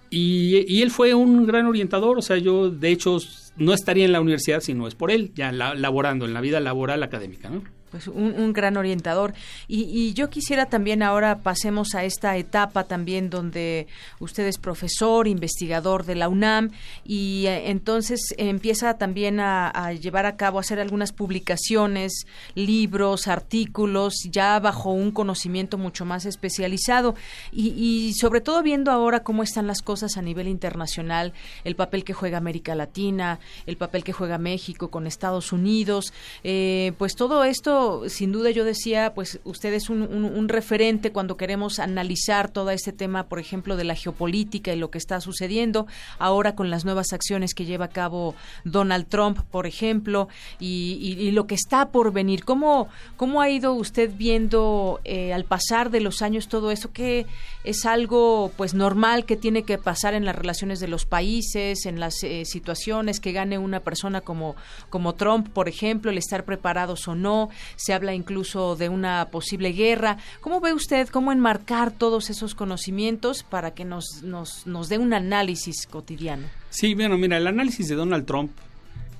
y, y, él fue un gran orientador, o sea, yo de hecho no estaría en la universidad si no es por él, ya laborando en la vida laboral académica, ¿no? Pues un, gran orientador. Y, yo quisiera también ahora pasemos a esta etapa también donde usted es profesor, investigador de la UNAM y eh, entonces empieza también a, llevar a cabo, a hacer algunas publicaciones, libros, artículos, ya bajo un conocimiento mucho más especializado y, sobre todo viendo ahora cómo están las cosas a nivel internacional, el papel que juega América Latina, el papel que juega México con Estados Unidos, eh, pues todo esto sin duda yo decía, pues usted es un, un, referente cuando queremos analizar todo este tema, por ejemplo, de la geopolítica y lo que está sucediendo ahora con las nuevas acciones que lleva a cabo Donald Trump, por ejemplo, y, lo que está por venir. ¿Cómo, cómo ha ido usted viendo eh, al pasar de los años todo eso? que es algo pues normal que tiene que pasar en las relaciones de los países, en las eh, situaciones que gane una persona como, como Trump, por ejemplo, el estar preparados o no? Se habla incluso de una posible guerra. ¿Cómo ve usted cómo enmarcar todos esos conocimientos para que nos, nos, nos dé un análisis cotidiano? Sí, bueno, mira, el análisis de Donald Trump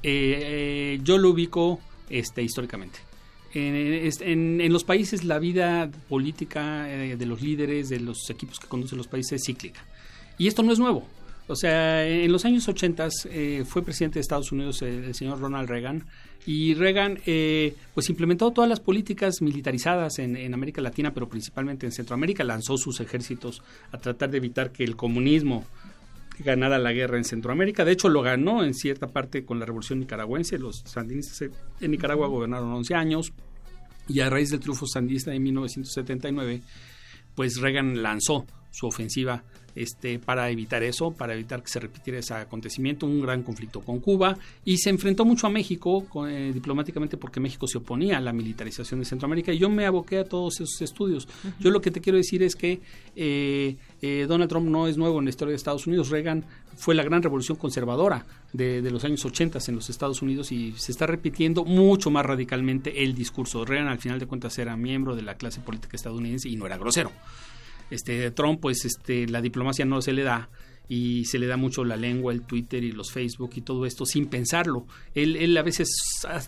eh, eh, yo lo ubico este, históricamente. En, los países la vida política eh, de los líderes, de los equipos que conducen los países es cíclica. Y esto no es nuevo. O sea, en los años 80 fue presidente de Estados Unidos el señor Ronald Reagan y Reagan eh, pues implementó todas las políticas militarizadas en, América Latina, pero principalmente en Centroamérica, lanzó sus ejércitos a tratar de evitar que el comunismo ganara la guerra en Centroamérica. De hecho, lo ganó en cierta parte con la revolución nicaragüense. Los sandinistas en Nicaragua gobernaron 11 años y a raíz del triunfo sandinista de 1979, pues Reagan lanzó su ofensiva este, para evitar eso, para evitar que se repitiera ese acontecimiento, un gran conflicto con Cuba y se enfrentó mucho a México eh, diplomáticamente porque México se oponía a la militarización de Centroamérica y yo me aboqué a todos esos estudios. Yo lo que te quiero decir es que eh, eh, Donald Trump no es nuevo en la historia de Estados Unidos. Reagan fue la gran revolución conservadora de, los años 80 en los Estados Unidos y se está repitiendo mucho más radicalmente el discurso. Reagan al final de cuentas era miembro de la clase política estadounidense y no era grosero este Trump pues este la diplomacia no se le da y se le da mucho la lengua, el Twitter y los Facebook y todo esto sin pensarlo. Él, él a veces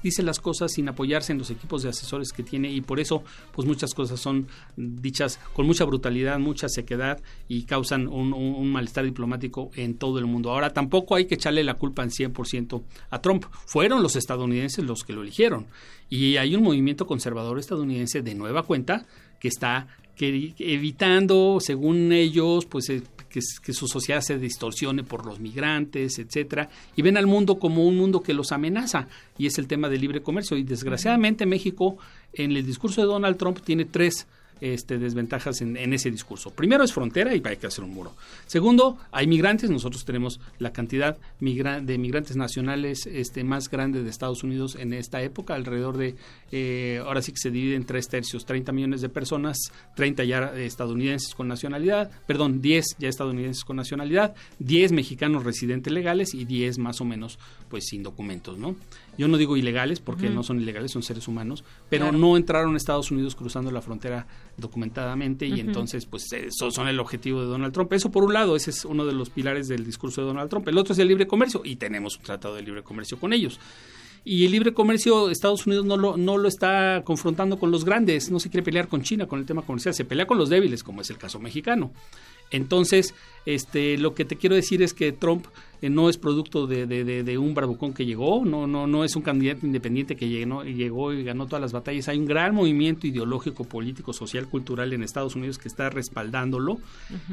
dice las cosas sin apoyarse en los equipos de asesores que tiene y por eso pues muchas cosas son dichas con mucha brutalidad, mucha sequedad y causan un, malestar diplomático en todo el mundo. Ahora tampoco hay que echarle la culpa en 100% a Trump. Fueron los estadounidenses los que lo eligieron y hay un movimiento conservador estadounidense de nueva cuenta que está que, evitando, según ellos, pues eh, que, que, su sociedad se distorsione por los migrantes, etcétera, y ven al mundo como un mundo que los amenaza, y es el tema del libre comercio. Y desgraciadamente México, en el discurso de Donald Trump, tiene tres este, desventajas en, ese discurso. Primero es frontera y hay que hacer un muro. Segundo, hay migrantes. Nosotros tenemos la cantidad de migrantes nacionales este, más grande de Estados Unidos en esta época, alrededor de, eh, ahora sí que se divide en tres tercios, 30 millones de personas, 30 ya estadounidenses con nacionalidad, perdón, 10 ya estadounidenses con nacionalidad, 10 mexicanos residentes legales y 10 más o menos pues sin documentos, ¿no? Yo no digo ilegales porque no son ilegales, son seres humanos, pero no entraron a Estados Unidos cruzando la frontera documentadamente y entonces pues eso son el objetivo de Donald Trump. Eso por un lado, ese es uno de los pilares del discurso de Donald Trump. El otro es el libre comercio y tenemos un tratado de libre comercio con ellos. Y el libre comercio, Estados Unidos no lo, no lo está confrontando con los grandes, no se quiere pelear con China con el tema comercial, se pelea con los débiles, como es el caso mexicano. Entonces, este, lo que te quiero decir es que Trump eh, no es producto de, de, un bravucón que llegó, no, no, no es un candidato independiente que llegó, llegó y ganó todas las batallas. Hay un gran movimiento ideológico, político, social, cultural en Estados Unidos que está respaldándolo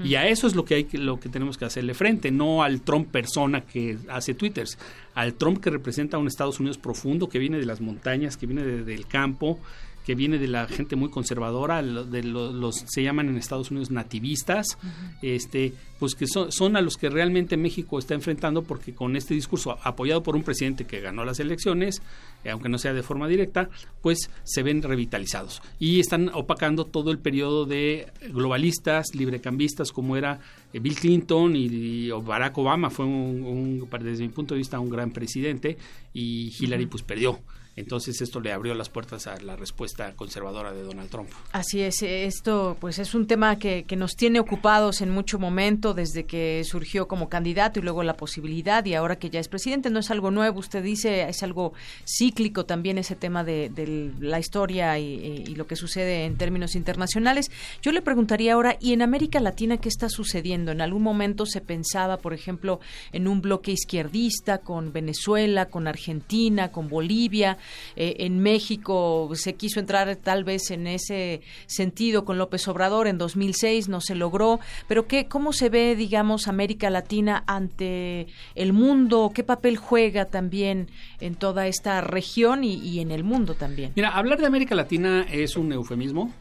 y a eso es lo que hay lo que tenemos que hacerle frente, no al Trump persona que hace twitters, al Trump que representa a un Estados Unidos profundo que viene de las montañas, que viene del campo que viene de la gente muy conservadora, de los, se llaman en Estados Unidos nativistas, este, pues que son, son, a los que realmente México está enfrentando porque con este discurso apoyado por un presidente que ganó las elecciones, eh, aunque no sea de forma directa, pues se ven revitalizados. Y están opacando todo el periodo de globalistas, librecambistas como era eh, Bill Clinton y, Barack Obama. Fue un, desde mi punto de vista un gran presidente y Hillary pues perdió. Entonces esto le abrió las puertas a la respuesta conservadora de Donald Trump. Así es, esto pues es un tema que, que, nos tiene ocupados en mucho momento desde que surgió como candidato y luego la posibilidad y ahora que ya es presidente. No es algo nuevo, usted dice, es algo cíclico también ese tema de, la historia y, y, lo que sucede en términos internacionales. Yo le preguntaría ahora, ¿y en América Latina qué está sucediendo? En algún momento se pensaba, por ejemplo, en un bloque izquierdista con Venezuela, con Argentina, con Bolivia eh, en México se quiso entrar tal vez en ese sentido con López Obrador en 2006, no se logró, pero ¿qué, ¿cómo se ve, digamos, América Latina ante el mundo? ¿Qué papel juega también en toda esta región y, y en el mundo también? Mira, hablar de América Latina es un eufemismo,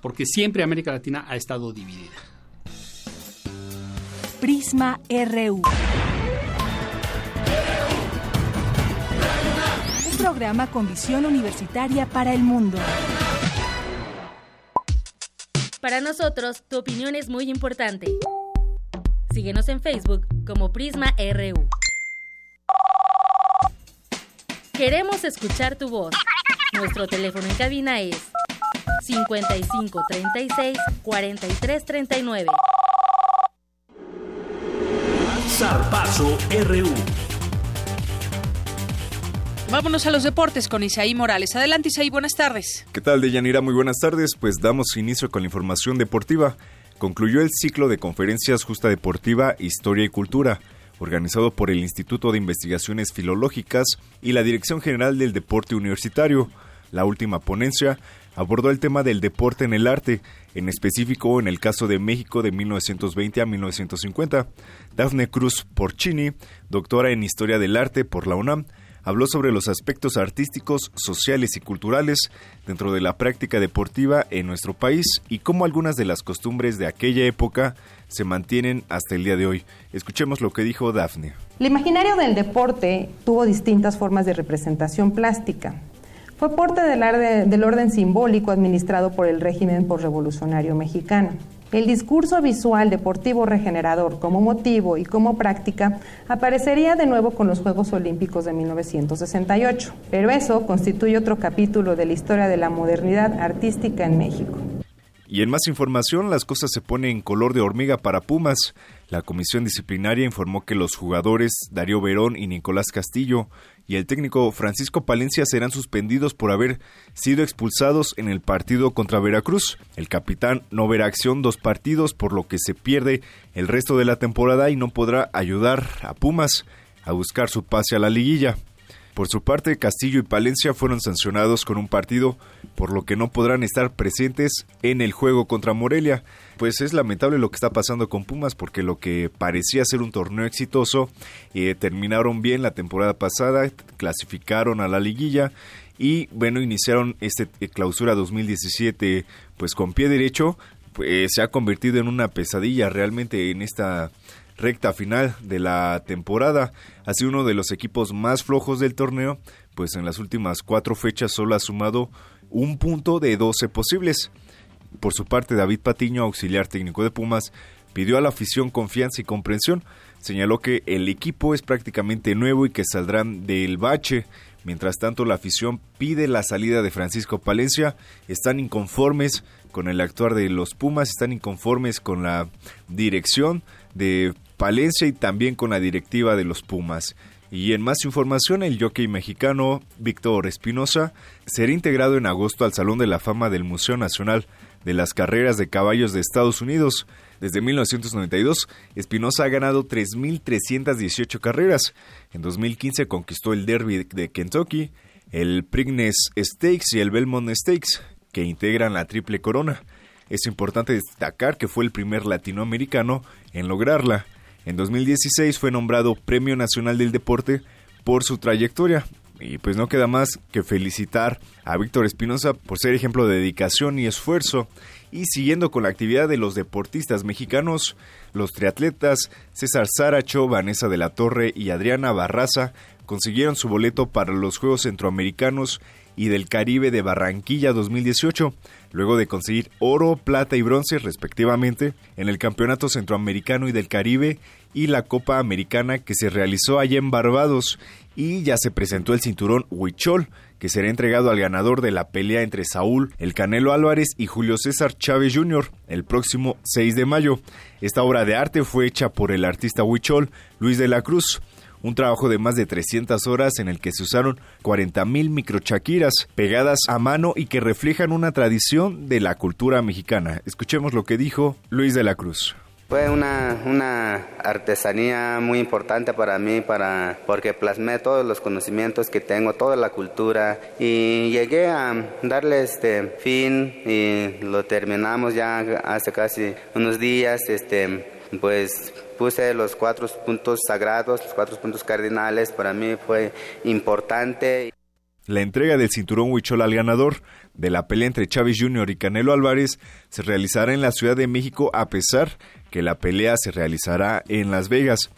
porque siempre América Latina ha estado dividida. Prisma RU. Programa con visión universitaria para el mundo. Para nosotros, tu opinión es muy importante. Síguenos en Facebook como Prisma RU. Queremos escuchar tu voz. Nuestro teléfono en cabina es 55 36 43 39. Zarpazo RU. Vámonos a los deportes con Isaí Morales. Adelante, Isaí, buenas tardes. ¿Qué tal, Deyanira? Muy buenas tardes. Pues damos inicio con la información deportiva. Concluyó el ciclo de conferencias Justa Deportiva, Historia y Cultura, organizado por el Instituto de Investigaciones Filológicas y la Dirección General del Deporte Universitario. La última ponencia abordó el tema del deporte en el arte, en específico en el caso de México de 1920 a 1950. Dafne Cruz Porcini, doctora en Historia del Arte por la UNAM, habló sobre los aspectos artísticos, sociales y culturales dentro de la práctica deportiva en nuestro país y cómo algunas de las costumbres de aquella época se mantienen hasta el día de hoy. Escuchemos lo que dijo Dafne. El imaginario del deporte tuvo distintas formas de representación plástica. Fue parte del, orden simbólico administrado por el régimen postrevolucionario mexicano. El discurso visual deportivo regenerador como motivo y como práctica aparecería de nuevo con los Juegos Olímpicos de 1968, pero eso constituye otro capítulo de la historia de la modernidad artística en México. Y en más información, las cosas se ponen en color de hormiga para Pumas. La comisión disciplinaria informó que los jugadores Darío Verón y Nicolás Castillo y el técnico Francisco Palencia serán suspendidos por haber sido expulsados en el partido contra Veracruz. El capitán no verá acción dos partidos, por lo que se pierde el resto de la temporada y no podrá ayudar a Pumas a buscar su pase a la liguilla. Por su parte, Castillo y Palencia fueron sancionados con un partido, por lo que no podrán estar presentes en el juego contra Morelia. Pues es lamentable lo que está pasando con Pumas, porque lo que parecía ser un torneo exitoso, eh, terminaron bien la temporada pasada, clasificaron a la liguilla y bueno, iniciaron este eh, clausura 2017 pues con pie derecho, pues se ha convertido en una pesadilla realmente en esta recta final de la temporada. Sido uno de los equipos más flojos del torneo, pues en las últimas cuatro fechas solo ha sumado un punto de 12 posibles. Por su parte, David Patiño, auxiliar técnico de Pumas, pidió a la afición confianza y comprensión. Señaló que el equipo es prácticamente nuevo y que saldrán del bache. Mientras tanto, la afición pide la salida de Francisco Palencia. Están inconformes con el actuar de los Pumas, están inconformes con la dirección de Palencia y también con la directiva de los Pumas. Y en más información, el jockey mexicano Víctor Espinosa será integrado en agosto al Salón de la Fama del Museo Nacional de las Carreras de Caballos de Estados Unidos. Desde 1992, Espinosa ha ganado 3.318 carreras. En 2015 conquistó el Derby de Kentucky, el Preakness Stakes y el Belmont Stakes, que integran la Triple Corona. Es importante destacar que fue el primer latinoamericano en lograrla. En 2016 fue nombrado Premio Nacional del Deporte por su trayectoria. Y pues no queda más que felicitar a Víctor Espinosa por ser ejemplo de dedicación y esfuerzo. Y siguiendo con la actividad de los deportistas mexicanos, los triatletas César Saracho, Vanessa de la Torre y Adriana Barraza consiguieron su boleto para los Juegos Centroamericanos y del Caribe de Barranquilla 2018, luego de conseguir oro, plata y bronce respectivamente en el Campeonato Centroamericano y del Caribe y la Copa Americana que se realizó allá en Barbados y ya se presentó el cinturón Huichol que será entregado al ganador de la pelea entre Saúl El Canelo Álvarez y Julio César Chávez Jr. el próximo 6 de mayo. Esta obra de arte fue hecha por el artista Huichol Luis de la Cruz un trabajo de más de 300 horas en el que se usaron 40.000 microchaquiras pegadas a mano y que reflejan una tradición de la cultura mexicana. Escuchemos lo que dijo Luis de la Cruz. Fue una, una, artesanía muy importante para mí, para, porque plasmé todos los conocimientos que tengo, toda la cultura y llegué a darle este fin y lo terminamos ya hace casi unos días. Este, pues puse los cuatro puntos sagrados, los cuatro puntos cardinales, para mí fue importante. La entrega del cinturón Huichol al ganador de la pelea entre Chávez Jr. y Canelo Álvarez se realizará en la Ciudad de México a pesar que la pelea se realizará en Las Vegas.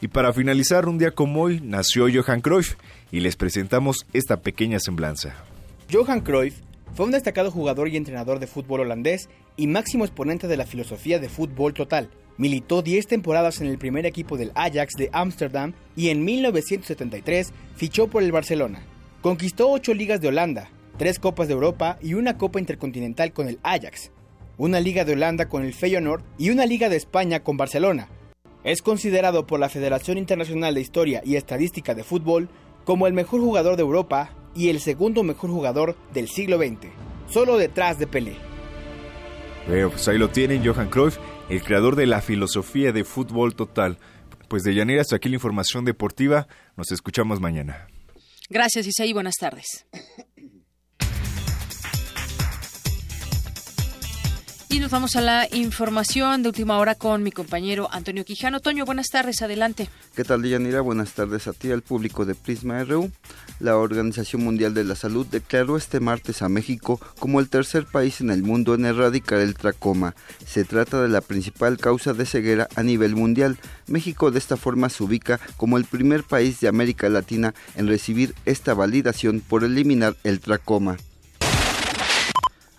Y para finalizar, un día como hoy nació Johan Cruyff y les presentamos esta pequeña semblanza. Johan Cruyff fue un destacado jugador y entrenador de fútbol holandés y máximo exponente de la filosofía de fútbol total. Militó 10 temporadas en el primer equipo del Ajax de Ámsterdam y en 1973 fichó por el Barcelona. Conquistó 8 ligas de Holanda, 3 Copas de Europa y una Copa Intercontinental con el Ajax, una Liga de Holanda con el Feyenoord y una Liga de España con Barcelona. Es considerado por la Federación Internacional de Historia y Estadística de Fútbol como el mejor jugador de Europa y el segundo mejor jugador del siglo XX, solo detrás de Pelé. pues ahí lo tienen, Johan Cruyff el creador de la filosofía de fútbol total. Pues de Llanera, hasta aquí la información deportiva. Nos escuchamos mañana. Gracias, Isaí. Buenas tardes. Y nos vamos a la información de última hora con mi compañero Antonio Quijano. Toño, buenas tardes, adelante. ¿Qué tal, Yanira? Buenas tardes a ti, al público de Prisma RU. La Organización Mundial de la Salud declaró este martes a México como el tercer país en el mundo en erradicar el tracoma. Se trata de la principal causa de ceguera a nivel mundial. México de esta forma se ubica como el primer país de América Latina en recibir esta validación por eliminar el tracoma.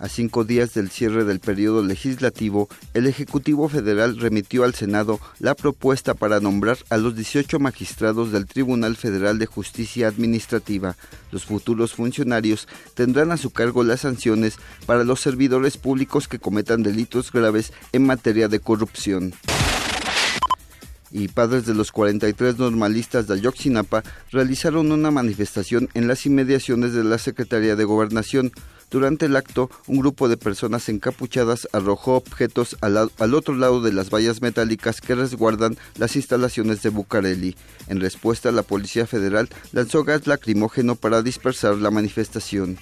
A cinco días del cierre del periodo legislativo, el Ejecutivo Federal remitió al Senado la propuesta para nombrar a los 18 magistrados del Tribunal Federal de Justicia Administrativa. Los futuros funcionarios tendrán a su cargo las sanciones para los servidores públicos que cometan delitos graves en materia de corrupción y padres de los 43 normalistas de Ayotzinapa realizaron una manifestación en las inmediaciones de la Secretaría de Gobernación. Durante el acto, un grupo de personas encapuchadas arrojó objetos al, al, otro lado de las vallas metálicas que resguardan las instalaciones de Bucareli. En respuesta, la Policía Federal lanzó gas lacrimógeno para dispersar la manifestación.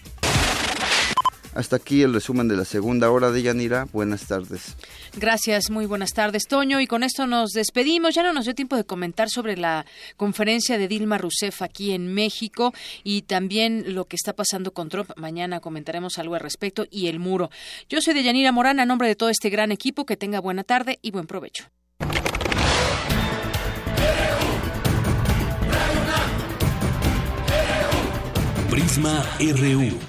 Hasta aquí el resumen de la segunda hora de Yanira. Buenas tardes. Gracias, muy buenas tardes, Toño. Y con esto nos despedimos. Ya no nos dio tiempo de comentar sobre la conferencia de Dilma Rousseff aquí en México y también lo que está pasando con Trump. Mañana comentaremos algo al respecto y el muro. Yo soy de Yanira Morán, a nombre de todo este gran equipo. Que tenga buena tarde y buen provecho. Prisma RU.